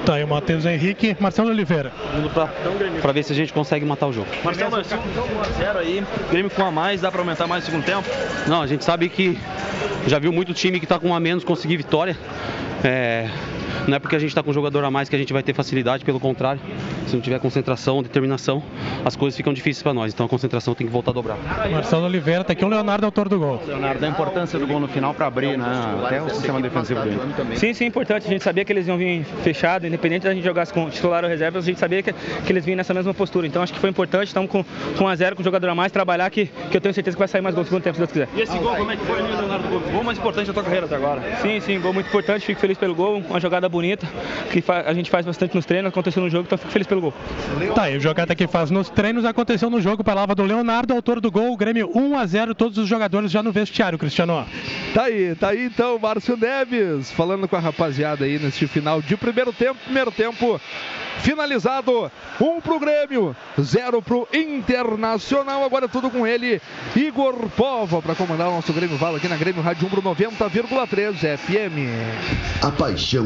Tá aí o Matheus Henrique, Marcelo Oliveira. Indo pra, pra ver se a gente consegue matar o jogo. Marcelo, nós temos 1x0 aí, Grêmio com a mais, dá pra aumentar mais no segundo tempo? Não, a gente sabe que já viu muito time que tá com um a menos conseguir vitória. É, Não é porque a gente está com um jogador a mais que a gente vai ter facilidade, pelo contrário. Se não tiver concentração, determinação, as coisas ficam difíceis para nós. Então a concentração tem que voltar a dobrar. Marcelo Oliveira, tá aqui o Leonardo, autor do gol. Leonardo, a importância do gol no final para abrir, né? Até o sistema defensivo Inter. Sim, sim, é importante. A gente sabia que eles iam vir fechado, independente da gente jogasse com titular ou reserva, a gente sabia que, que eles vinham nessa mesma postura. Então acho que foi importante. Estamos com, com 1 a 0 com um jogador a mais, trabalhar que, que eu tenho certeza que vai sair mais gol no segundo tempo, se Deus quiser. E esse gol, como é que foi, Leonardo? O gol mais importante da tua carreira até agora? Sim, sim, gol muito importante. Fico feliz pelo gol. Uma jogada bonita que a gente faz bastante nos treinos. Aconteceu no jogo, então fico feliz pelo gol. Tá, e o jogada que faz nos treinos aconteceu no jogo. Palavra do Leonardo, autor do gol. O Grêmio 1 a 0 todos os jogadores já no vestiário, Cristiano. Tá aí, tá aí então, Márcio Neves, falando com a rapaziada aí neste final de primeiro tempo. Primeiro tempo finalizado. Um pro Grêmio, zero pro Internacional. Agora tudo com ele, Igor Povo, para comandar o nosso Grêmio Vala aqui na Grêmio Rádio Umbro 90,3 FM. A paixão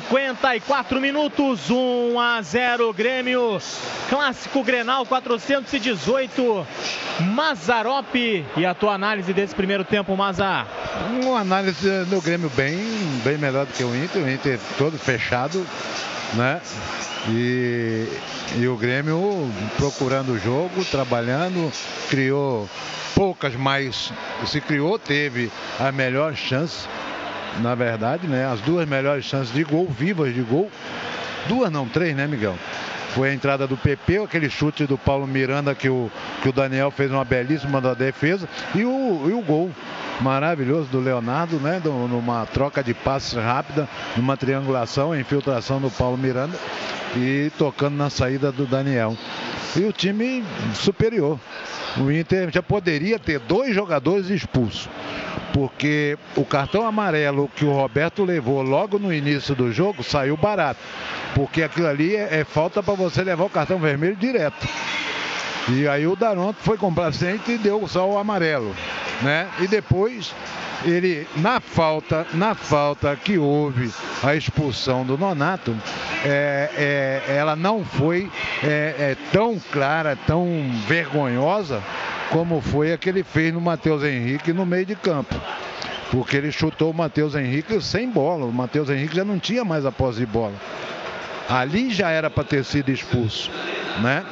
54 minutos, 1 a 0 Grêmio. Clássico Grenal 418. Mazarop. E a tua análise desse primeiro tempo, Mazar? Uma análise do Grêmio bem, bem melhor do que o Inter. O Inter todo fechado, né? E, e o Grêmio procurando o jogo, trabalhando, criou poucas, mas se criou, teve a melhor chance, na verdade, né? As duas melhores chances de gol, vivas de gol. Duas não, três, né, Miguel? Foi a entrada do PP, aquele chute do Paulo Miranda que o, que o Daniel fez uma belíssima da defesa e o, e o gol maravilhoso do Leonardo, né? Numa troca de passes rápida, numa triangulação, infiltração do Paulo Miranda e tocando na saída do Daniel. E o time superior. O Inter já poderia ter dois jogadores expulsos. Porque o cartão amarelo que o Roberto levou logo no início do jogo saiu barato. Porque aquilo ali é, é falta para você levar o cartão vermelho direto. E aí o Daronto foi complacente e deu só o amarelo, né? E depois ele na falta, na falta que houve a expulsão do Nonato, é, é, ela não foi é, é tão clara, tão vergonhosa como foi a que ele fez no Matheus Henrique no meio de campo. Porque ele chutou o Matheus Henrique sem bola. O Matheus Henrique já não tinha mais a posse de bola. Ali já era para ter sido expulso, né?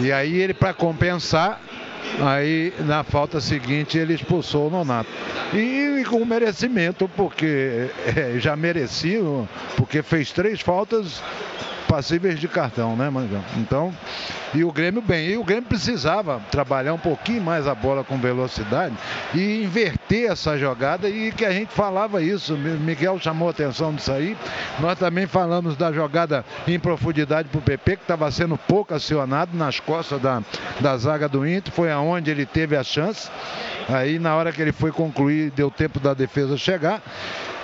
E aí ele, para compensar, aí na falta seguinte ele expulsou o Nonato. E, e com merecimento, porque é, já merecia, porque fez três faltas passíveis de cartão, né, Mangão? Então, e o Grêmio bem, e o Grêmio precisava trabalhar um pouquinho mais a bola com velocidade e inverter essa jogada e que a gente falava isso, Miguel chamou a atenção disso aí. Nós também falamos da jogada em profundidade para o PP, que estava sendo pouco acionado nas costas da, da zaga do Inter, foi aonde ele teve a chance. Aí na hora que ele foi concluir, deu tempo da defesa chegar.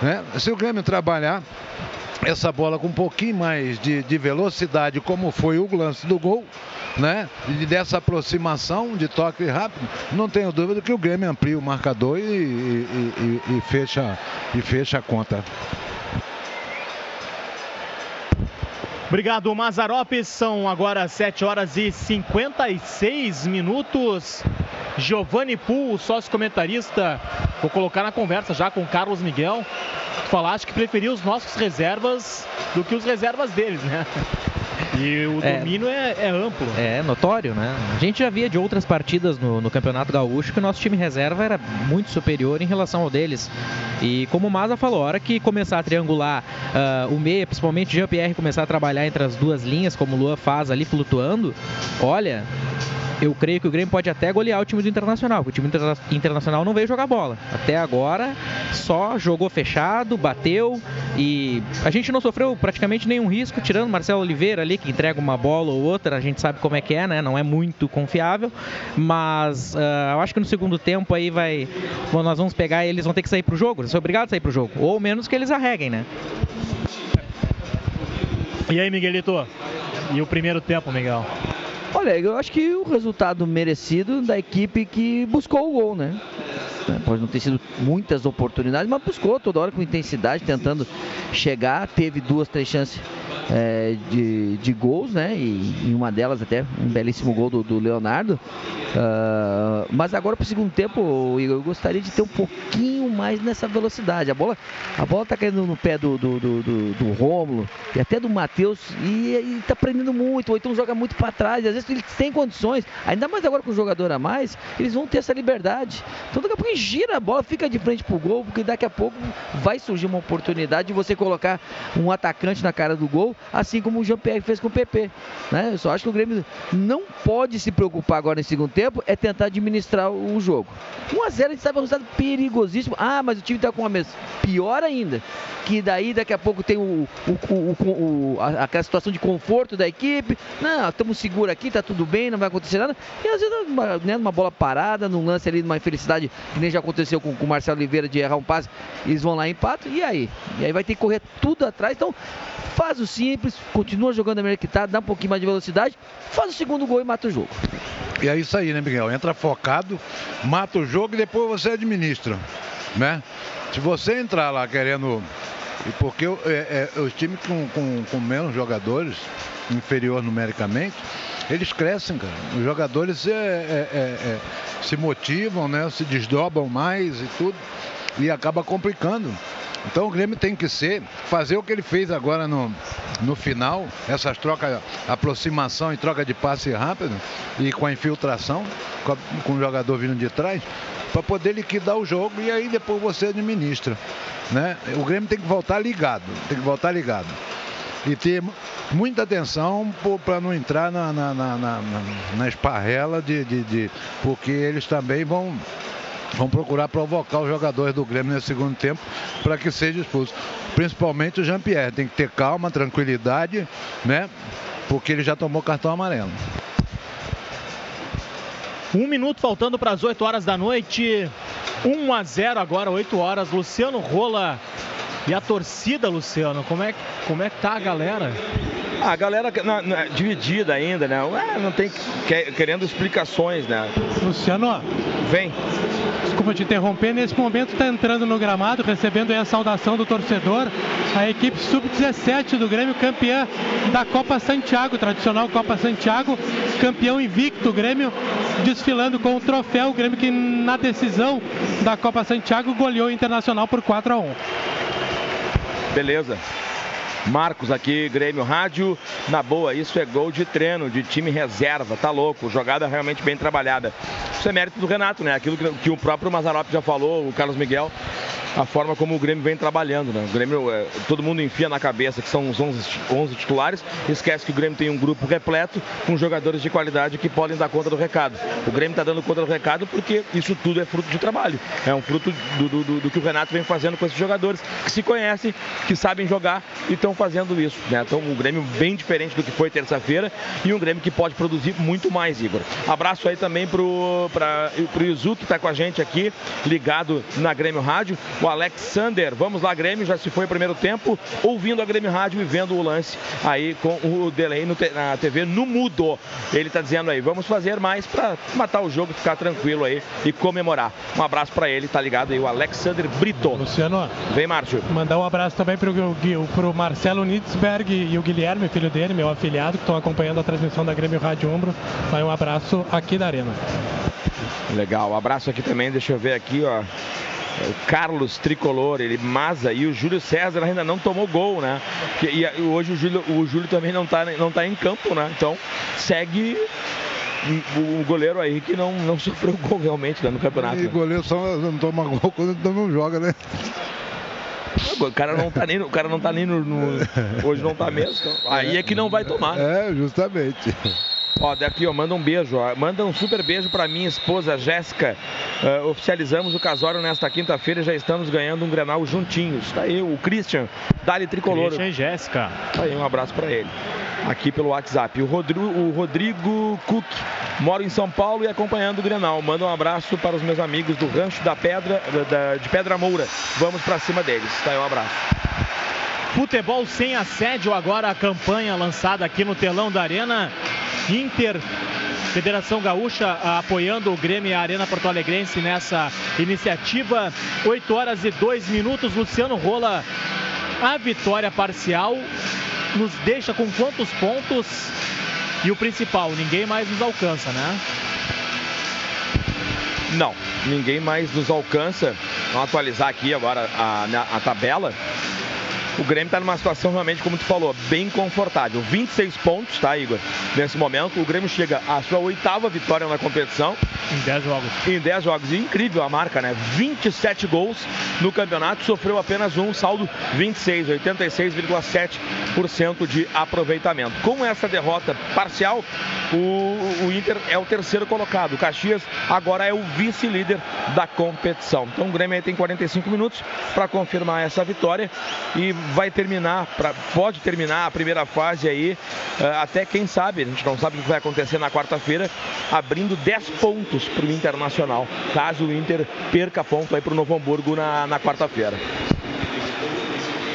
Né? Se o Grêmio trabalhar essa bola com um pouquinho mais de, de velocidade, como foi o lance do gol, né? E dessa aproximação de toque rápido, não tenho dúvida que o Grêmio amplia o marcador e, e, e, e fecha, e fecha a conta. Obrigado, Mazarop. São agora 7 horas e 56 minutos. Giovanni Pool, sócio comentarista, vou colocar na conversa já com Carlos Miguel. Falaste que preferia os nossos reservas do que os reservas deles, né? E o É. domínio é, é amplo. É notório, né? A gente já via de outras partidas no, no Campeonato Gaúcho que o nosso time reserva era muito superior em relação ao deles. E como o Maza falou, a hora que começar a triangular ah, o meia, principalmente o Jean-Pierre, começar a trabalhar entre as duas linhas, como o Lua faz ali flutuando, olha. Eu creio que o Grêmio pode até golear o time do Internacional, porque o time interna- internacional não veio jogar bola. Até agora, só jogou fechado, bateu e a gente não sofreu praticamente nenhum risco, tirando o Marcelo Oliveira ali, que entrega uma bola ou outra, a gente sabe como é que é, né? Não é muito confiável, mas ah, eu acho que no segundo tempo aí vai. bom, nós vamos pegar e eles vão ter que sair pro jogo, eles são obrigados a sair pro jogo, ou menos que eles arreguem, né? E aí, Miguelito? E o primeiro tempo, Miguel? Olha, eu acho que o resultado merecido da equipe que buscou o gol, né? Né? Pode não ter sido muitas oportunidades, mas buscou toda hora com intensidade, tentando chegar. Teve duas, três chances é, de, de gols, né? E em uma delas até um belíssimo gol do, do Leonardo. Uh, mas agora para o segundo tempo, Igor, eu gostaria de ter um pouquinho mais nessa velocidade. A bola, a bola tá caindo no pé do, do, do, do, do Rômulo e até do Matheus e, está prendendo muito. Ou então joga muito para trás. E às vezes eles têm condições, ainda mais agora com o jogador a mais, eles vão ter essa liberdade. Então daqui a pouco gira a bola, fica de frente pro gol, porque daqui a pouco vai surgir uma oportunidade de você colocar um atacante na cara do gol, assim como o Jean-Pierre fez com o PP. Né? Eu só acho que o Grêmio não pode se preocupar agora no segundo tempo, é tentar administrar o jogo. 1 a 0 a gente sabe um resultado perigosíssimo. Ah, mas o time está com uma mesa. Pior ainda, que daí daqui a pouco tem o, o, o, o a, situação de conforto da equipe. Não, estamos seguros aqui, tá tudo bem, não vai acontecer nada. E às vezes né, uma bola parada, num lance ali, numa infelicidade, nem já aconteceu com, o Marcelo Oliveira de errar um passe, eles vão lá e empatam. E aí? E aí vai ter que correr tudo atrás. Então, faz o simples, continua jogando a maneira que tá, dá um pouquinho mais de velocidade, faz o segundo gol e mata o jogo. E é isso aí, né, Miguel? Entra focado, mata o jogo e depois você administra, né? Se você entrar lá querendo e porque é, é, os times com, com, com, menos jogadores, inferior numericamente, eles crescem, cara. Os jogadores é, é, é, é, se motivam, né? se desdobram mais e tudo, e acaba complicando. Então o Grêmio tem que ser, fazer o que ele fez agora no, no final, essas trocas, aproximação e troca de passe rápido e com a infiltração, com, a, com o jogador vindo de trás, para poder liquidar o jogo e aí depois você administra. Né? O Grêmio tem que voltar ligado, tem que voltar ligado. E ter muita atenção para não entrar na, na, na, na, na esparrela de, de, de. Porque eles também vão vão procurar provocar os jogadores do Grêmio nesse segundo tempo para que seja expulso. Principalmente o Jean-Pierre. Tem que ter calma, tranquilidade, né? Porque ele já tomou cartão amarelo. Um minuto faltando para as 8 horas da noite. 1 a 0 agora, 8 horas. Luciano Rola e a torcida, Luciano, como é, como é que tá a galera? A galera na, na, dividida ainda, né? Ué, não tem que, querendo explicações, né? Luciano, vem. Desculpa te interromper, nesse momento está entrando no gramado, recebendo a saudação do torcedor, a equipe sub-17 do Grêmio, campeã da Copa Santiago, tradicional Copa Santiago, campeão invicto, o Grêmio desfilando com o troféu, o Grêmio que na decisão da Copa Santiago goleou o Internacional por 4 a 1. Beleza. Marcos aqui, Grêmio Rádio. Na boa, isso é gol de treino, de time reserva, tá louco. Jogada realmente bem trabalhada. Isso é mérito do Renato, né? Aquilo que, que o próprio Mazarop já falou, o Carlos Miguel a forma como o Grêmio vem trabalhando. Né? O Grêmio, é, todo mundo enfia na cabeça que são os 11, 11 titulares, esquece que o Grêmio tem um grupo repleto com jogadores de qualidade que podem dar conta do recado. O Grêmio está dando conta do recado porque isso tudo é fruto de trabalho. É um fruto do, do, do que o Renato vem fazendo com esses jogadores que se conhecem, que sabem jogar e estão fazendo isso. Né? Então, o Grêmio bem diferente do que foi terça-feira e um Grêmio que pode produzir muito mais, Igor. Abraço aí também pro, pra, pro Izu, que está com a gente aqui, ligado na Grêmio Rádio o Alexander. Vamos lá, Grêmio, já se foi o primeiro tempo, ouvindo a Grêmio Rádio e vendo o lance aí com o delay no, na TV no mudo. Ele está dizendo aí, vamos fazer mais para matar o jogo, ficar tranquilo aí e comemorar. Um abraço para ele, tá ligado aí, o Alexander Brito. Luciano. Vem, Márcio. Mandar um abraço também pro, pro Marcelo Nitzberg e o Guilherme, filho dele, meu afiliado, que estão acompanhando a transmissão da Grêmio Rádio Umbro. Vai um abraço aqui da Arena. Legal, um abraço aqui também, deixa eu ver aqui, ó o Carlos Tricolor, ele Maza e o Júlio César ainda não tomou gol, né? E, hoje o Júlio, o Júlio também não está não tá em campo, né? Então segue o goleiro aí que não, não sofreu gol realmente né, no campeonato. E o goleiro só não toma gol quando não joga, né? O cara não tá nem, o cara não tá nem no, no hoje não tá mesmo. Então, aí é que não vai tomar. É, justamente. Ó, daqui, ó, manda um beijo, ó. Manda um super beijo para minha esposa Jéssica. Uh, oficializamos o casório nesta quinta-feira e já estamos ganhando um Grenal juntinhos. Tá aí o Christian, Dali Tricolor. Christian e Jéssica. Tá aí, um abraço para ele. Aqui pelo WhatsApp. O Rodrigo, o Rodrigo Cook mora em São Paulo e acompanhando o Grenal. Manda um abraço para os meus amigos do Rancho da Pedra, da, de Pedra Moura. Vamos para cima deles. Tá aí, um abraço. Futebol sem assédio, agora a campanha lançada aqui no telão da Arena. Inter, Federação Gaúcha apoiando o Grêmio e a Arena Porto Alegrense nessa iniciativa. 8 horas e 2 minutos. Luciano Rola, a vitória parcial nos deixa com quantos pontos? E o principal, ninguém mais nos alcança, né? Não, ninguém mais nos alcança. Vamos atualizar aqui agora a, na- a tabela. O Grêmio está numa situação realmente, como tu falou, bem confortável. 26 pontos, tá, Igor? Nesse momento, o Grêmio chega à sua oitava vitória na competição. Em 10 jogos. Em 10 jogos. E incrível a marca, né? 27 gols no campeonato, sofreu apenas um, saldo 26, 86,7% de aproveitamento. Com essa derrota parcial, o, o Inter é o terceiro colocado. O Caxias agora é o vice-líder da competição. Então o Grêmio aí tem 45 minutos para confirmar essa vitória e vai terminar, pra- pode terminar a primeira fase aí, eh, até quem sabe, a gente não sabe o que vai acontecer na quarta-feira, abrindo 10 pontos para o Internacional, caso o Inter perca ponto aí para o Novo Hamburgo na, na quarta-feira.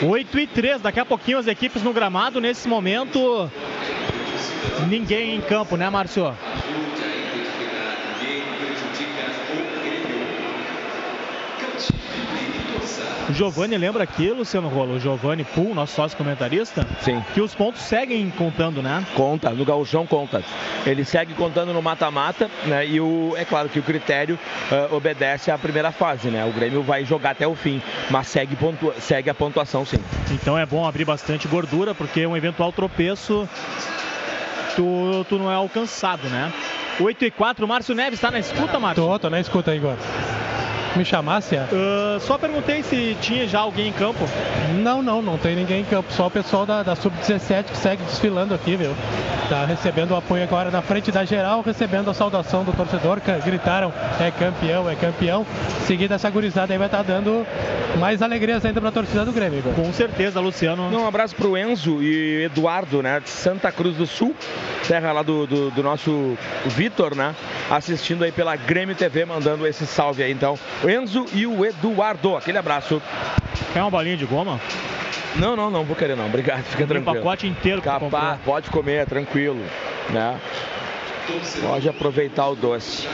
8 e 3, daqui a pouquinho as equipes no gramado. Nesse momento, ninguém em campo, né, Márcio? O Giovanni lembra aqui, Luciano Rolo, o Giovanni Pool, nosso sócio comentarista? Sim. Que os pontos seguem contando, né? Conta, no gauchão conta. Ele segue contando no mata-mata, né? E o, é claro que o critério eh, obedece à primeira fase, né? O Grêmio vai jogar até o fim, mas segue, pontua- segue a pontuação sim. Então é bom abrir bastante gordura, porque um eventual tropeço, tu, tu não é alcançado, né? 8 e 4, Márcio Neves está na escuta, Márcio? Tô, tô na escuta aí agora. Me chamasse? é? Ah, só perguntei se tinha já alguém em campo. Não, não, não tem ninguém em campo. Só o pessoal da, da Sub-17 que segue desfilando aqui, viu? Tá recebendo o apoio agora na frente da geral, recebendo a saudação do torcedor. que Gritaram, é campeão, é campeão. Seguida essa gurizada aí vai estar dando mais alegrias ainda pra torcida do Grêmio, Igor. Com certeza, Luciano. Um abraço pro Enzo e Eduardo, né? De Santa Cruz do Sul, terra lá do, do, do nosso Vitor, né? Assistindo aí pela Grêmio TV, mandando esse salve aí. Então, o Enzo e o Eduardo, aquele abraço. Quer uma bolinha de goma? Não, não, não vou querer não, obrigado, fica Um tranquilo. pacote inteiro. Capaz, pode comer, tranquilo, né? Pode aproveitar o doce.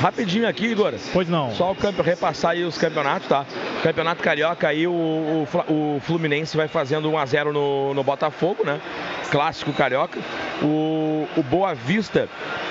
Rapidinho aqui, Igor. Pois não. Só o campo, repassar aí os campeonatos, tá? Campeonato Carioca aí, o, o o Fluminense vai fazendo 1x0 no, no Botafogo, né? Clássico Carioca. O, o Boa Vista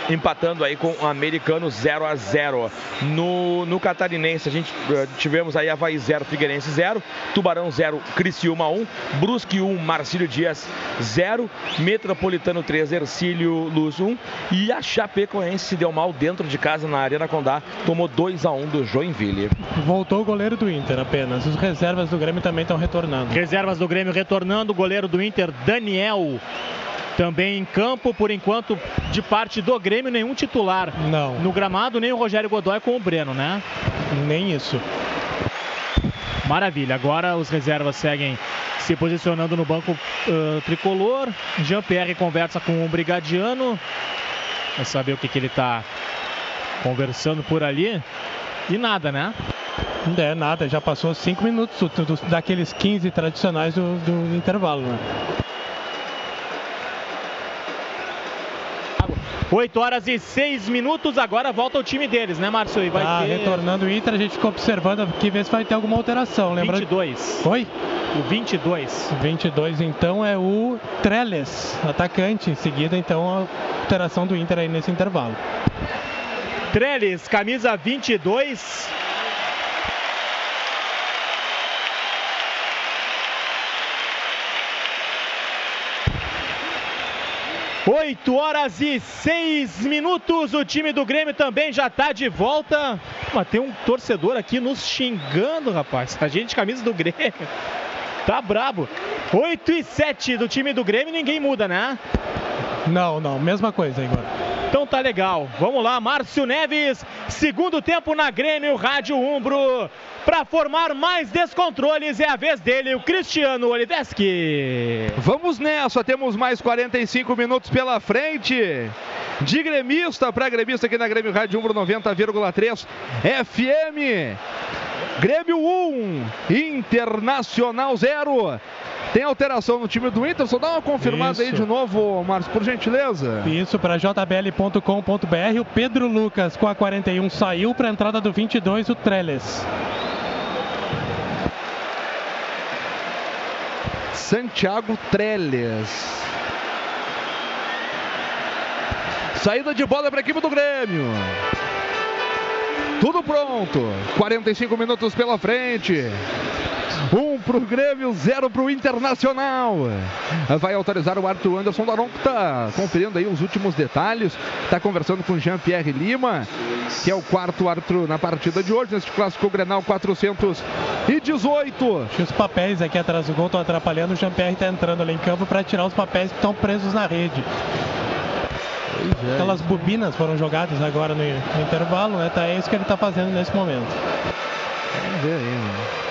empatando aí com o Americano 0x0. No, no Catarinense, a gente eh, tivemos aí Havaí 0, Figueirense 0, Tubarão 0, Criciúma 1, Brusque 1, Marcílio Dias 0, Metropolitano 3, Ercílio Luz 1 e a Chapecoense se deu mal dentro de casa na Arena Condá, tomou 2x1 do Joinville. Voltou o goleiro do Inter apenas. Os reservas do Grêmio também estão retornando. Reservas do Grêmio retornando, o goleiro do Inter, Daniel. Também em campo, por enquanto, de parte do Grêmio, nenhum titular. Não. No gramado, nem o Rogério Godoy com o Breno, né? Nem isso. Maravilha. Agora os reservas seguem se posicionando no banco ah, tricolor. Jean-Pierre conversa com o Brigadiano. Vai saber o que, que ele está conversando por ali. E nada, né? Não é nada, já passou 5 minutos daqueles 15 tradicionais do, do intervalo, né? 8 horas e 6 minutos. Agora volta o time deles, né, Márcio? E vai Tá ter retornando o Inter, a gente fica observando aqui, ver se vai ter alguma alteração. Lembra? 22. Oi? O 22. 22, então, é o Trellis, atacante. Em seguida, então, a alteração do Inter aí nesse intervalo. Trellis, camisa 22. Oito horas e seis minutos. O time do Grêmio também já está de volta. Mas tem um torcedor aqui nos xingando, rapaz. A gente, camisa do Grêmio. Tá brabo. 8 e 7 do time do Grêmio, ninguém muda, né? Não, não, mesma coisa, Igor. Então tá legal. Vamos lá, Márcio Neves, segundo tempo na Grêmio Rádio Umbro. Para formar mais descontroles é a vez dele, o Cristiano Oliveski. Vamos nessa, temos mais 45 minutos pela frente. De gremista para gremista aqui na Grêmio Rádio Umbro 90,3 FM. Grêmio 1, Internacional 0. Tem alteração no time do Inter, só dá uma confirmada aí Isso. de novo, Márcio, por gentileza. Isso para jbl.com.br. O Pedro Lucas com a 41 saiu para a entrada do 22, o Trellis. Santiago Trellis. Saída de bola para a equipe do Grêmio. Tudo pronto. 45 minutos pela frente. Um pro Grêmio, zero pro Internacional. Vai autorizar o árbitro Anderson Daron, que está conferindo aí os últimos detalhes. Está conversando com Jean-Pierre Lima, que é o quarto árbitro na partida de hoje, neste clássico Grenal 418. Acho que os papéis aqui atrás do gol estão atrapalhando. O Jean-Pierre está entrando ali em campo para tirar os papéis que estão presos na rede. Aquelas bobinas foram jogadas agora no, no intervalo, né? Tá, é isso que ele está fazendo nesse momento. Vamos ver aí, né?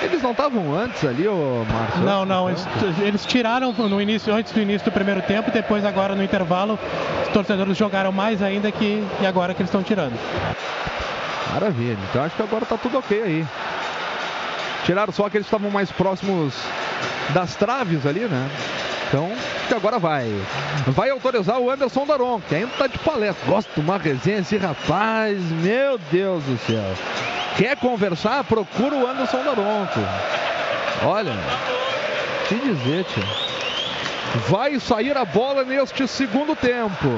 Eles não estavam antes ali, ô Márcio? Não, não, eles, eles tiraram no início, antes do início do primeiro tempo, depois agora no intervalo, os torcedores jogaram mais ainda que e agora que eles estão tirando. Maravilha. Então acho que agora tá tudo ok aí. Tiraram só que eles estavam mais próximos das traves ali, né? Então, agora vai. Vai autorizar o Anderson Daron, que ainda tá de palestra. Gosto de uma resenha esse rapaz, meu Deus do céu. Quer conversar? Procura o Anderson Daronco. Olha, te dizer, tia. Vai sair a bola neste segundo tempo.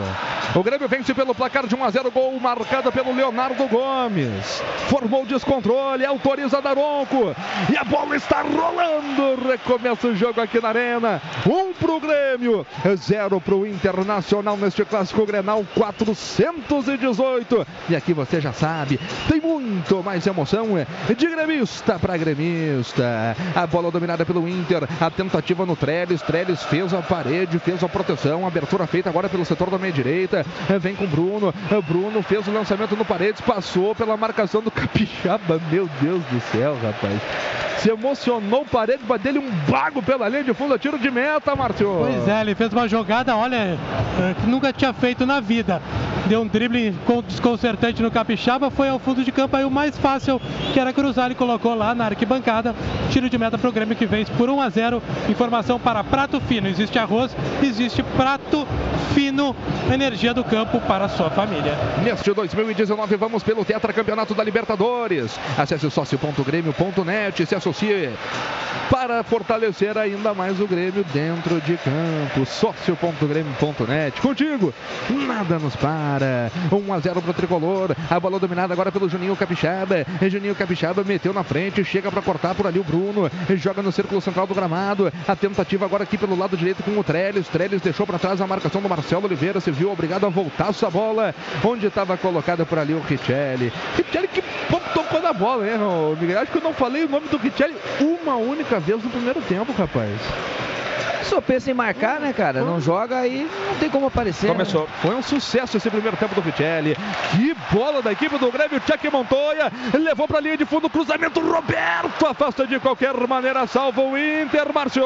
O Grêmio vence pelo placar de 1 a 0, gol marcado pelo Leonardo Gomes. Formou o descontrole, autoriza Daronco. E a bola está rolando. Recomeça o jogo aqui na Arena. 1 um pro Grêmio, 0 pro Internacional neste clássico Grenal 418. E aqui você já sabe, tem muito mais emoção de gremista para gremista. A bola dominada pelo Inter, a tentativa no Trellis. Trellis fez a parede, fez a proteção, abertura feita agora pelo setor da meia direita. Vem com Bruno. Bruno fez o lançamento no Paredes, passou pela marcação do Capixaba. Meu Deus do céu, rapaz. Se emocionou o Paredes, bateu dele um bago pela linha de fundo, tiro de meta, Márcio. Pois é, ele fez uma jogada, olha, eh, que nunca tinha feito na vida. Deu um drible desconcertante no Capixaba, foi ao fundo de campo aí o mais fácil, que era cruzar, ele colocou lá na arquibancada. Tiro de meta para o Grêmio que vence por 1 a 0. Informação para Prato Fino. Existe arroz, existe Prato Fino, energia do campo para a sua família. Neste 2019, vamos pelo Tetracampeonato da Libertadores. Acesse sócio.grêmio.net, se associe para fortalecer ainda mais o Grêmio dentro de campo. Sócio.grêmio.net. Contigo, nada nos para. 1 a 0 para o tricolor. A bola dominada agora pelo Juninho Capixaba. Juninho Capixaba meteu na frente, chega para cortar por ali o Bruno. Joga no círculo central do gramado. A tentativa agora aqui pelo lado direito com o Trellis. Trellis deixou para trás a marcação do Marcelo Oliveira. Se viu obrigado a voltar essa bola onde estava colocada por ali o Richelli. Richelli que tocou na bola, ô, Miguel? Acho que eu não falei o nome do Richelli uma única vez no primeiro tempo, rapaz. Só pensa em marcar, né, cara? Não joga aí, não tem como aparecer. né? Começou. Foi um sucesso esse primeiro tempo do Richelli. Que bola da equipe do Grêmio. Tchek Montoya levou para a linha de fundo. Cruzamento. Roberto afasta de qualquer maneira. Salva o Inter, Márcio.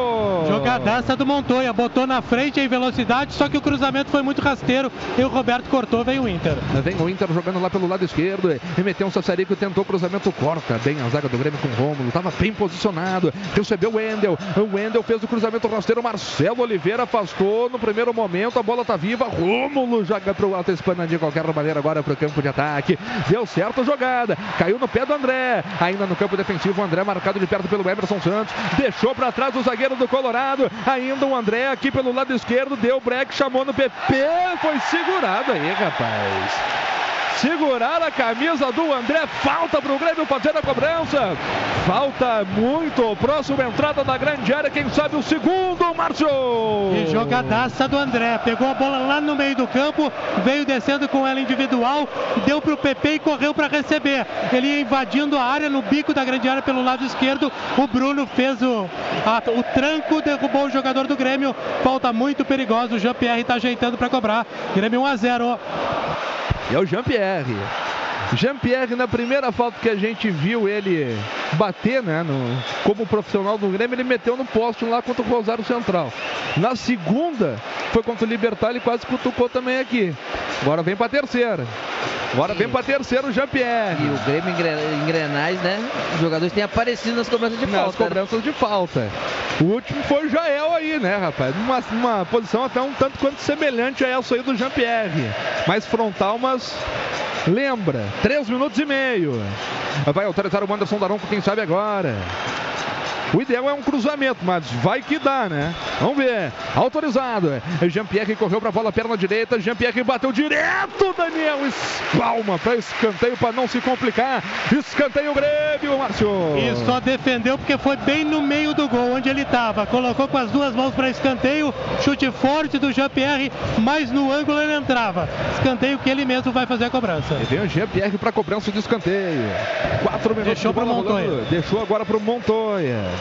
Jogadaça do Montoya, botou na frente em velocidade, só que o cruzamento foi muito rasteiro e o Roberto cortou, veio o Inter. Vem o Inter jogando lá pelo lado esquerdo. E meteu um Sassarico, tentou cruzamento, corta bem a zaga do Grêmio com o Rômulo. Estava bem posicionado. Recebeu o Wendel. O Wendel fez o cruzamento rasteiro. Marcelo Oliveira afastou no primeiro momento. A bola tá viva. Rômulo joga para o alto de qualquer maneira agora para o campo de ataque. Deu certo a jogada. Caiu no pé do André. Ainda no campo defensivo, o André marcado de perto pelo Emerson Santos. Deixou para trás o zagueiro do Colorado. Ainda o André aqui pelo lado esquerdo. Deu break, chamou no PP. Foi segurado aí, rapaz. Segurar a camisa do André. Falta para o Grêmio fazer a cobrança. Falta muito. Próxima entrada da grande área. Quem sabe o segundo, Márcio. E jogadaça do André. Pegou a bola lá no meio do campo, veio descendo com ela individual, deu para o PP e correu para receber. Ele ia invadindo a área no bico da grande área pelo lado esquerdo. O Bruno fez o, a- o tranco, derrubou o jogador do Grêmio. Falta muito perigosa. O Jean-Pierre está ajeitando para cobrar. Grêmio 1 a 0. E é o Jean-Pierre. Jean-Pierre, na primeira falta que a gente viu ele bater, né, no- como profissional do Grêmio, ele meteu no poste lá contra o Rosário Central. Na segunda, foi contra o Libertar, ele quase cutucou também aqui. Agora vem para a terceira. Agora vem para terceiro o Jean-Pierre. E o Grêmio engre- engrenais, né? Os jogadores têm aparecido nas cobranças de Nas falta. né? cobranças de falta. O último foi o Jael aí, né, rapaz? Numa, numa posição até um tanto quanto semelhante a essa aí do Jean-Pierre. Mais frontal, mas lembra. Três minutos e meio. Vai autorizar o Anderson Daronco, quem sabe agora. O ideal é um cruzamento, mas vai que dá, né? Vamos ver. Autorizado. Jean-Pierre correu para a bola, perna direita. Jean-Pierre bateu direto. Daniel espalma para escanteio para não se complicar. Escanteio Grêmio, Márcio. E só defendeu porque foi bem no meio do gol, onde ele estava. Colocou com as duas mãos para escanteio. Chute forte do Jean-Pierre, mas no ângulo ele entrava. Escanteio que ele mesmo vai fazer a cobrança. E vem o Jean-Pierre para cobrança de escanteio. Quatro minutos Deixou pro Montoya. rolando. Deixou agora para o Montoya.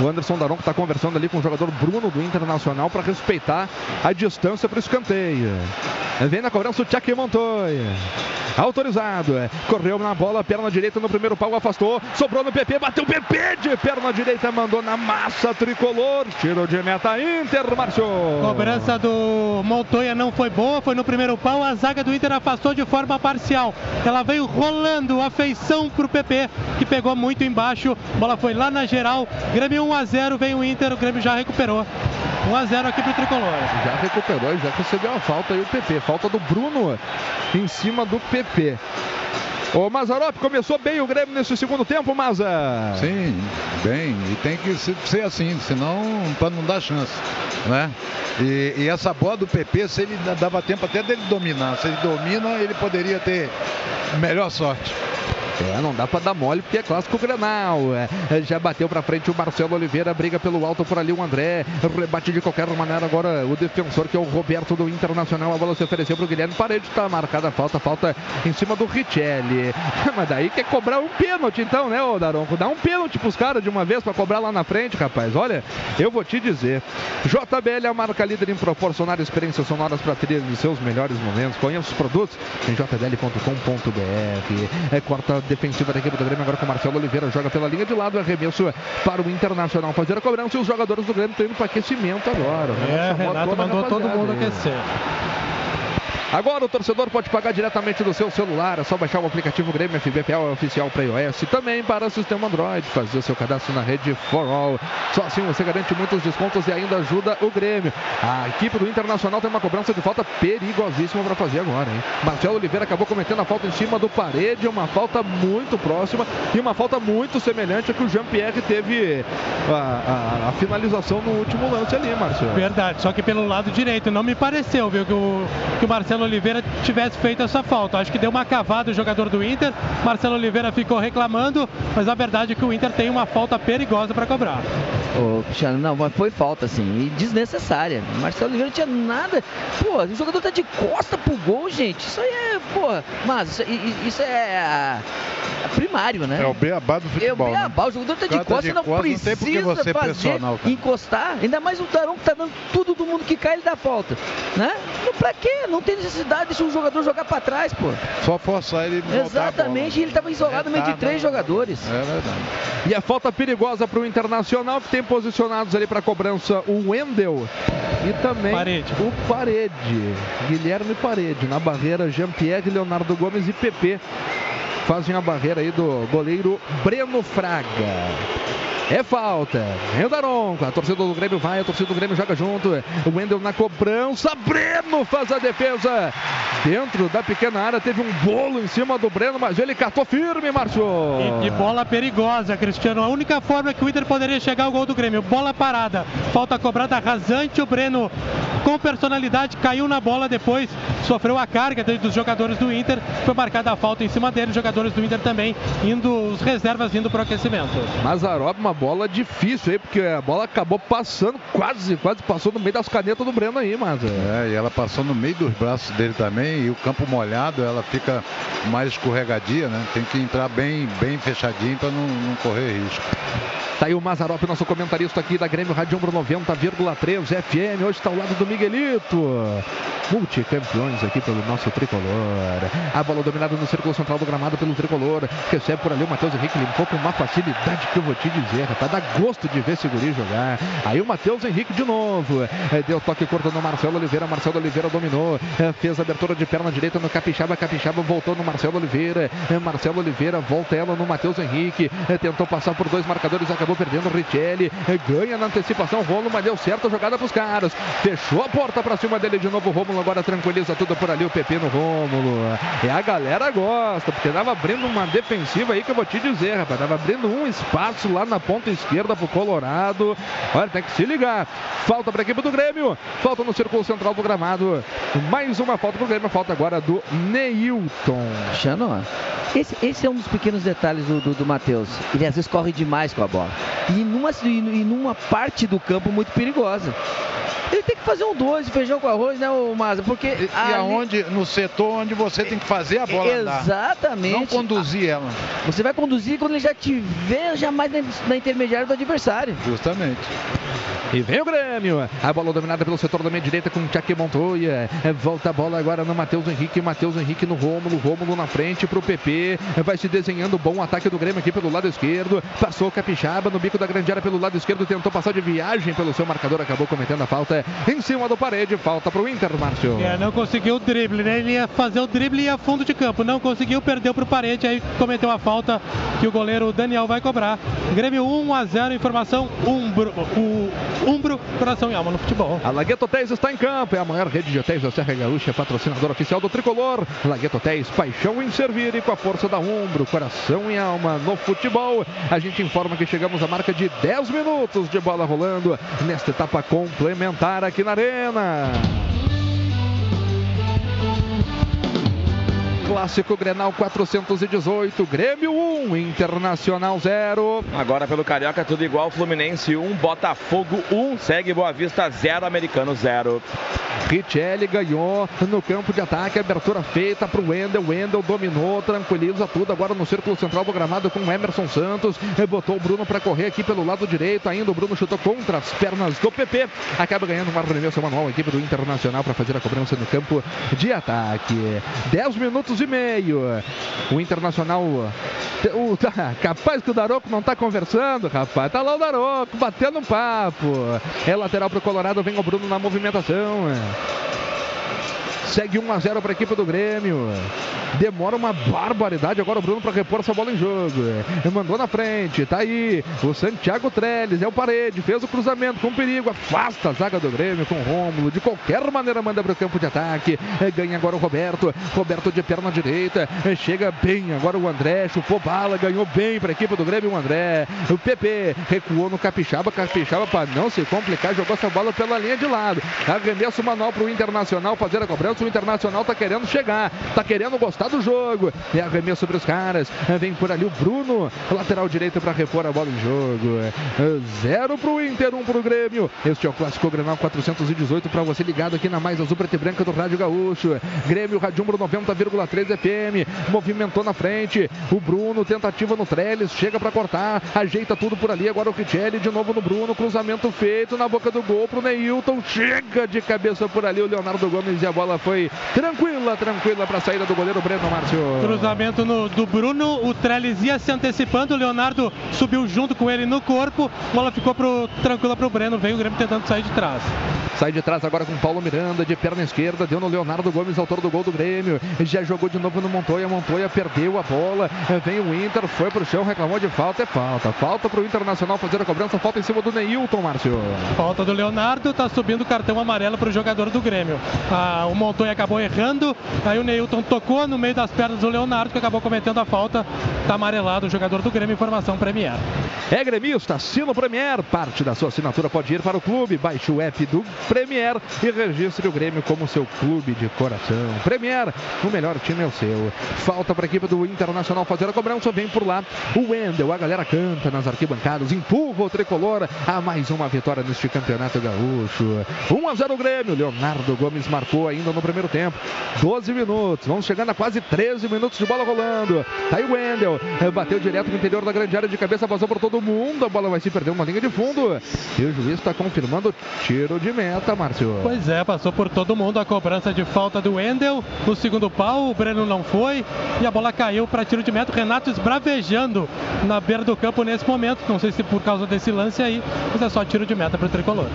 O Anderson Daronco está conversando ali com o jogador Bruno do Internacional para respeitar a distância para o escanteio. Vem na cobrança o Tchak Montoya. Autorizado. é. Correu na bola, perna direita no primeiro pau, afastou. Sobrou no PP, bateu o PP de perna direita, mandou na massa tricolor. Tiro de meta Inter, Márcio. Cobrança do Montoya não foi boa, foi no primeiro pau, a zaga do Inter afastou de forma parcial. Ela veio rolando, a feição pro PP, que pegou muito embaixo. Bola foi lá na geral. Grêmio 1 a 0, vem o Inter, o Grêmio já recuperou. 1 a 0 aqui pro tricolor. Já recuperou e já recebeu a falta aí o PP. Falta do Bruno em cima do PP. Ô Mazarop, começou bem o Grêmio nesse segundo tempo, Maza. Sim, bem, e tem que se- ser assim, senão para não dar chance, né? E, e essa bola do PP, se ele dava tempo até dele dominar, se ele domina, ele poderia ter melhor sorte. É, não dá pra dar mole porque é clássico Grenal. É, já bateu pra frente o Marcelo Oliveira, briga pelo alto por ali o André. Rebate de qualquer maneira agora o defensor que é o Roberto do Internacional. A bola se ofereceu pro Guilherme Parede, tá marcada a falta, falta em cima do Richelli. Mas daí quer cobrar um pênalti então, né, ô Daronco? Dá um pênalti pros caras de uma vez pra cobrar lá na frente, rapaz. Olha, eu vou te dizer. JBL é a marca líder em proporcionar experiências sonoras pra trilha de seus melhores momentos. Conheça os produtos em jbl.com.br. É quarta defensiva da equipe do Grêmio agora com o Marcelo Oliveira. Joga pela linha de lado, arremesso para o Internacional fazer a cobrança. E os jogadores do Grêmio estão indo para aquecimento agora. né? É, Chamou Renato mandou todo mundo aquecer. Agora o torcedor pode pagar diretamente do seu celular. É só baixar o aplicativo Grêmio FBPL é oficial para iOS e também para o sistema Android. Fazer o seu cadastro na rede For All. Só assim você garante muitos descontos e ainda ajuda o Grêmio. A equipe do Internacional tem uma cobrança de falta perigosíssima para fazer agora, hein? Marcelo Oliveira acabou cometendo a falta em cima do parede. Uma falta muito próxima e uma falta muito semelhante a que o Jean-Pierre teve a, a- a finalização no último lance ali, Marcelo. Verdade, só que pelo lado direito não me pareceu, viu, que o, que o Marcelo Oliveira tivesse feito essa falta. Acho que deu uma cavada o jogador do Inter. Marcelo Oliveira ficou reclamando, mas a verdade é que o Inter tem uma falta perigosa para cobrar. Ô, Cristiano, não, mas foi falta, assim, e desnecessária. Marcelo Oliveira não tinha nada. Pô, o jogador tá de costa pro gol, gente. Isso aí é, pô, mas isso, isso é a primário, né? É o beabá do futebol. É o né? beabá, o jogador tá de tá costa, de não costa, não precisa você fazer, pressionar encostar. Ainda mais o Daron que tá dando tudo do mundo que cai, ele dá falta, né? Não, Pra quê? Não tem necessidade, deixa o jogador jogar pra trás, pô. Só forçar ele Exatamente, ele tava isolado no meio de três jogadores. É verdade. E a falta perigosa para o Internacional, que tem posicionados ali para cobrança o Wendel e também o Parede. Guilherme Parede. Na barreira, Jean-Pierre, Leonardo Gomes e PP. Fazem a barreira aí do goleiro Breno Fraga. É falta. É o Daronco. A torcida do Grêmio vai, a torcida do Grêmio joga junto. O Wendel na cobrança. Breno faz a defesa. Dentro da pequena área teve um bolo em cima do Breno, mas ele catou firme, Márcio. E, e bola perigosa, Cristiano. A única forma que o Inter poderia chegar ao gol do Grêmio. Bola parada. Falta cobrada rasante. O Breno, com personalidade, caiu na bola depois. Sofreu a carga dos jogadores do Inter. Foi marcada a falta em cima dele. Os jogadores do Inter também indo, os reservas indo para o aquecimento. Mazarop, uma bola difícil aí, porque a bola acabou passando, quase, quase passou no meio das canetas do Breno aí, mas. É, e ela passou no meio dos braços dele também, e o campo molhado, ela fica mais escorregadia, né? Tem que entrar bem, bem fechadinho para não, não correr risco. Tá aí o Mazarop, nosso comentarista aqui da Grêmio Rádio Umbro 90,3 FM. Hoje está ao lado do Miguelito. Multicampeões aqui pelo nosso tricolor. A bola dominada no círculo central do gramado pelo tricolor. Recebe por ali o Matheus Henrique. Limpou com uma facilidade que eu vou te dizer, rapaz. Dá gosto de ver esse guri jogar. Aí o Matheus Henrique de novo. É, Deu toque curto no Marcelo Oliveira. Marcelo Oliveira dominou. É, Fez abertura de perna direita no Capixaba. Capixaba voltou no Marcelo Oliveira. É, Marcelo Oliveira volta ela no Matheus Henrique. É, Tentou passar por dois marcadores. Acabou perdendo o Richelli. É, Ganha na antecipação. Rolo, mas deu certo a jogada pros caras. Fechou a porta pra cima dele de novo. Rômulo agora tranquiliza tudo por ali. O PP no Rômulo. E a galera gosta, porque tava abrindo uma defensiva aí que eu vou te dizer, rapaz. Tava abrindo um espaço lá na ponta esquerda pro Colorado. Olha, tem que se ligar. Falta pra equipe do Grêmio. Falta no círculo central do gramado. Mais uma falta pro Grêmio. Falta agora do Neilton. Xano, esse, esse é um dos pequenos detalhes do, do, do Matheus. Ele às vezes corre demais com a bola. E numa, e e numa parte do campo muito perigosa. Ele tem que fazer um dois, feijão com arroz, né, o Maza? Porque. E, e ali- aonde, no setor onde você tem que fazer a bola andar. Exatamente. Não conduzir ela. Você vai conduzir quando ele já tiver já mais na, na intermediária do adversário. Justamente. E vem o Grêmio. A bola dominada pelo setor da meia direita com o Tchaque Montoya. É, Volta a bola agora no Matheus Henrique. Matheus Henrique no Rômulo. Rômulo na frente pro PP. É, Vai se desenhando bom ataque do Grêmio aqui pelo lado esquerdo. Passou o Capixaba no bico da grande área pelo lado esquerdo. Tentou passar de viagem pelo seu marcador. Acabou cometendo a falta em cima do parede. Falta pro Inter, Márcio. É, não conseguiu o drible, né? Ele ia fazer o drible e ia fundo de campo. Não conseguiu, perdeu pro parede, aí cometeu a falta que o goleiro Daniel vai cobrar. Grêmio 1 a 0, informação Umbro, o Umbro, coração e alma no futebol. A Lagueto Hotéis está em campo. É a maior rede de hotéis da Serra Gaúcha, patrocinador oficial do Tricolor. Lagueto Hotéis, paixão em servir e com a força da Umbro, coração e alma no futebol. A gente informa que chegamos à marca de 10 minutos de bola rolando nesta etapa complementar aqui na Arena. Clássico Grenal 418, Grêmio 1, Internacional 0. Agora pelo Carioca tudo igual, Fluminense 1, Botafogo 1, segue Boa Vista 0, Americano 0. Richelli ganhou no campo de ataque, abertura feita para o Wendel. Wendel dominou, tranquiliza tudo agora no círculo central do gramado com o Emerson Santos. Eh, Botou o Bruno para correr aqui pelo lado direito. Ainda o Bruno chutou contra as pernas do PP. Acaba ganhando um arremesso manual a equipe do Internacional para fazer a cobrança no campo de ataque. 10 minutos e meio. O Internacional. O, tá, capaz que o Daroco não tá conversando, rapaz. Tá lá o Daroco batendo um papo. É lateral pro Colorado, vem o Bruno na movimentação. Segue 1 a 0 para a equipe do Grêmio. Demora uma barbaridade agora o Bruno para repor essa bola em jogo. Mandou na frente, tá aí. O Santiago Trellis, é o parede, fez o cruzamento com perigo, afasta a zaga do Grêmio com o Rômulo. De qualquer maneira manda para o campo de ataque. É, Ganha agora o Roberto. Roberto de perna direita. É, Chega bem agora o André. Chupou bala, ganhou bem para a equipe do Grêmio o André. O PP recuou no Capixaba. Capixaba para não se complicar, jogou essa bola pela linha de lado. Arremesso manual para o Internacional fazer a cobrança. O Internacional tá querendo chegar, tá querendo gostar do jogo. É arremesso para os caras. É, Vem por ali o Bruno, lateral direito para repor a bola em jogo. É, Zero para o Inter, um para o Grêmio. Este é o Clássico Grenal 418 para você ligado aqui na mais azul preta e branca do Rádio Gaúcho. Grêmio Radiumbro 90,3 FM. Movimentou na frente. O Bruno, tentativa no Trellis, chega para cortar, ajeita tudo por ali. Agora o Richelli de novo no Bruno, cruzamento feito na boca do gol pro Neilton. Chega de cabeça por ali o Leonardo Gomes e a bola foi tranquila, tranquila para a saída do goleiro Breno Márcio. Cruzamento no- do Bruno, o Trellis ia se antecipando, o Leonardo subiu junto com ele no corpo, bola ficou pro, tranquila pro Breno, veio o Grêmio tentando sair de trás. Sai de trás agora com Paulo Miranda, de perna esquerda, deu no Leonardo Gomes, autor do gol do Grêmio. Já jogou de novo no Montoya, Montoya perdeu a bola. Vem o Inter, foi pro chão, reclamou de falta, é falta. Falta pro Internacional fazer a cobrança, falta em cima do Neilton, Márcio. Falta do Leonardo, tá subindo o cartão amarelo pro jogador do Grêmio. Ah, o Montoya acabou errando, aí o Neilton tocou no meio das pernas do Leonardo, que acabou cometendo a falta. Tá amarelado o jogador do Grêmio, informação Premier. É gremista, assina o Premier. Parte da sua assinatura pode ir para o clube. Baixe o app do Premier e registre o Grêmio como seu clube de coração. Premier, o melhor time é o seu. Falta para a equipe do Internacional fazer a cobrança. Vem por lá o Wendel. A galera canta nas arquibancadas, empurra o tricolor a mais uma vitória neste campeonato gaúcho. 1 a 0 Grêmio. Leonardo Gomes marcou ainda no primeiro tempo. 12 minutos. Vamos chegando a quase 13 minutos de bola rolando. Tá aí o Wendel. bateu direto no interior da grande área de cabeça, passou por todo mundo. A bola vai se perder uma linha de fundo. E o juiz está confirmando tiro de meta, Márcio. Pois é, passou por todo mundo a cobrança de falta do Wendel. No segundo pau, o Breno não foi e a bola caiu para tiro de meta. Renato esbravejando na beira do campo nesse momento. Não sei se por causa desse lance aí, mas é só tiro de meta para o tricolor.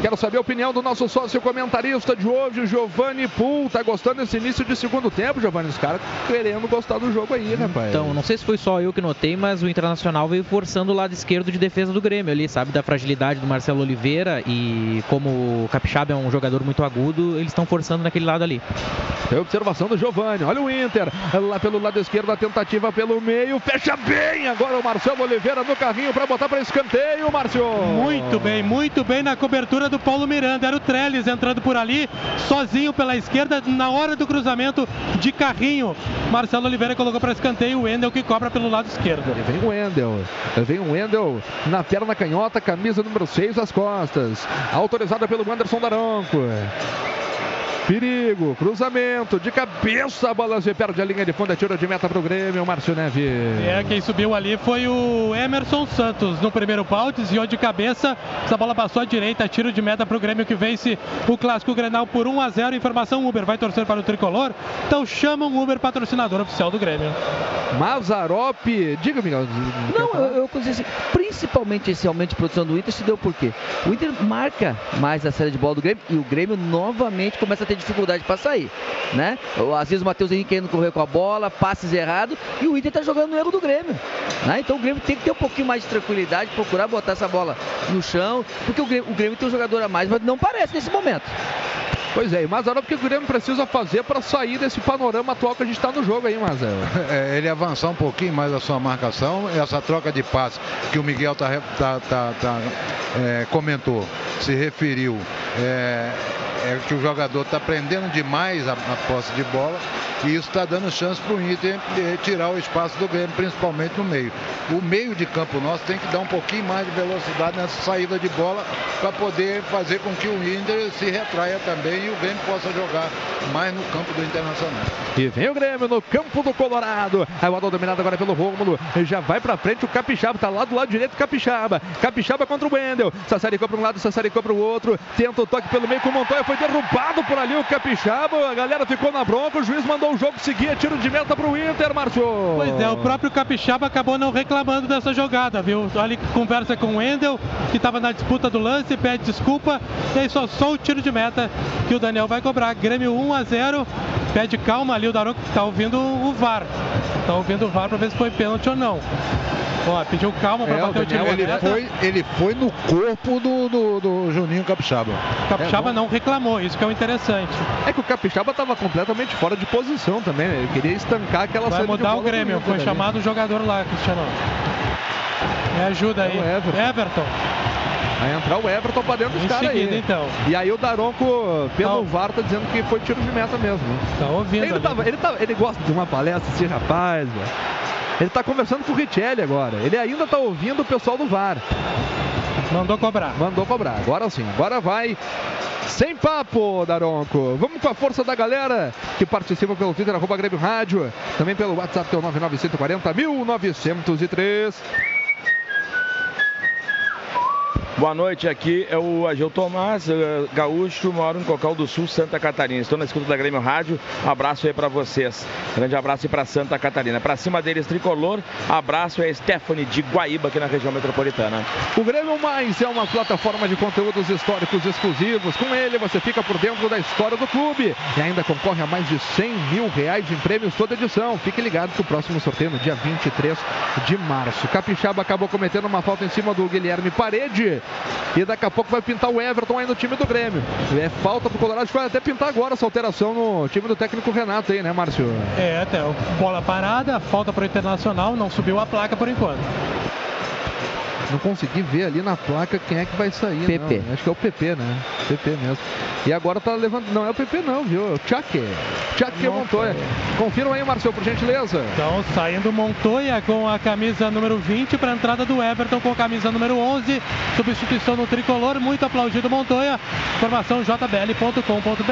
Quero saber a opinião do nosso sócio comentarista de hoje, Giovanni Pool. Tá gostando desse início de segundo tempo, Giovanni? Os caras querendo gostar do jogo aí, né, pai? Então, não sei se foi só eu que notei, mas o Internacional veio forçando o lado esquerdo de defesa do Grêmio ali, sabe? Da fragilidade do Marcelo Oliveira e como o Capixaba é um jogador muito agudo, eles estão forçando naquele lado ali. É a observação do Giovanni. Olha o Inter. Lá pelo lado esquerdo, a tentativa pelo meio. Fecha bem agora o Marcelo Oliveira no carrinho para botar para escanteio, Márcio. Muito bem, muito bem na cobertura do Paulo Miranda. Era o Trellis entrando por ali, sozinho pela esquerda, na hora do cruzamento de carrinho. Marcelo Oliveira colocou para escanteio o Wendel que cobra pelo lado esquerdo. Vem o Wendel. Vem o Wendel na perna canhota, camisa número 6 às costas. Autorizada pelo Anderson Daronco. Perigo, cruzamento, de cabeça, a bola se perde a linha de fundo, é tiro de meta para o Grêmio, Márcio Neves. É, quem subiu ali foi o Emerson Santos no primeiro pau, desviou de cabeça, essa bola passou à direita, tiro de meta para o Grêmio que vence o Clássico Grenal por 1 a 0 Informação Uber vai torcer para o Tricolor, então chamam o Uber, patrocinador oficial do Grêmio. Mazarop, diga, Miguel. Não, eu, eu consigo assim, principalmente esse aumento de produção do Inter se deu por quê? O Inter marca mais a série de bola do Grêmio e o Grêmio novamente começa a ter dificuldade para sair, né? Às vezes o Matheus Henrique querendo correr com a bola, passes errados e o Inter está jogando no erro do Grêmio, né? Então o Grêmio tem que ter um pouquinho mais de tranquilidade, procurar botar essa bola no chão, porque o Grêmio, o Grêmio tem um jogador a mais, mas não parece nesse momento. Pois é, e Mazarop, o que o Grêmio precisa fazer para sair desse panorama atual que a gente está no jogo aí, Mazarop? É, ele avançar um pouquinho mais a sua marcação, essa troca de passe que o Miguel tá, tá, tá, tá é, comentou, se referiu. É, é que o jogador está prendendo demais a, a, posse de bola e isso está dando chance para o Inter tirar o espaço do Grêmio, principalmente no meio. O meio de campo nosso tem que dar um pouquinho mais de velocidade nessa saída de bola para poder fazer com que o Inter se retraia também e o Grêmio possa jogar mais no campo do Internacional. E vem o Grêmio no campo do Colorado. A bola dominada agora pelo Rômulo. Já vai para frente o Capixaba, está lá do lado direito Capixaba. Capixaba contra o Wendel. Sassaricou para um lado, Sassaricou para o outro. Tenta o toque pelo meio com o Montoya, foi derrubado por ali o Capixaba. A galera ficou na bronca, o juiz mandou o jogo seguir, tiro de meta para o Inter, Márcio. Pois é, o próprio Capixaba acabou não reclamando dessa jogada, viu? Ali conversa com o Wendel, que estava na disputa do lance, pede desculpa. E aí só, só o tiro de meta que o Daniel vai cobrar. Grêmio 1 a 0. Pede calma ali, o Daronco está ouvindo o VAR. Está ouvindo o VAR para ver se foi pênalti ou não. Ó, pediu calma para é, bater o, o tiro ele foi, ele foi no corpo do, do, do Juninho Capixaba. Capixaba é, não reclamou, isso que é o interessante. É que o Capixaba estava completamente fora de posição também, né? Ele queria estancar aquela Vai mudar o Grêmio, foi chamado o jogador lá, Cristiano. Me ajuda aí. É Everton. Everton. Vai entrar o Everton pra dentro dos caras aí. então. E aí o Daronco, pelo tá. VAR, tá dizendo que foi tiro de meta mesmo. Tá ouvindo. Ele, tava, ele, tava, ele gosta de uma palestra, esse rapaz, velho. Ele tá conversando com o Richelli agora. Ele ainda tá ouvindo o pessoal do VAR. Mandou cobrar. Mandou cobrar. Agora sim. Agora vai. Sem papo, Daronco. Vamos com a força da galera que participa pelo Twitter, arroba Grêmio Rádio. Também pelo WhatsApp, que é o 99140 1903. Boa noite, aqui é o Agil Tomás, eh, gaúcho, moro em Cocal do Sul, Santa Catarina. Estou na escuta da Grêmio Rádio, abraço aí para vocês. Grande abraço aí para Santa Catarina. Para cima deles, Tricolor, abraço é Stephanie de Guaíba, aqui na região metropolitana. O Grêmio Mais é uma plataforma de conteúdos históricos exclusivos. Com ele você fica por dentro da história do clube e ainda concorre a mais de 100 mil reais em prêmios toda edição. Fique ligado que o próximo sorteio no dia 23 de março. Capixaba acabou cometendo uma falta em cima do Guilherme Parede. E daqui a pouco vai pintar o Everton aí no time do Grêmio. É falta pro Colorado, vai até pintar agora essa alteração no time do técnico Renato aí, né, Márcio? É, até bola parada, falta pro Internacional, não subiu a placa por enquanto. Não consegui ver ali na placa quem é que vai sair. PP. Não. Acho que é o PP, né? PP mesmo. E agora tá levando. Não é o PP, não, viu? É o Tchaque. Tchaque Montoya. Confirma aí, Marcelo, por gentileza. Então, saindo Montoya com a camisa número 20 para a entrada do Everton com a camisa número 11. Substituição no tricolor. Muito aplaudido Montoya. Informação jbl.com.br.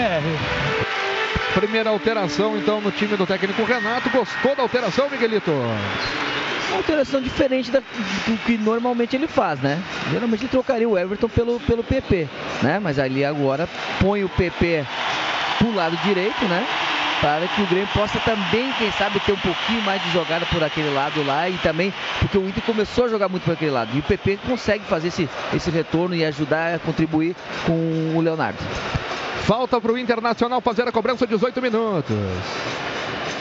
Primeira alteração, então, no time do técnico Renato. Gostou da alteração, Miguelito? Uma alteração diferente da- do que normalmente ele faz, né? Geralmente ele trocaria o Everton pelo, pelo PP, né? Mas ali agora põe o PP pro lado direito, né? Para que o Grêmio possa também, quem sabe, ter um pouquinho mais de jogada por aquele lado lá e também porque o Inter começou a jogar muito por aquele lado. E o PP consegue fazer esse, esse retorno e ajudar a contribuir com o Leonardo. Falta para o Internacional fazer a cobrança 18 minutos.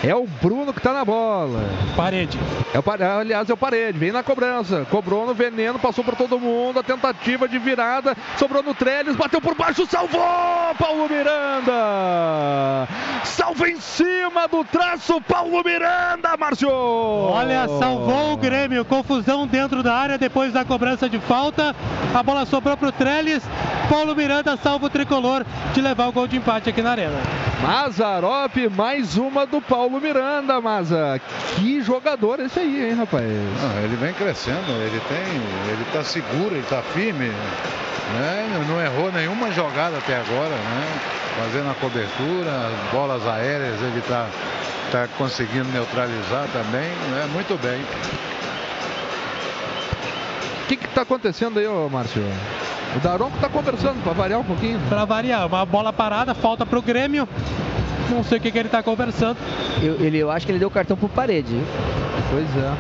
É o Bruno que está na bola. Parede. É o, aliás, é o Parede. Vem na cobrança. Cobrou no veneno, passou por todo mundo. A tentativa de virada. Sobrou no Trellis. Bateu por baixo. Salvou! Paulo Miranda! Salva em cima do traço. Paulo Miranda, Márcio! Olha, salvou o Grêmio. Confusão dentro da área depois da cobrança de falta. A bola sobrou pro Trellis. Paulo Miranda salva o tricolor de levar o gol de empate aqui na arena. Mazarop, mais uma do Paulo Miranda, Maza. Que jogador esse aí, hein, rapaz? Não, ele vem crescendo, ele tem, ele tá seguro, ele tá firme, né? Não- errou nenhuma jogada até agora, né? Fazendo a cobertura, as bolas aéreas, ele tá, tá conseguindo neutralizar também, né? Muito bem. O que que tá acontecendo aí, ô Márcio? O Daronco tá conversando para variar um pouquinho. Pra variar, uma bola parada, falta pro Grêmio. Não sei o que, que ele tá conversando. Eu, ele, eu acho que ele deu cartão pro parede. Pois é.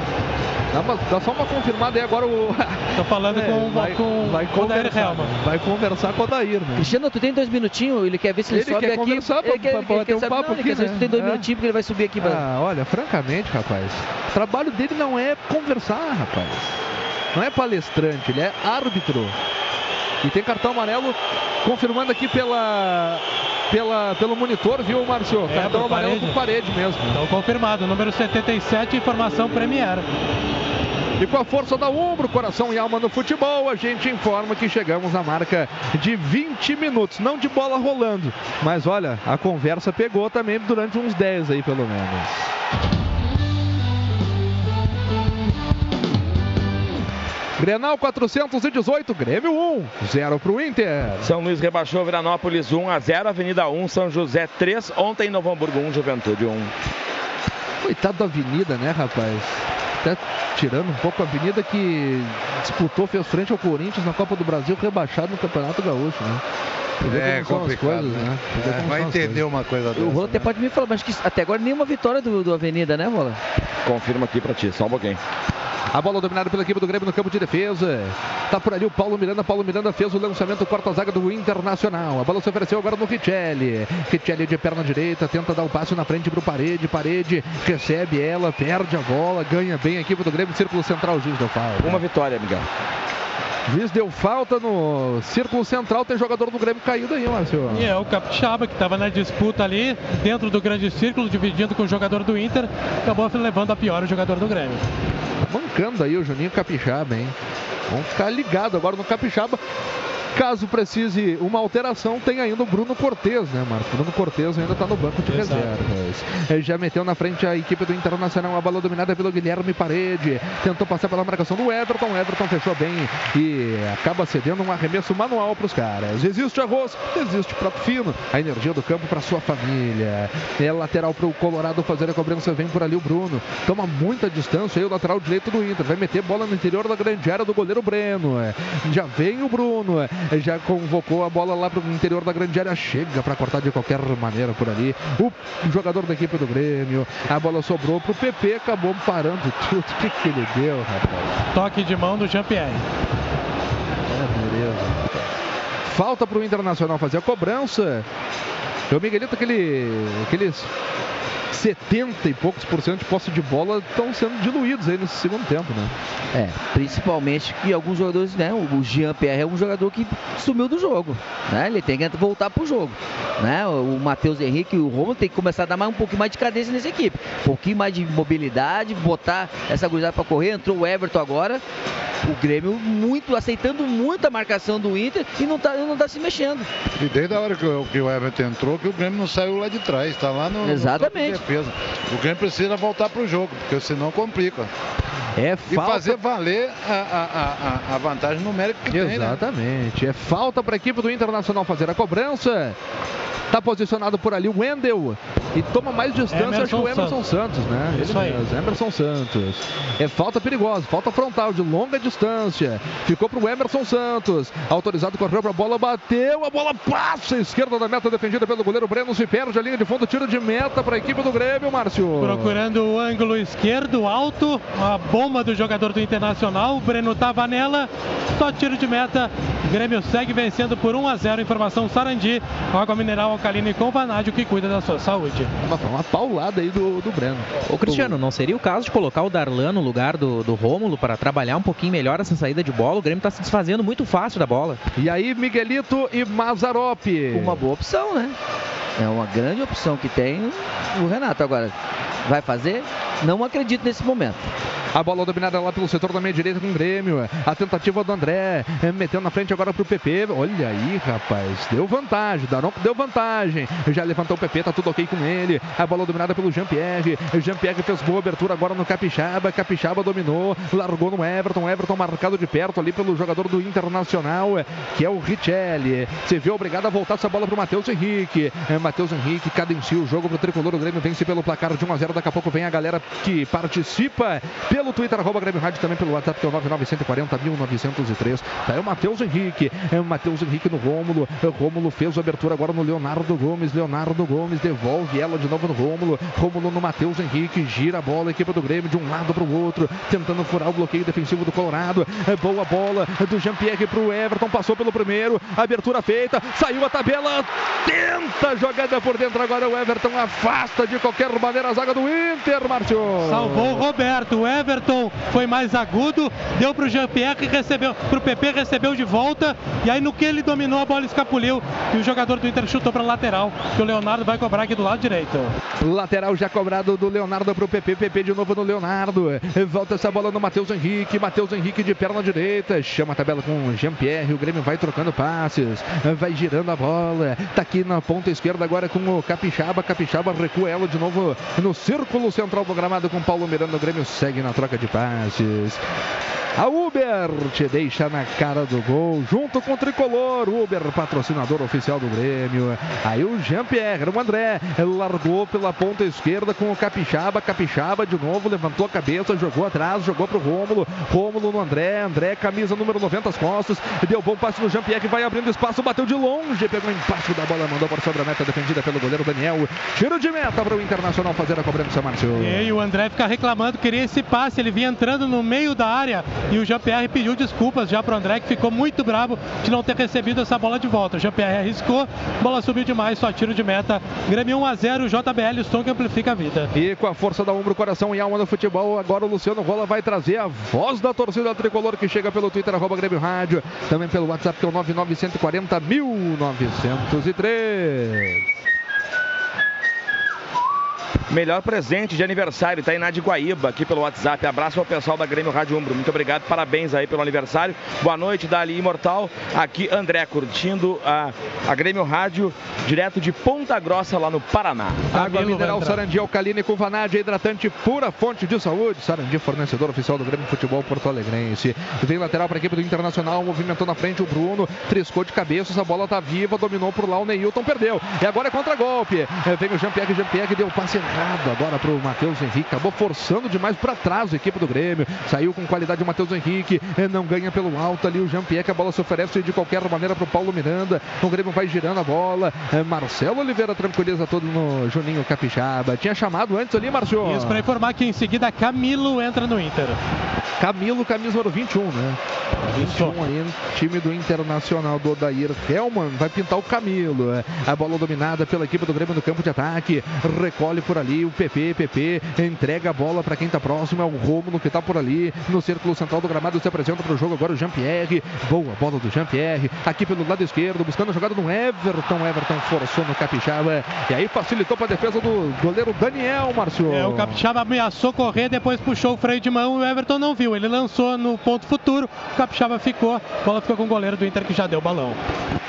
Dá, uma- dá só uma confirmada aí agora o. Tô falando com, vai, com vai com o Helman. Vai conversar com o Dair, né? Cristiano, tu tem dois minutinhos, ele quer ver se ele, Ele sobe quer aqui. conversar pra- ele quer, pra ele quer bater um saber- papo não, ele aqui, quer saber se né? tu tem dois É. minutinhos porque ele vai subir aqui. pra- Ah, olha, francamente, rapaz, o trabalho dele não é conversar, rapaz. Não é palestrante, ele é árbitro. E tem cartão amarelo confirmando aqui pela, pela, pelo monitor, viu, Márcio? É, cartão pro amarelo Parede. pro parede mesmo. Então confirmado, número 77, informação Premier. E com a força da Umbro, coração e alma no futebol, a gente informa que chegamos à marca de 20 minutos. Não de bola rolando, mas olha, a conversa pegou também durante uns 10 aí, pelo menos. Grenal 418, Grêmio 1, 0 pro Inter. São Luís rebaixou Viranópolis 1 a 0, Avenida 1, São José 3, ontem Novo Hamburgo 1, Juventude 1. Coitado da Avenida, né, rapaz? Até tirando um pouco a Avenida que disputou, fez frente ao Corinthians na Copa do Brasil, rebaixado no Campeonato Gaúcho, né? É complicado, coisas, né? Vê É, vai entender coisas. uma coisa O dessa. Rola até pode me falar, mas que até agora nenhuma vitória do, do Avenida, né, Rola? Confirma aqui pra ti, só um pouquinho. A bola dominada pela equipe do Grêmio no campo de defesa. Tá por ali o Paulo Miranda. Paulo Miranda fez o lançamento, corta a zaga do Internacional. A bola se ofereceu agora no Richelli. Richelli de perna direita, tenta dar o passe na frente pro Parede. Parede recebe ela, perde a bola, ganha bem a equipe do Grêmio. Círculo central, o juiz deu falta. Uma vitória, Miguel. Juiz deu falta no círculo central. Tem jogador do Grêmio caído aí, Márcio. E é o Capixaba que estava na disputa ali, dentro do grande círculo, dividindo com o jogador do Inter, acabou levando a pior o jogador do Grêmio. Mancando aí o Juninho Capixaba, hein? Vamos ficar ligado agora no Capixaba. Caso precise uma alteração, tem ainda o Bruno Cortes, né, Marcos? Bruno Cortes ainda está no banco de Exato. reservas. Ele já meteu na frente a equipe do Internacional, a bola dominada pelo Guilherme Parede. Tentou passar pela marcação do Everton. O Everton fechou bem e acaba cedendo um arremesso manual para os caras. Existe arroz, existe prato fino. A energia do campo para sua família. É lateral para o Colorado fazer a cobrança. Vem por ali o Bruno. Toma muita distância aí o lateral direito do Inter. Vai meter bola no interior da grande área do goleiro Breno. Já vem o Bruno. Já convocou a bola lá para o interior da grande área. Chega para cortar de qualquer maneira por ali. O jogador da equipe do Grêmio. A bola sobrou para o PP. Acabou parando tudo. O que, que ele deu, rapaz? Toque de mão do Jean-Pierre. É, beleza. Falta para o Internacional fazer a cobrança. O Miguelito, aquele, aqueles 70 e poucos por cento de posse de bola estão sendo diluídos aí nesse segundo tempo, né? É, principalmente que alguns jogadores, né? O Jean-Pierre é um jogador que sumiu do jogo, né? Ele tem que voltar pro jogo, né? O Matheus Henrique e o Romulo tem que começar a dar mais, um pouquinho mais de cadência nessa equipe. Um pouquinho mais de mobilidade, botar essa gurizada pra correr. Entrou o Everton agora. O Grêmio muito, aceitando muito a marcação do Inter e não tá, não tá se mexendo. E desde a hora que o, que o Everton entrou, que o Grêmio não saiu lá de trás, está lá no, no Exatamente. Defesa. O Grêmio precisa voltar para o jogo, porque senão complica. É E falta fazer valer a, a- a- a vantagem numérica que tem, né? Exatamente. É falta para a equipe do Internacional fazer a cobrança. Tá posicionado por ali o Wendel e toma mais distância, acho que o Emerson Emerson Santos, né? Isso Ele aí. mesmo, Emerson Santos. É falta perigosa, falta frontal de longa distância. Ficou pro Emerson Santos. Autorizado, correu pra bola, bateu, a bola passa à esquerda da meta defendida pelo goleiro Breno, se perde a linha de fundo, tiro de meta para a equipe do Grêmio, Márcio. Procurando o ângulo esquerdo, alto, a bomba do jogador do Internacional, o Breno tava nela, só tiro de meta. O Grêmio segue vencendo por 1 a 0. Informação Sarandi, água mineral alcalina e com vanádio que cuida da sua saúde. Uma, uma paulada aí do, do Breno. Ô Cristiano, não seria o caso de colocar o Darlan no lugar do, do Rômulo para trabalhar um pouquinho melhor essa saída de bola? O Grêmio está se desfazendo muito fácil da bola. E aí, Miguelito e Mazarope. Uma boa opção, né? É uma grande opção que tem o Renato. Agora, vai fazer? Não acredito nesse momento. A bola dominada lá pelo setor da meia direita com o Grêmio. A tentativa do André. eh, Metendo na frente agora pro PP. Olha aí, rapaz. Deu vantagem. Daronco deu vantagem. Já levantou o PP, tá tudo ok com ele. A bola dominada pelo Jean-Pierre. Jean-Pierre fez boa abertura agora no Capixaba. Capixaba dominou. Largou no Everton. Everton marcado de perto ali pelo jogador do Internacional, que é o Richelli. Se viu obrigado a voltar essa bola pro Matheus Henrique. Eh, Matheus Henrique cadencia o jogo pro tricolor. O Grêmio vence pelo placar de 1 a 0. Daqui a pouco vem a galera que participa pelo Twitter, arroba Grêmio Rádio, também pelo WhatsApp, que é o 99140 1903. Tá aí o Matheus Henrique. É o Matheus Henrique no Rômulo. O Rômulo fez a abertura agora no Leonardo Gomes. Leonardo Gomes devolve ela de novo no Rômulo. Rômulo no Matheus Henrique. Gira a bola, equipe do Grêmio de um lado para o outro, tentando furar o bloqueio defensivo do Colorado. É boa bola do Jean-Pierre pro Everton. Passou pelo primeiro. Abertura feita. Saiu a tabela. Tenta jogada por dentro. Agora o Everton afasta de qualquer maneira a zaga do Inter, Márcio. Salvou o Roberto. O Everton foi mais agudo, deu pro Jean-Pierre, recebeu, pro PP, recebeu de volta. E aí no que ele dominou, a bola escapuliu. E o jogador do Inter chutou pra lateral. Que o Leonardo vai cobrar aqui do lado direito. Lateral já cobrado do Leonardo pro PP. PP de novo no Leonardo. Volta essa bola no Matheus Henrique. Matheus Henrique de perna direita. Chama a tabela com o Jean-Pierre. O Grêmio vai trocando passes. Vai girando a bola. Tá aqui na ponta esquerda agora com o Capixaba. Capixaba recua ela de novo no círculo central do gramado com Paulo Miranda. O Grêmio segue na troca de passes. A Uber te deixa na cara do gol, junto com o Tricolor. Uber, patrocinador oficial do Grêmio. Aí o Jean-Pierre, o André, largou pela ponta esquerda com o Capixaba. Capixaba de novo, levantou a cabeça, jogou atrás, jogou pro Rômulo. Rômulo no André. André, camisa número 90 as costas. Deu bom passe no Jean-Pierre, vai abrindo espaço, bateu de longe, pegou empate da bola, mandou por sobre a meta, defendida pelo goleiro Daniel. Tiro de meta para o Internacional fazer a cobrança, Márcio. E aí o André fica reclamando, queria esse passe, ele vinha entrando no meio da área e o Jean-Pierre pediu desculpas já pro André, que ficou muito bravo de não ter recebido essa bola de volta. O Jean-Pierre arriscou, bola subiu demais, só tiro de meta. Grêmio 1 a 0 JBL, o som que amplifica a vida. E com a força da ombro, coração e alma no futebol, agora o Luciano Rola vai trazer a voz da torcida tricolor que chega pelo Twitter, arroba Grêmio Rádio, também pelo WhatsApp, que é o 99140 1903. Melhor presente de aniversário, tá Tainá de Guaíba, aqui pelo WhatsApp. Abraço ao pessoal da Grêmio Rádio Umbro. Muito obrigado, parabéns aí pelo aniversário. Boa noite, Dali Imortal. Aqui, André, curtindo a, a Grêmio Rádio, direto de Ponta Grossa, lá no Paraná. Água mineral Sarandi Alcalina e com vanádio hidratante pura fonte de saúde. Sarandi, fornecedor oficial do Grêmio Futebol Porto Alegrense. Vem lateral para a equipe do Internacional, movimentou na frente o Bruno, triscou de cabeça, essa bola tá viva, dominou por lá o Neilton, perdeu. E agora é contra-golpe. É, Vem o Jean-Pierre, Jean-Pierre deu passe errado agora para o Matheus Henrique, acabou forçando demais para trás a equipe do Grêmio. Saiu com qualidade o Matheus Henrique, é, não ganha pelo alto ali o Jean-Pierre, a bola se oferece de qualquer maneira para o Paulo Miranda. O Grêmio vai girando a bola. É, Marcelo Oliveira tranquiliza todo no Juninho Capixaba. Tinha chamado antes ali, Marcio. Isso para informar que em seguida Camilo entra no Inter. Camilo, camisa número 21, né? 21 aí, time do Internacional do Odair Helman vai pintar o Camilo. É, A bola dominada pela equipe do Grêmio no campo de ataque. Recolhe por ali o PP, PP entrega a bola para quem tá próximo, é o Rômulo que tá por ali no círculo central do gramado, se apresenta para o jogo agora o Jean-Pierre. Boa bola do Jean-Pierre, aqui pelo lado esquerdo, buscando a jogada no Everton. Everton forçou no Capixaba e aí facilitou para a defesa do goleiro Daniel, Márcio. É, o Capixaba ameaçou correr, depois puxou o freio de mão e o Everton não viu. Ele lançou no ponto futuro, o Capixaba ficou, a bola ficou com o goleiro do Inter que já deu balão.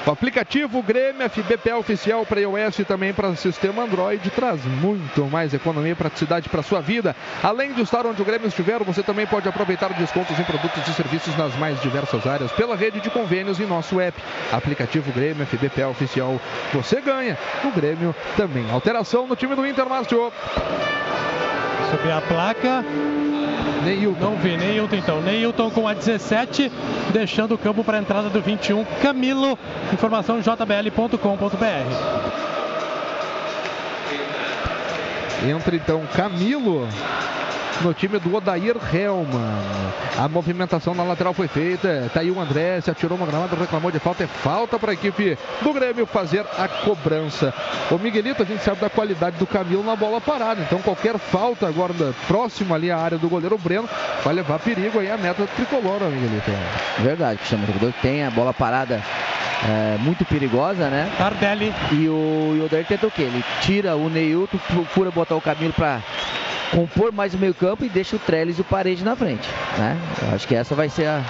O aplicativo Grêmio FBPA oficial para iOS e também para sistema Android traz muito fácil, mais economia e praticidade para sua vida. Além de estar onde o Grêmio estiver, você também pode aproveitar descontos em produtos e serviços nas mais diversas áreas pela rede de convênios em nosso app. Aplicativo Grêmio FBP Oficial. Você ganha, o Grêmio também. Alteração no time do Inter, Márcio. Subir a placa. Neilton. Não vi, Neilton então. Neilton com a 17, deixando o campo para a entrada do 21. Camilo, informação jbl.com.br. Entra então Camilo no time do Odair Helman. A movimentação na lateral foi feita. Tá aí o André, se atirou uma granada, reclamou de falta. É falta para a equipe do Grêmio fazer a cobrança. O Miguelito, a gente sabe da qualidade do Camilo na bola parada. Então qualquer falta agora próximo ali à área do goleiro Breno vai levar perigo aí a meta tricolor, ó, Miguelito. Verdade, Cristiano Jogador tem a bola parada é, muito perigosa, né? Tardelli. E o, e o Odair tenta o quê? Ele tira o Neilton, procura botar o Camilo para compor mais o meio campo e deixa o Trellis e o Parede na frente, né? Eu acho que essa vai ser a,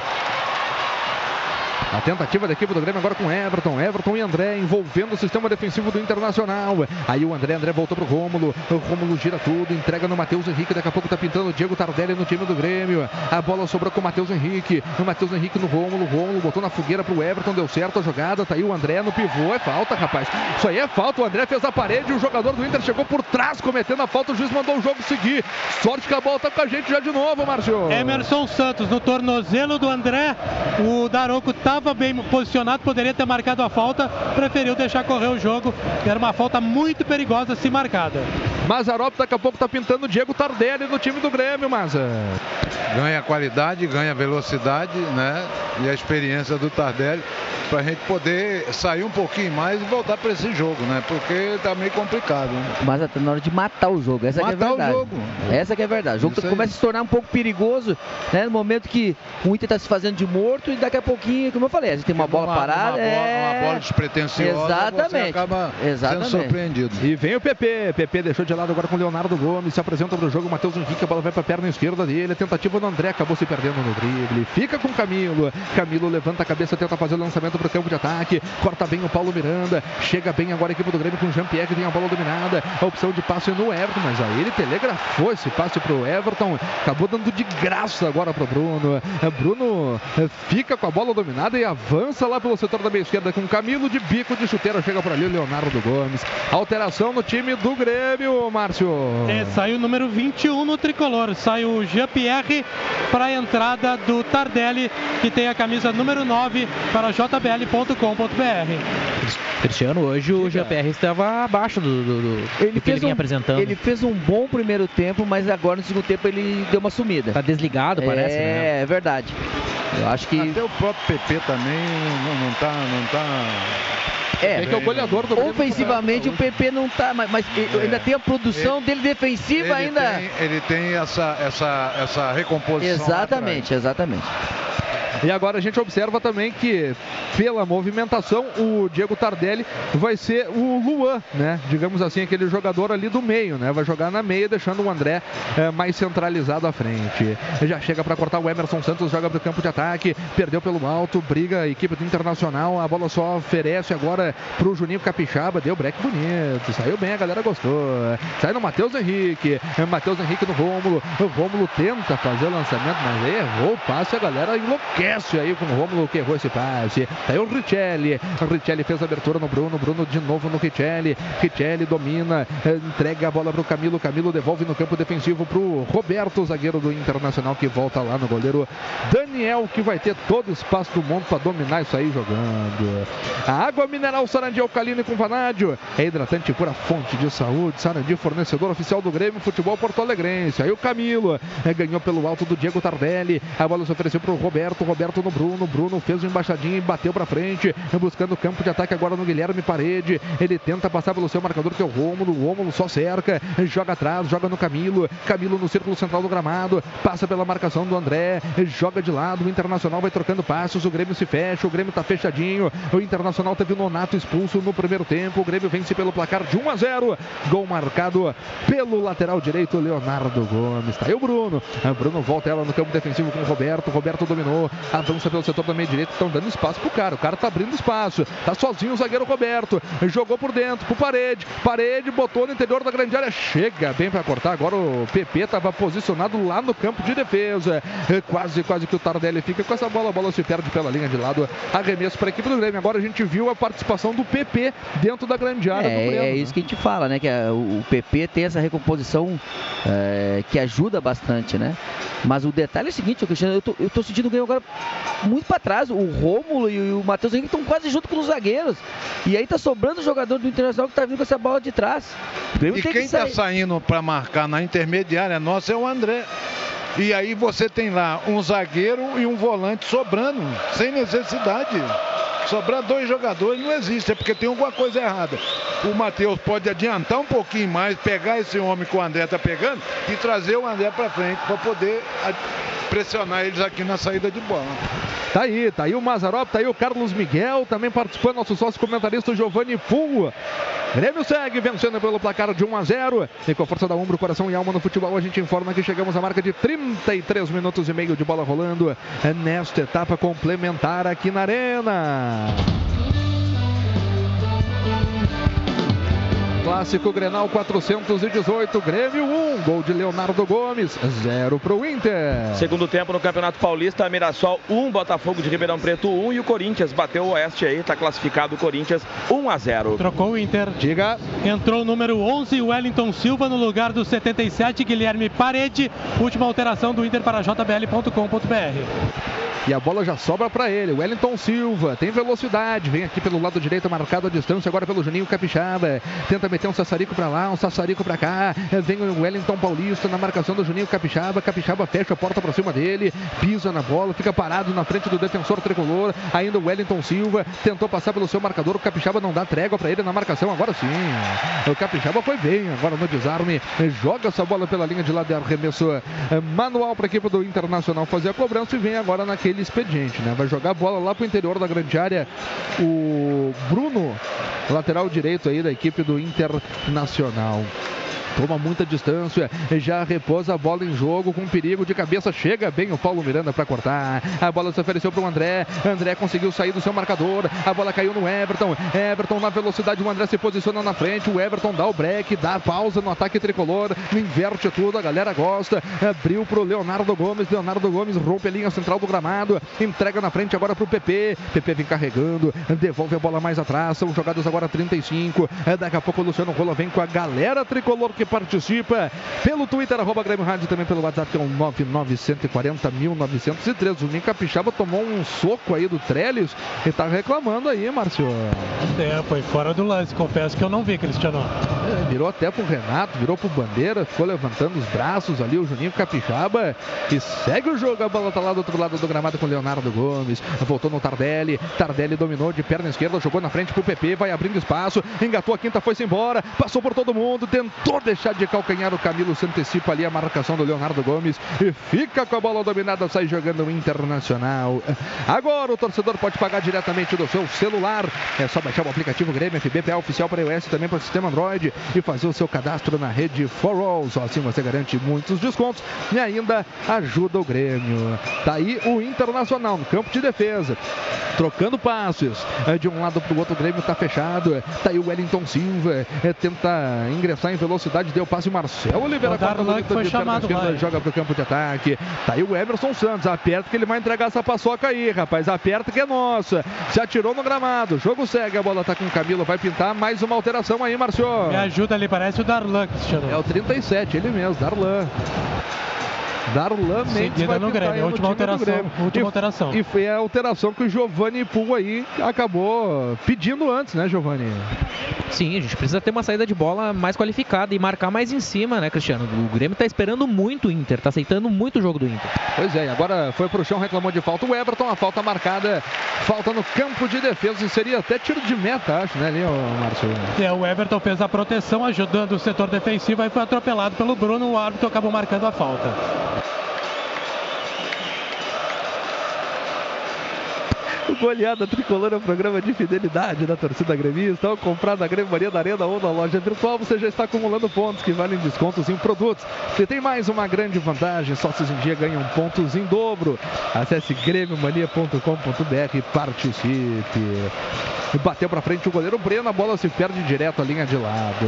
A tentativa da equipe do Grêmio agora com Everton. Everton e André envolvendo o sistema defensivo do Internacional. Aí o André, André voltou pro Rômulo. O Rômulo gira tudo, entrega no Matheus Henrique. Daqui a pouco tá pintando o Diego Tardelli no time do Grêmio. A bola sobrou com o Matheus Henrique. O Matheus Henrique no Rômulo. Rômulo botou na fogueira pro Everton. Deu certo a jogada. Tá aí o André no pivô. É falta, rapaz. Isso aí é falta. O André fez a parede. O jogador do Inter chegou por trás cometendo a falta. O juiz mandou o jogo seguir. Sorte que a bola tá com a gente já de novo, Márcio. Emerson Santos no tornozelo do André. O Daroco estava bem posicionado, poderia ter marcado a falta, preferiu deixar correr o jogo. Era uma falta muito perigosa se marcada. Mazarop daqui a pouco tá pintando o Diego Tardelli no time do Grêmio, Maza. Ganha qualidade, ganha velocidade, né? E a experiência do Tardelli para a gente poder sair um pouquinho mais e voltar para esse jogo, né? Porque tá meio complicado. Né? Mas até na hora de matar o jogo. Essa que é Matar o verdade. jogo. Essa que é verdade. O jogo começa a se tornar um pouco perigoso, né? No momento que o Inter está se fazendo de morto e daqui a pouquinho, como eu falei, a gente tem uma bola Uma- parada. uma bola- é... uma bola despretensiosa, Exatamente. você acaba Exatamente. sendo surpreendido. E vem o PP. PP deixou de lado agora com o Leonardo Gomes. Se apresenta pro jogo. Matheus Henrique. A bola vai pra perna esquerda dele. A tentativa do André acabou se perdendo no drible. Fica com Camilo. Camilo levanta a cabeça, tenta fazer o lançamento pro campo de ataque. Corta bem o Paulo Miranda. Chega bem agora a equipe do Grêmio com o Jean-Pierre que tem a bola dominada. A opção de passe no Everton. Mas aí ele telegrafou esse passe pro Everton. Acabou dando de graça agora pro Bruno. É, Bruno é, fica com a bola dominada e avança lá pelo setor da meia esquerda com Camilo de bico de chuteira. Chega por ali o Leonardo Gomes. Alteração no time do Grêmio, Márcio. É, sai o número 21 no tricolor. Sai o Jean-Pierre para a entrada do Tardelli, que tem a camisa número 9 para jbl.com.br. Cristiano, hoje o GPR estava abaixo do, do, do- do que ele fez vinha um- apresentando. Ele fez um bom primeiro tempo, mas agora no segundo tempo ele deu uma sumida. Tá desligado, parece, é, né? É, verdade. Eu acho que. Até o próprio PP também não, não tá. Não tá... É, É que é o goleador do Ofensivamente o PP não tá, mas, mas ainda tem a produção dele defensiva Ele ainda. tem, ele tem essa, essa, essa recomposição. Exatamente, exatamente. E agora a gente observa também que, pela movimentação, o Diego Tardelli vai ser o Luan, né? Digamos assim, aquele jogador ali do meio, né? Vai jogar na meia, deixando o André eh, mais centralizado à frente. Já chega para cortar o Emerson Santos, joga para o campo de ataque, perdeu pelo alto, briga a equipe do Internacional, a bola só oferece agora para o Juninho Capixaba, deu break bonito, saiu bem, a galera gostou. Sai no Matheus Henrique, Matheus Henrique no Rômulo, o Rômulo tenta fazer o lançamento, mas errou o passe, a galera enlouquece aí com o Rômulo que errou esse passe. Tá aí o Richelli, Richelli fez a abertura no Bruno, Bruno de novo no Richelli, Richelli domina, eh, entrega a bola pro Camilo, Camilo devolve no campo defensivo pro Roberto, zagueiro do Internacional que volta lá no goleiro Daniel, que vai ter todo o espaço do mundo para dominar isso aí jogando. A água mineral Sarandi alcalina e com vanádio é hidratante pura fonte de saúde. Sarandi, fornecedor oficial do Grêmio Futebol Porto Alegrense. Aí o Camilo eh, ganhou pelo alto do Diego Tardelli. A bola se ofereceu pro Roberto, Roberto no Bruno. Bruno fez uma embaixadinha e bateu para frente, buscando o campo de ataque agora no Guilherme Parede. Ele tenta passar pelo seu marcador que é o Rômulo. O Rômulo só cerca, joga atrás, joga no Camilo. Camilo no círculo central do gramado, passa pela marcação do André, joga de lado. O Internacional vai trocando passos. O Grêmio se fecha, o Grêmio tá fechadinho. O Internacional teve o Nonato expulso no primeiro tempo. O Grêmio vence pelo placar de 1 a 0. Gol marcado pelo lateral direito, Leonardo Gomes. Tá aí o Bruno. O Bruno volta ela no campo defensivo com o Roberto. Roberto dominou. avança pelo setor da meia direita, estão dando espaço pro cara. O cara tá abrindo espaço, tá sozinho o zagueiro Roberto, jogou por dentro, pro parede, parede, botou no interior da grande área, chega bem para cortar. Agora o PP estava posicionado lá no campo de defesa, É, quase, quase que o Tardelli fica com essa bola, a bola se perde pela linha de lado, arremesso para a equipe do Grêmio. Agora a gente viu a participação do PP dentro da grande área do É, Breno. é isso que a gente fala, né? Que a- o PP tem essa recomposição é, que ajuda bastante, né? Mas o detalhe é o seguinte, Cristiano, eu tô, eu tô sentindo o Grêmio agora muito pra trás. O Rômulo e o Matheus Henrique estão quase junto com os zagueiros. E aí tá sobrando o jogador do Internacional que tá vindo com essa bola de trás. E quem que está sair. saindo para marcar na intermediária nossa é o André. E aí você tem lá um zagueiro e um volante sobrando, sem necessidade. Sobrar dois jogadores não existe, é porque tem alguma coisa errada. O Matheus pode adiantar um pouquinho mais, pegar esse homem que o André está pegando e trazer o André para frente para poder pressionar eles aqui na saída de bola. Tá aí, tá aí o Mazarop, tá aí o Carlos Miguel, também participando, nosso sócio comentarista Giovanni Pua. Grêmio segue vencendo pelo placar de 1 a 0 e com a força da ombro, coração e alma no futebol, a gente informa que chegamos à marca de 33 minutos e meio de bola rolando nesta etapa complementar aqui na Arena. Uh... Clássico Grenal 418, Grêmio 1, gol de Leonardo Gomes, 0 pro Inter. Segundo tempo no Campeonato Paulista, Mirassol 1, Botafogo de Ribeirão Preto 1 e o Corinthians bateu o Oeste aí, tá classificado o Corinthians 1 a 0. Trocou o Inter. Diga. Entrou o número 11, Wellington Silva, no lugar do 77, Guilherme Parede. Última alteração do Inter para jbl.com.br. E a bola já sobra para ele. Wellington Silva tem velocidade. Vem aqui pelo lado direito, marcado a distância agora pelo Juninho Capixaba. Tenta meter um sassarico para lá, um sassarico para cá. Vem o Wellington Paulista na marcação do Juninho Capixaba. Capixaba fecha a porta para cima dele. Pisa na bola, fica parado na frente do defensor tricolor. Ainda o Wellington Silva tentou passar pelo seu marcador. O Capixaba não dá trégua para ele na marcação. Agora sim. O Capixaba foi bem agora no desarme. Joga essa bola pela linha de lado de arremesso eh, manual para a equipe do Internacional fazer a cobrança e vem agora naquele expediente, né? Vai jogar a bola lá para o interior da grande área. O Bruno, lateral direito aí da equipe do Internacional. Toma muita distância, já repousa a bola em jogo com perigo de cabeça. Chega bem o Paulo Miranda para cortar. A bola se ofereceu para o André. André conseguiu sair do seu marcador. A bola caiu no Everton. Everton na velocidade. O André se posiciona na frente. O Everton dá o break, dá pausa no ataque tricolor. Inverte tudo. A galera gosta. Abriu para o Leonardo Gomes. Leonardo Gomes rompe a linha central do gramado. Entrega na frente agora para o PP. PP vem carregando. Devolve a bola mais atrás. São jogadas agora 35. Daqui a pouco o Luciano Rola vem com a galera tricolor que participa pelo Twitter, arroba Grêmio Rádio, também pelo WhatsApp, que é o 99140 O Ninho Capixaba tomou um soco aí do Trellis e tá reclamando aí, Márcio. É, foi fora do lance, confesso que eu não vi, Cristiano. É, virou até pro Renato, virou pro Bandeira, ficou levantando os braços ali, o Juninho Capixaba, e segue o jogo, a bola tá lá do outro lado do gramado com o Leonardo Gomes, voltou no Tardelli, Tardelli dominou de perna esquerda, jogou na frente pro PP, vai abrindo espaço, engatou a quinta, foi-se embora, passou por todo mundo, tentou deixar de calcanhar o Camilo, se antecipa ali a marcação do Leonardo Gomes, e fica com a bola dominada, sai jogando o Internacional. Agora o torcedor pode pagar diretamente do seu celular, é só baixar o aplicativo Grêmio FBPA oficial para iOS também para o sistema Android e fazer o seu cadastro na rede For All. Só assim você garante muitos descontos e ainda ajuda o Grêmio. Tá aí o Internacional no campo de defesa, trocando passes é, de um lado para o outro. O Grêmio tá fechado. Tá aí o Wellington Silva, é, tenta ingressar em velocidade, deu passe Marcelo Oliveira. O Darlan que foi de chamado, esquerda, vai. joga pro campo de ataque. Tá aí o Emerson Santos, aperta que ele vai entregar essa paçoca aí, rapaz. Aperta que é nossa. Se atirou no gramado. Jogo segue, a bola tá com o Camilo, vai pintar mais uma alteração aí, Marcio. Me ajuda ali, parece o Darlan, Cristiano. É o 37, ele mesmo, Darlan. Darlan Mendes Seguida vai no Grêmio, aí no última alteração, Grêmio. última E- alteração. E foi a alteração que o Giovanni Pul aí acabou pedindo antes, né, Giovanni? Sim, a gente precisa ter uma saída de bola mais qualificada e marcar mais em cima, né, Cristiano? O Grêmio tá esperando muito o Inter, tá aceitando muito o jogo do Inter. Pois é, e agora foi pro chão, reclamou de falta o Everton, a falta marcada, falta no campo de defesa e seria até tiro de meta, acho, né, ali, ô Márcio? É, o Everton fez a proteção, ajudando o setor defensivo, aí foi atropelado pelo Bruno, o árbitro acabou marcando a falta. O Goleada Tricolor é um programa de fidelidade da torcida gremista. Ao comprar na Grêmio da Arena ou na loja virtual, você já está acumulando pontos que valem descontos em produtos. Você tem mais uma grande vantagem: sócios em dia ganham pontos em dobro. Acesse grêmiomania.com.br e participe. Bateu para frente o goleiro Breno, a bola se perde direto à linha de lado.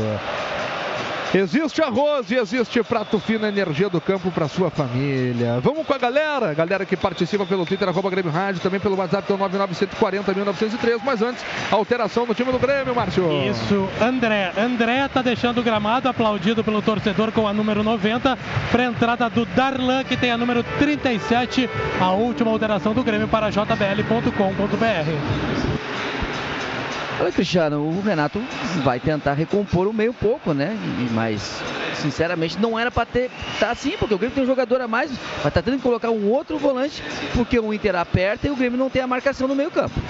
Existe arroz e existe prato fino, energia do campo para sua família. Vamos com a galera, galera que participa pelo Twitter, arroba Grêmio Rádio, também pelo WhatsApp, que é o 99140 Mas antes, alteração no time do Grêmio, Márcio. Isso, André. André tá deixando o gramado, aplaudido pelo torcedor com a número 90, para entrada do Darlan, que tem a número 37, a última alteração do Grêmio para jbl.com.br. Olha, Cristiano, o Renato vai tentar recompor o meio pouco, né? Mas, sinceramente, não era para ter tá assim, porque o Grêmio tem um jogador a mais, vai estar tendo que colocar um outro volante, porque o Inter aperta e o Grêmio não tem a marcação no meio campo.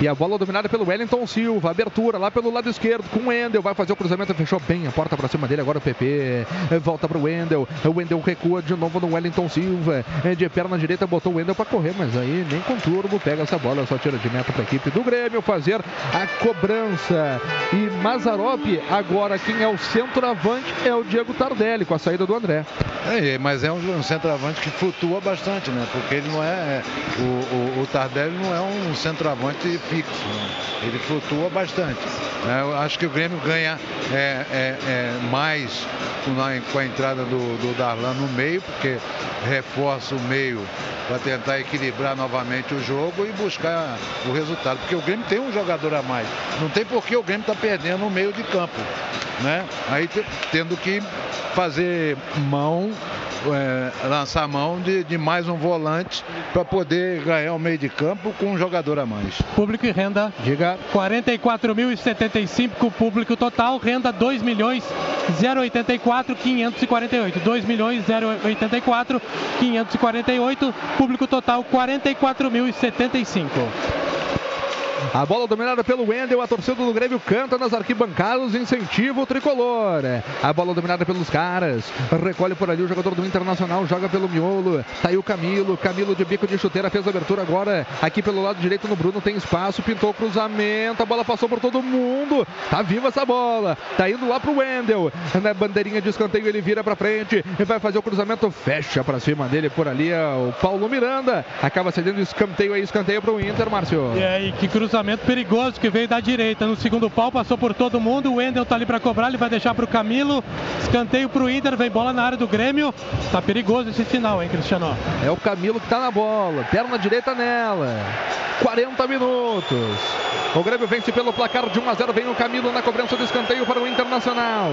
E a bola dominada pelo Wellington Silva. Abertura lá pelo lado esquerdo com o Wendel. Vai fazer o cruzamento, fechou bem a porta para cima dele. Agora o PP eh, volta para o Wendel. O Wendel recua de novo no Wellington Silva. Eh, De perna direita botou o Wendel para correr, mas aí nem com turbo pega essa bola. Só tira de meta para a equipe do Grêmio fazer a cobrança. E Mazarop, agora quem é o centroavante é o Diego Tardelli com a saída do André. É, mas é um, um centroavante que flutua bastante, né? Porque ele não é. é, O, o, o Tardelli não é um centroavante fixo, né? ele flutua bastante. né? Eu acho que o Grêmio ganha é, é, é, mais com a, entrada do, do Darlan no meio, porque reforça o meio para tentar equilibrar novamente o jogo e buscar o resultado. Porque o Grêmio tem um jogador a mais. Não tem por que o Grêmio está perdendo no meio de campo. Né? Aí te- tendo que fazer mão, é, lançar mão de, de mais um volante para poder ganhar o meio de campo com um jogador a mais. Público e renda. Diga. 44.075 público total, renda 2 milhões 084 548. 2 milhões 084 548, público total 44.075. A bola dominada pelo Wendel, a torcida do Grêmio canta nas arquibancadas, incentiva o tricolor. A bola dominada pelos caras, recolhe por ali o jogador do Internacional, joga pelo miolo. Tá aí o Camilo, Camilo de bico de chuteira, fez a abertura agora. Aqui pelo lado direito no Bruno tem espaço, pintou o cruzamento, a bola passou por todo mundo. Tá viva essa bola, tá indo lá pro Wendel. Na bandeirinha de escanteio ele vira pra frente, e vai fazer o cruzamento, fecha pra cima dele por ali é o Paulo Miranda. Acaba cedendo escanteio aí, escanteio pro Inter, Márcio. E aí, que cruzamento perigoso que veio da direita. No segundo pau, passou por todo mundo. O Wendel tá ali para cobrar, ele vai deixar pro Camilo. Escanteio pro Inter, vem bola na área do Grêmio. Tá perigoso esse final, hein, Cristiano? É o Camilo que tá na bola, perna direita nela. 40 minutos. O Grêmio vence pelo placar de 1 a 0. Vem o Camilo na cobrança do escanteio para o Internacional.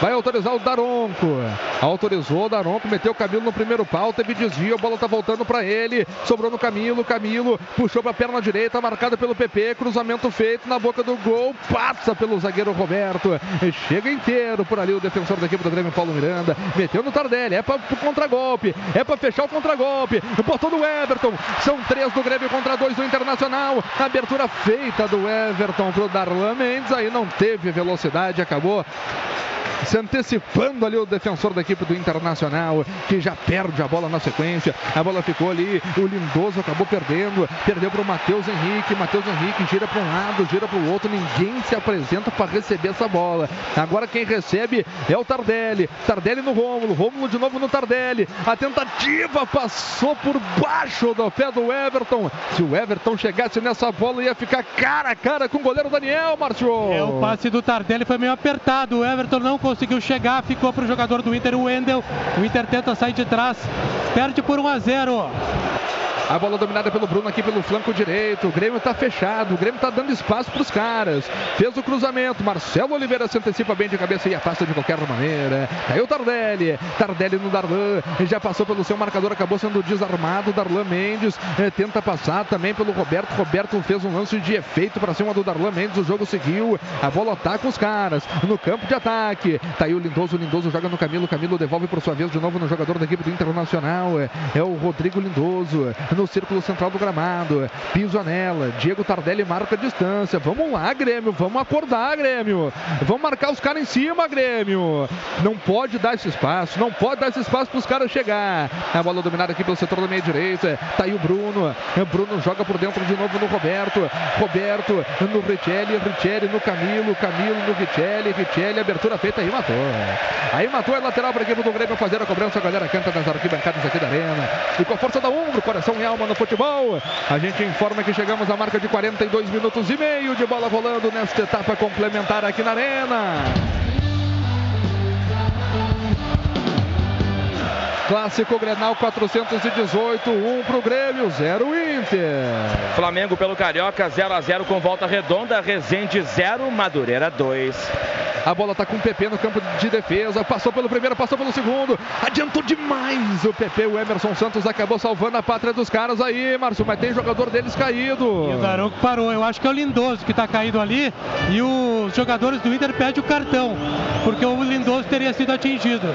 Vai autorizar o Daronco. Autorizou o Daronco, meteu o Camilo no primeiro pau, teve desvio, a bola tá voltando para ele. Sobrou no Camilo, Camilo puxou para a perna direita, pelo PP, cruzamento feito na boca do gol, passa pelo zagueiro Roberto. Chega inteiro por ali o defensor da equipe do Grêmio, Paulo Miranda. Meteu no Tardelli, é para o contragolpe, é para fechar o contragolpe. Botou no Everton. São três do Grêmio contra dois do Internacional. Abertura feita do Everton pro Darlan Mendes, aí não teve velocidade, acabou se antecipando ali o defensor da equipe do Internacional, que já perde a bola na sequência. A bola ficou ali, o Lindoso acabou perdendo, perdeu para o Matheus Henrique. Matheus Henrique gira para um lado, gira para o outro, ninguém se apresenta para receber essa bola. Agora quem recebe é o Tardelli. Tardelli no Rômulo, Rômulo de novo no Tardelli. A tentativa passou por baixo do pé do Everton. Se o Everton chegasse nessa bola, ia ficar cara a cara com o goleiro Daniel, Márcio. É, o passe do Tardelli foi meio apertado. O Everton não conseguiu chegar, ficou pro jogador do Inter, o Wendel. O Inter tenta sair de trás, perde por 1 a 0. A bola dominada pelo Bruno aqui pelo flanco direito. O Grêmio tá fechado. O Grêmio tá dando espaço pros caras. Fez o cruzamento. Marcelo Oliveira se antecipa bem de cabeça e afasta de qualquer maneira. Caiu Tardelli. Tardelli no Darlan. Já passou pelo seu marcador. Acabou sendo desarmado. Darlan Mendes eh, tenta passar também pelo Roberto. Roberto fez um lance de efeito para cima do Darlan Mendes. O jogo seguiu. A bola tá com os caras. No campo de ataque. Tá aí o Lindoso. O Lindoso joga no Camilo. Camilo devolve por sua vez de novo no jogador da equipe do Internacional. É, é o Rodrigo Lindoso. No círculo central do gramado. Pisa nela. Diego Tardelli marca a distância. Vamos lá, Grêmio. Vamos acordar, Grêmio. Vamos marcar os caras em cima, Grêmio. Não pode dar esse espaço. Não pode dar esse espaço para os caras chegar. A bola dominada aqui pelo setor da meia direita. Tá aí o Bruno. O Bruno joga por dentro de novo no Roberto. Roberto no Richelli. Richelli no Camilo. Camilo no Richelli. Richelli, abertura feita aí, matou. Aí matou a lateral para a equipe do Grêmio fazer a cobrança. A galera canta nas arquibancadas aqui da arena. E com a força da Umbro, coração e alma no futebol. A gente informa que chegamos à marca de 42 minutos e meio de bola rolando nesta etapa complementar aqui na arena. Clássico Grenal 418, 1 pro Grêmio, 0 Inter. Flamengo pelo Carioca, 0 a 0 com volta redonda. Resende 0, Madureira 2. A bola está com o PP no campo de defesa. Passou pelo primeiro, passou pelo segundo. Adiantou demais o PP. O Emerson Santos acabou salvando a pátria dos caras aí, Márcio. Mas tem jogador deles caído. E o Daronco parou. Eu acho que é o Lindoso que está caído ali. E os jogadores do Inter pedem o cartão. Porque o Lindoso teria sido atingido.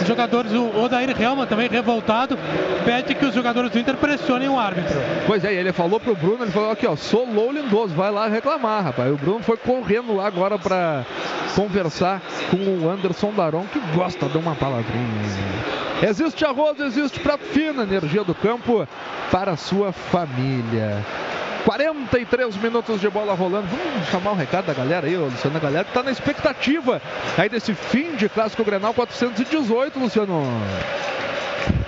Os jogadores, o Odair Helma também revoltado, pede que os jogadores do Inter pressionem o árbitro. Pois é, ele falou pro Bruno, ele falou aqui, ó, solou o Lindoso, vai lá reclamar, rapaz. O Bruno foi correndo lá agora para conversar com o Anderson Daron, que gosta de uma palavrinha. Existe arroz, existe prato fino, energia do campo para a sua família. 43 minutos de bola rolando. Vamos chamar um recado da galera aí, Luciano. A galera que tá na expectativa aí desse fim de Clássico Grenal 418, Luciano.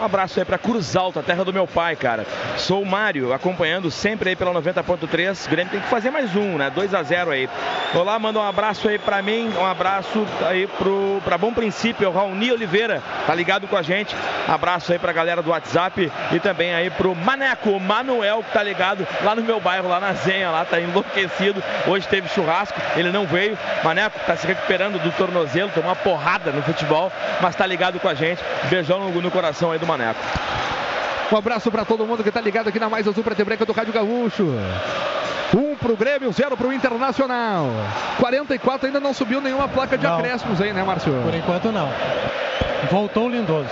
Um abraço aí pra Cruz Alta, terra do meu pai, cara. Sou o Mário, acompanhando sempre aí pela 90.3. O Grêmio tem que fazer mais um, né? 2 a 0 aí. Olá, manda um abraço aí pra mim, um abraço aí pro, pra Bom Princípio, o Raoni Oliveira, tá ligado com a gente. Abraço aí pra galera do WhatsApp e também aí pro Maneco, Manuel, que tá ligado lá no meu bairro, lá na Zenha, lá tá enlouquecido. Hoje teve churrasco, ele não veio. Maneco tá se recuperando do tornozelo, tomou uma porrada no futebol, mas tá ligado com a gente. Beijão no, no coração aí do Maneco. Um abraço para todo mundo que tá ligado aqui na Mais Azul Preta e Branca do Rádio Gaúcho. Um pro Grêmio, zero pro Internacional. 44 ainda não subiu nenhuma placa de Não. acréscimos aí, né, Márcio? Por enquanto não. Voltou o Lindoso.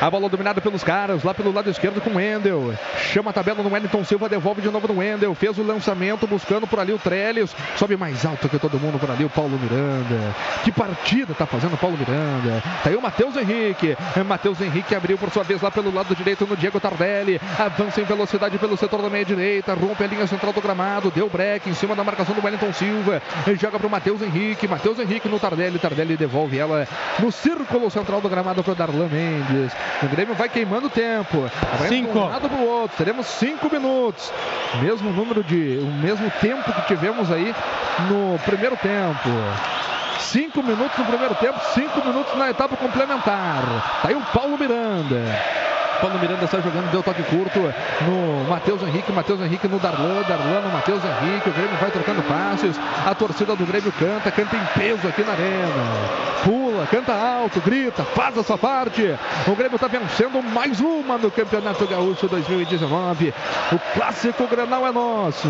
A bola dominada pelos caras, lá pelo lado esquerdo com o Wendel. Chama a tabela no Wellington Silva, devolve de novo no Wendel. Fez o lançamento, buscando por ali o Trellis. Sobe mais alto que todo mundo por ali, o Paulo Miranda. Que partida tá fazendo o Paulo Miranda. Tá aí o Matheus Henrique. Matheus Henrique abriu por sua vez lá pelo lado direito no Diego Tardelli. Avança em velocidade pelo setor da meia direita. Rompe a linha central do gramado. Deu break em cima da marcação do Wellington Silva. Joga pro Matheus Henrique. Matheus Henrique no Tardelli. Tardelli devolve ela no círculo central do gramado pro Darlan Mendes. O Grêmio vai queimando tempo. Vai Cinco. um lado pro outro. Teremos cinco minutos. Mesmo número de. O mesmo tempo que tivemos aí no primeiro tempo. Cinco minutos no primeiro tempo, cinco minutos na etapa complementar. Tá aí o Paulo Miranda. Paulo Miranda está jogando, deu toque curto no Matheus Henrique, Matheus Henrique no Darlan, Darlan no Matheus Henrique, o Grêmio vai trocando passes, a torcida do Grêmio canta, canta em peso aqui na arena, canta alto, grita, faz a sua parte, o Grêmio está vencendo mais uma no Campeonato Gaúcho 2019, o clássico Granal é nosso,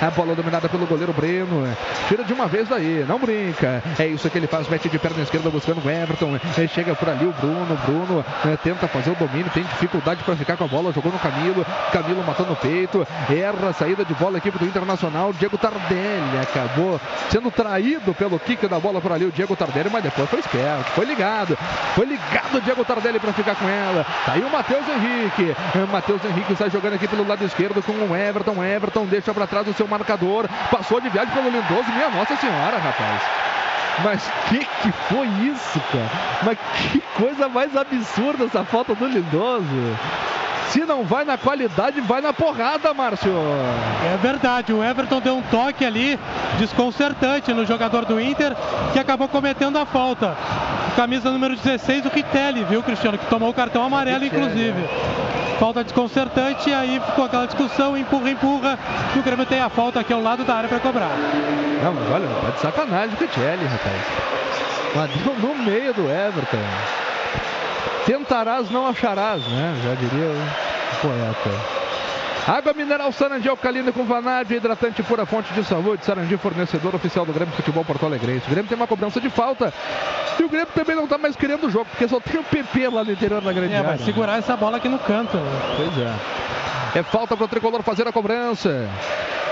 a bola dominada pelo goleiro Breno, tira de uma vez daí, não brinca, é isso que ele faz, mete de perna esquerda buscando o Everton, Ele chega por ali o Bruno, Bruno eh, tenta fazer o domínio, tem dificuldade para ficar com a bola, jogou no Camilo, Camilo matando o peito, erra a saída de bola, equipe do Internacional, Diego Tardelli acabou sendo traído pelo kick da bola por ali, o Diego Tardelli, mas depois foi esperto, foi ligado, foi ligado o Diego Tardelli para ficar com ela, tá aí o Matheus Henrique, Eh, Matheus Henrique está jogando aqui pelo lado esquerdo com o Everton, Everton deixa para trás o seu marcador, passou de viagem pelo Lindoso, minha nossa senhora, rapaz. Mas que que foi isso, cara? Mas que coisa mais absurda essa falta do Lindoso. Se não vai na qualidade, vai na porrada, Márcio. É verdade, o Everton deu um toque ali desconcertante no jogador do Inter que acabou cometendo a falta. Camisa número 16, o Ritelli, viu, Cristiano? Que tomou o cartão amarelo, inclusive. Falta desconcertante e aí ficou aquela discussão, empurra, empurra. E o Grêmio tem a falta aqui ao lado da área para cobrar. Não, mas olha, tá de sacanagem o Tchelle, rapaz. Mas deu no meio do Everton. Tentarás, não acharás, né? Já diria o poeta. Água mineral Sarandi alcalina com vanádio, hidratante pura fonte de saúde. Sarandi, fornecedor oficial do Grêmio Futebol Porto Alegre. O Grêmio tem uma cobrança de falta. E o Grêmio também não tá mais querendo o jogo, porque só tem o PP lá no interior da grande É, área. vai segurar essa bola aqui no canto. né? Pois é. É falta para o tricolor fazer a cobrança.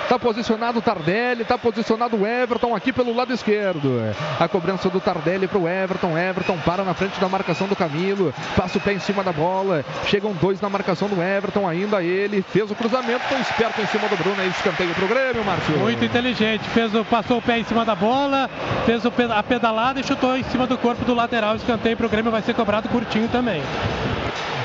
Está posicionado o Tardelli, está posicionado o Everton aqui pelo lado esquerdo. A cobrança do Tardelli para o Everton. Everton para na frente da marcação do Camilo. Passa o pé em cima da bola. Chegam dois na marcação do Everton. Ainda ele fez o cruzamento. Tão esperto em cima do Bruno. É escanteio para o Grêmio, Márcio. Muito inteligente, fez o, passou o pé em cima da bola, fez o a pedalada e chutou em cima do corpo do lateral. Escanteio para o Grêmio vai ser cobrado curtinho também.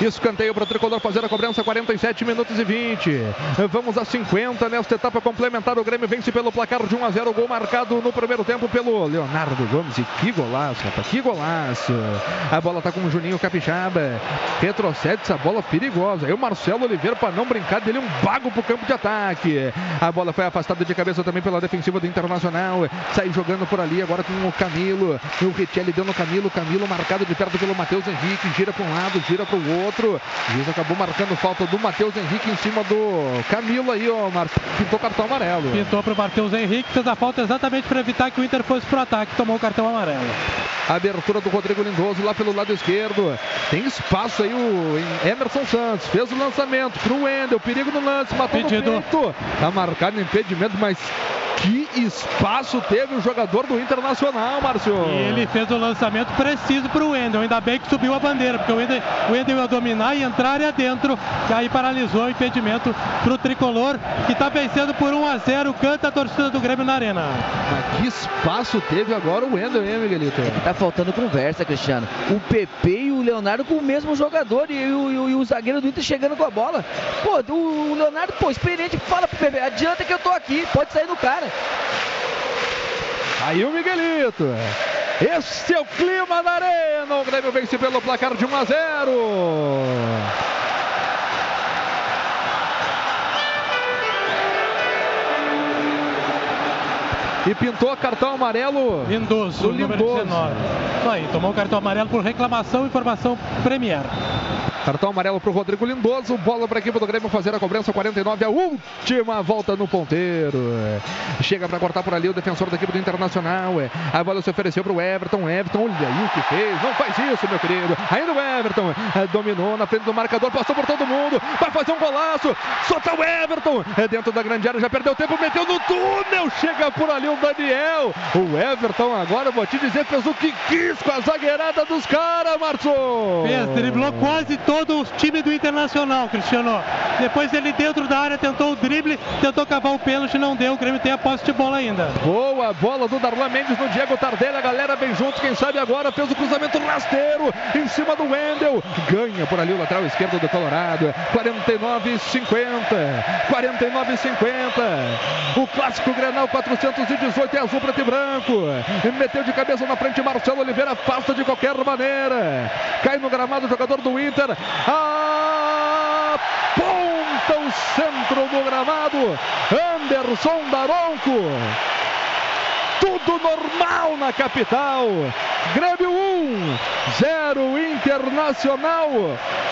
Escanteio para o tricolor fazer a cobrança, 47 minutos e 20. Vamos a 50 nesta etapa complementar. O Grêmio vence pelo placar de 1 a 0. Gol marcado no primeiro tempo pelo Leonardo Gomes. E que golaço, rapaz, que golaço. A bola tá com o Juninho Capixaba. Retrocede essa bola perigosa. Aí o Marcelo Oliveira, para não brincar dele, um bago pro campo de ataque. A bola foi afastada de cabeça também pela defensiva do Internacional. Sai jogando por ali agora com o Camilo. E o Richelli deu no Camilo. Camilo marcado de perto pelo Matheus Henrique. Gira para um lado, gira para o outro. Juiz acabou marcando falta do Matheus Henrique em cima do Camilo aí, ó. Pintou cartão amarelo. Pintou para o Matheus Henrique, fez a falta exatamente para evitar que o Inter fosse pro ataque, tomou o cartão amarelo. Abertura do Rodrigo Lindoso lá pelo lado esquerdo. Tem espaço aí o Emerson Santos. Fez o lançamento pro Wendel. Perigo no lance. Matou Pedido. no peito. Tá marcado no impedimento, mas que espaço teve o jogador do Internacional, Márcio. E ele fez o lançamento preciso para o Wendel. Ainda bem que subiu a bandeira, porque o Wendel, o Wendel ia dominar e entrar área dentro. E aí paralisou o impedimento para o tricolor, que está vencendo por 1 a 0. Canta a torcida do Grêmio na arena. Mas que espaço teve agora o Wendel, hein, Miguelito? Tá faltando conversa, Cristiano. O PP e o Leonardo com o mesmo jogador e, o- e o- e o zagueiro do Inter chegando com a bola. Pô, o, o Leonardo, pô, experiente, fala pro PP, adianta que eu tô aqui, pode sair no cara. Aí o Miguelito. Esse é o clima da arena. O Grêmio vence pelo placar de 1 a 0. E pintou cartão amarelo. Lindoso, do número Lindoso. 19. Isso aí, tomou o cartão amarelo por reclamação e formação Premier. Cartão amarelo para o Rodrigo Lindoso. Bola para a equipe do Grêmio fazer a cobrança. 49, a última volta no ponteiro. Chega para cortar por ali o defensor da equipe do Internacional. A bola se ofereceu para o Everton. Everton, olha aí o que fez. Não faz isso, meu querido. Ainda o Everton eh, dominou na frente do marcador. Passou por todo mundo. Vai fazer um golaço. Solta o Everton. É dentro da grande área. Já perdeu tempo. Meteu no túnel. Chega por ali o Daniel. O Everton agora, vou te dizer, fez o que quis com a zagueirada dos caras, Marçom. Fez, driblou quase todo o time do Internacional, Cristiano. Depois ele dentro da área tentou o drible, tentou cavar o pênalti, não deu. O Grêmio tem a posse de bola ainda. Boa bola do Darlan Mendes no Diego Tardelli. A galera bem junto. Quem sabe agora fez o cruzamento rasteiro em cima do Wendel. Ganha por ali o lateral esquerdo do Colorado. 49 50. 49 50. O clássico Grenal 418 é azul, preto e branco. Meteu de cabeça na frente Marcelo Oliveira. Afasta de qualquer maneira. Cai no gramado o jogador do Inter. Aponta o centro do gramado. Anderson Daronco. Tudo normal na capital. Grêmio 1, 0 Internacional.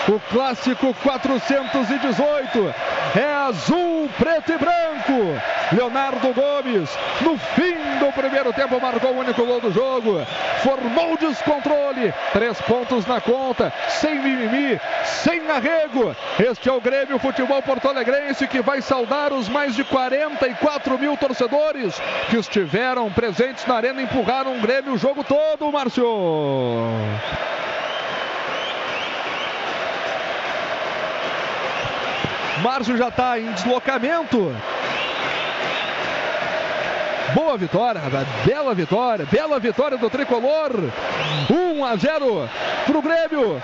O clássico 418 é azul, preto e branco. Leonardo Gomes, no fim do primeiro tempo, marcou o único gol do jogo. Formou descontrole. Três pontos na conta, sem mimimi, sem arrego. Este é o Grêmio Futebol Porto Alegrense que vai saudar os mais de 44 mil torcedores que estiveram presentes na arena empurraram o Grêmio o jogo todo, Márcio. Márcio já está em deslocamento. Boa vitória, rapaz. bela vitória, bela vitória do tricolor. 1 a 0 pro Grêmio.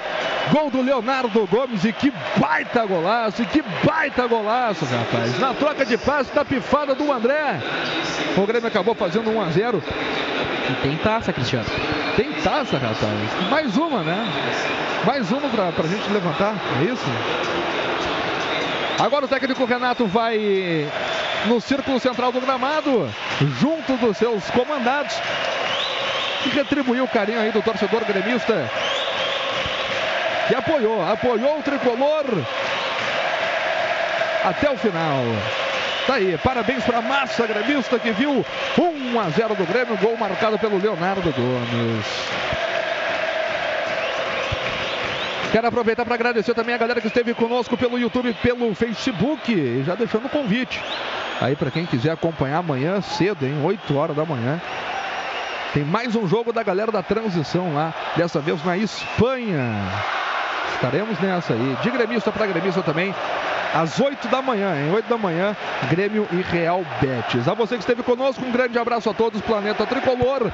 Gol do Leonardo Gomes e que baita golaço, e que baita golaço, rapaz. Na troca de passe da pifada do André. O Grêmio acabou fazendo 1 a 0. E tem taça, Cristiano. Tem taça, rapaz. Mais uma, né? Mais uma pra, pra gente levantar, é isso? Agora o técnico Renato vai no círculo central do gramado, junto dos seus comandados, e retribuiu o carinho aí do torcedor gremista, que apoiou, apoiou o tricolor. até o final. Tá aí, parabéns para a massa gremista que viu 1 a 0 do Grêmio, gol marcado pelo Leonardo Gomes. Quero aproveitar para agradecer também a galera que esteve conosco pelo YouTube pelo Facebook, já deixando o convite. Aí para quem quiser acompanhar amanhã cedo, hein, 8 horas da manhã. Tem mais um jogo da galera da transição lá, dessa vez na Espanha. Estaremos nessa aí. De gremista para gremista também. Às 8 da manhã, em 8 da manhã, Grêmio e Real Betis. A você que esteve conosco, um grande abraço a todos, Planeta Tricolor.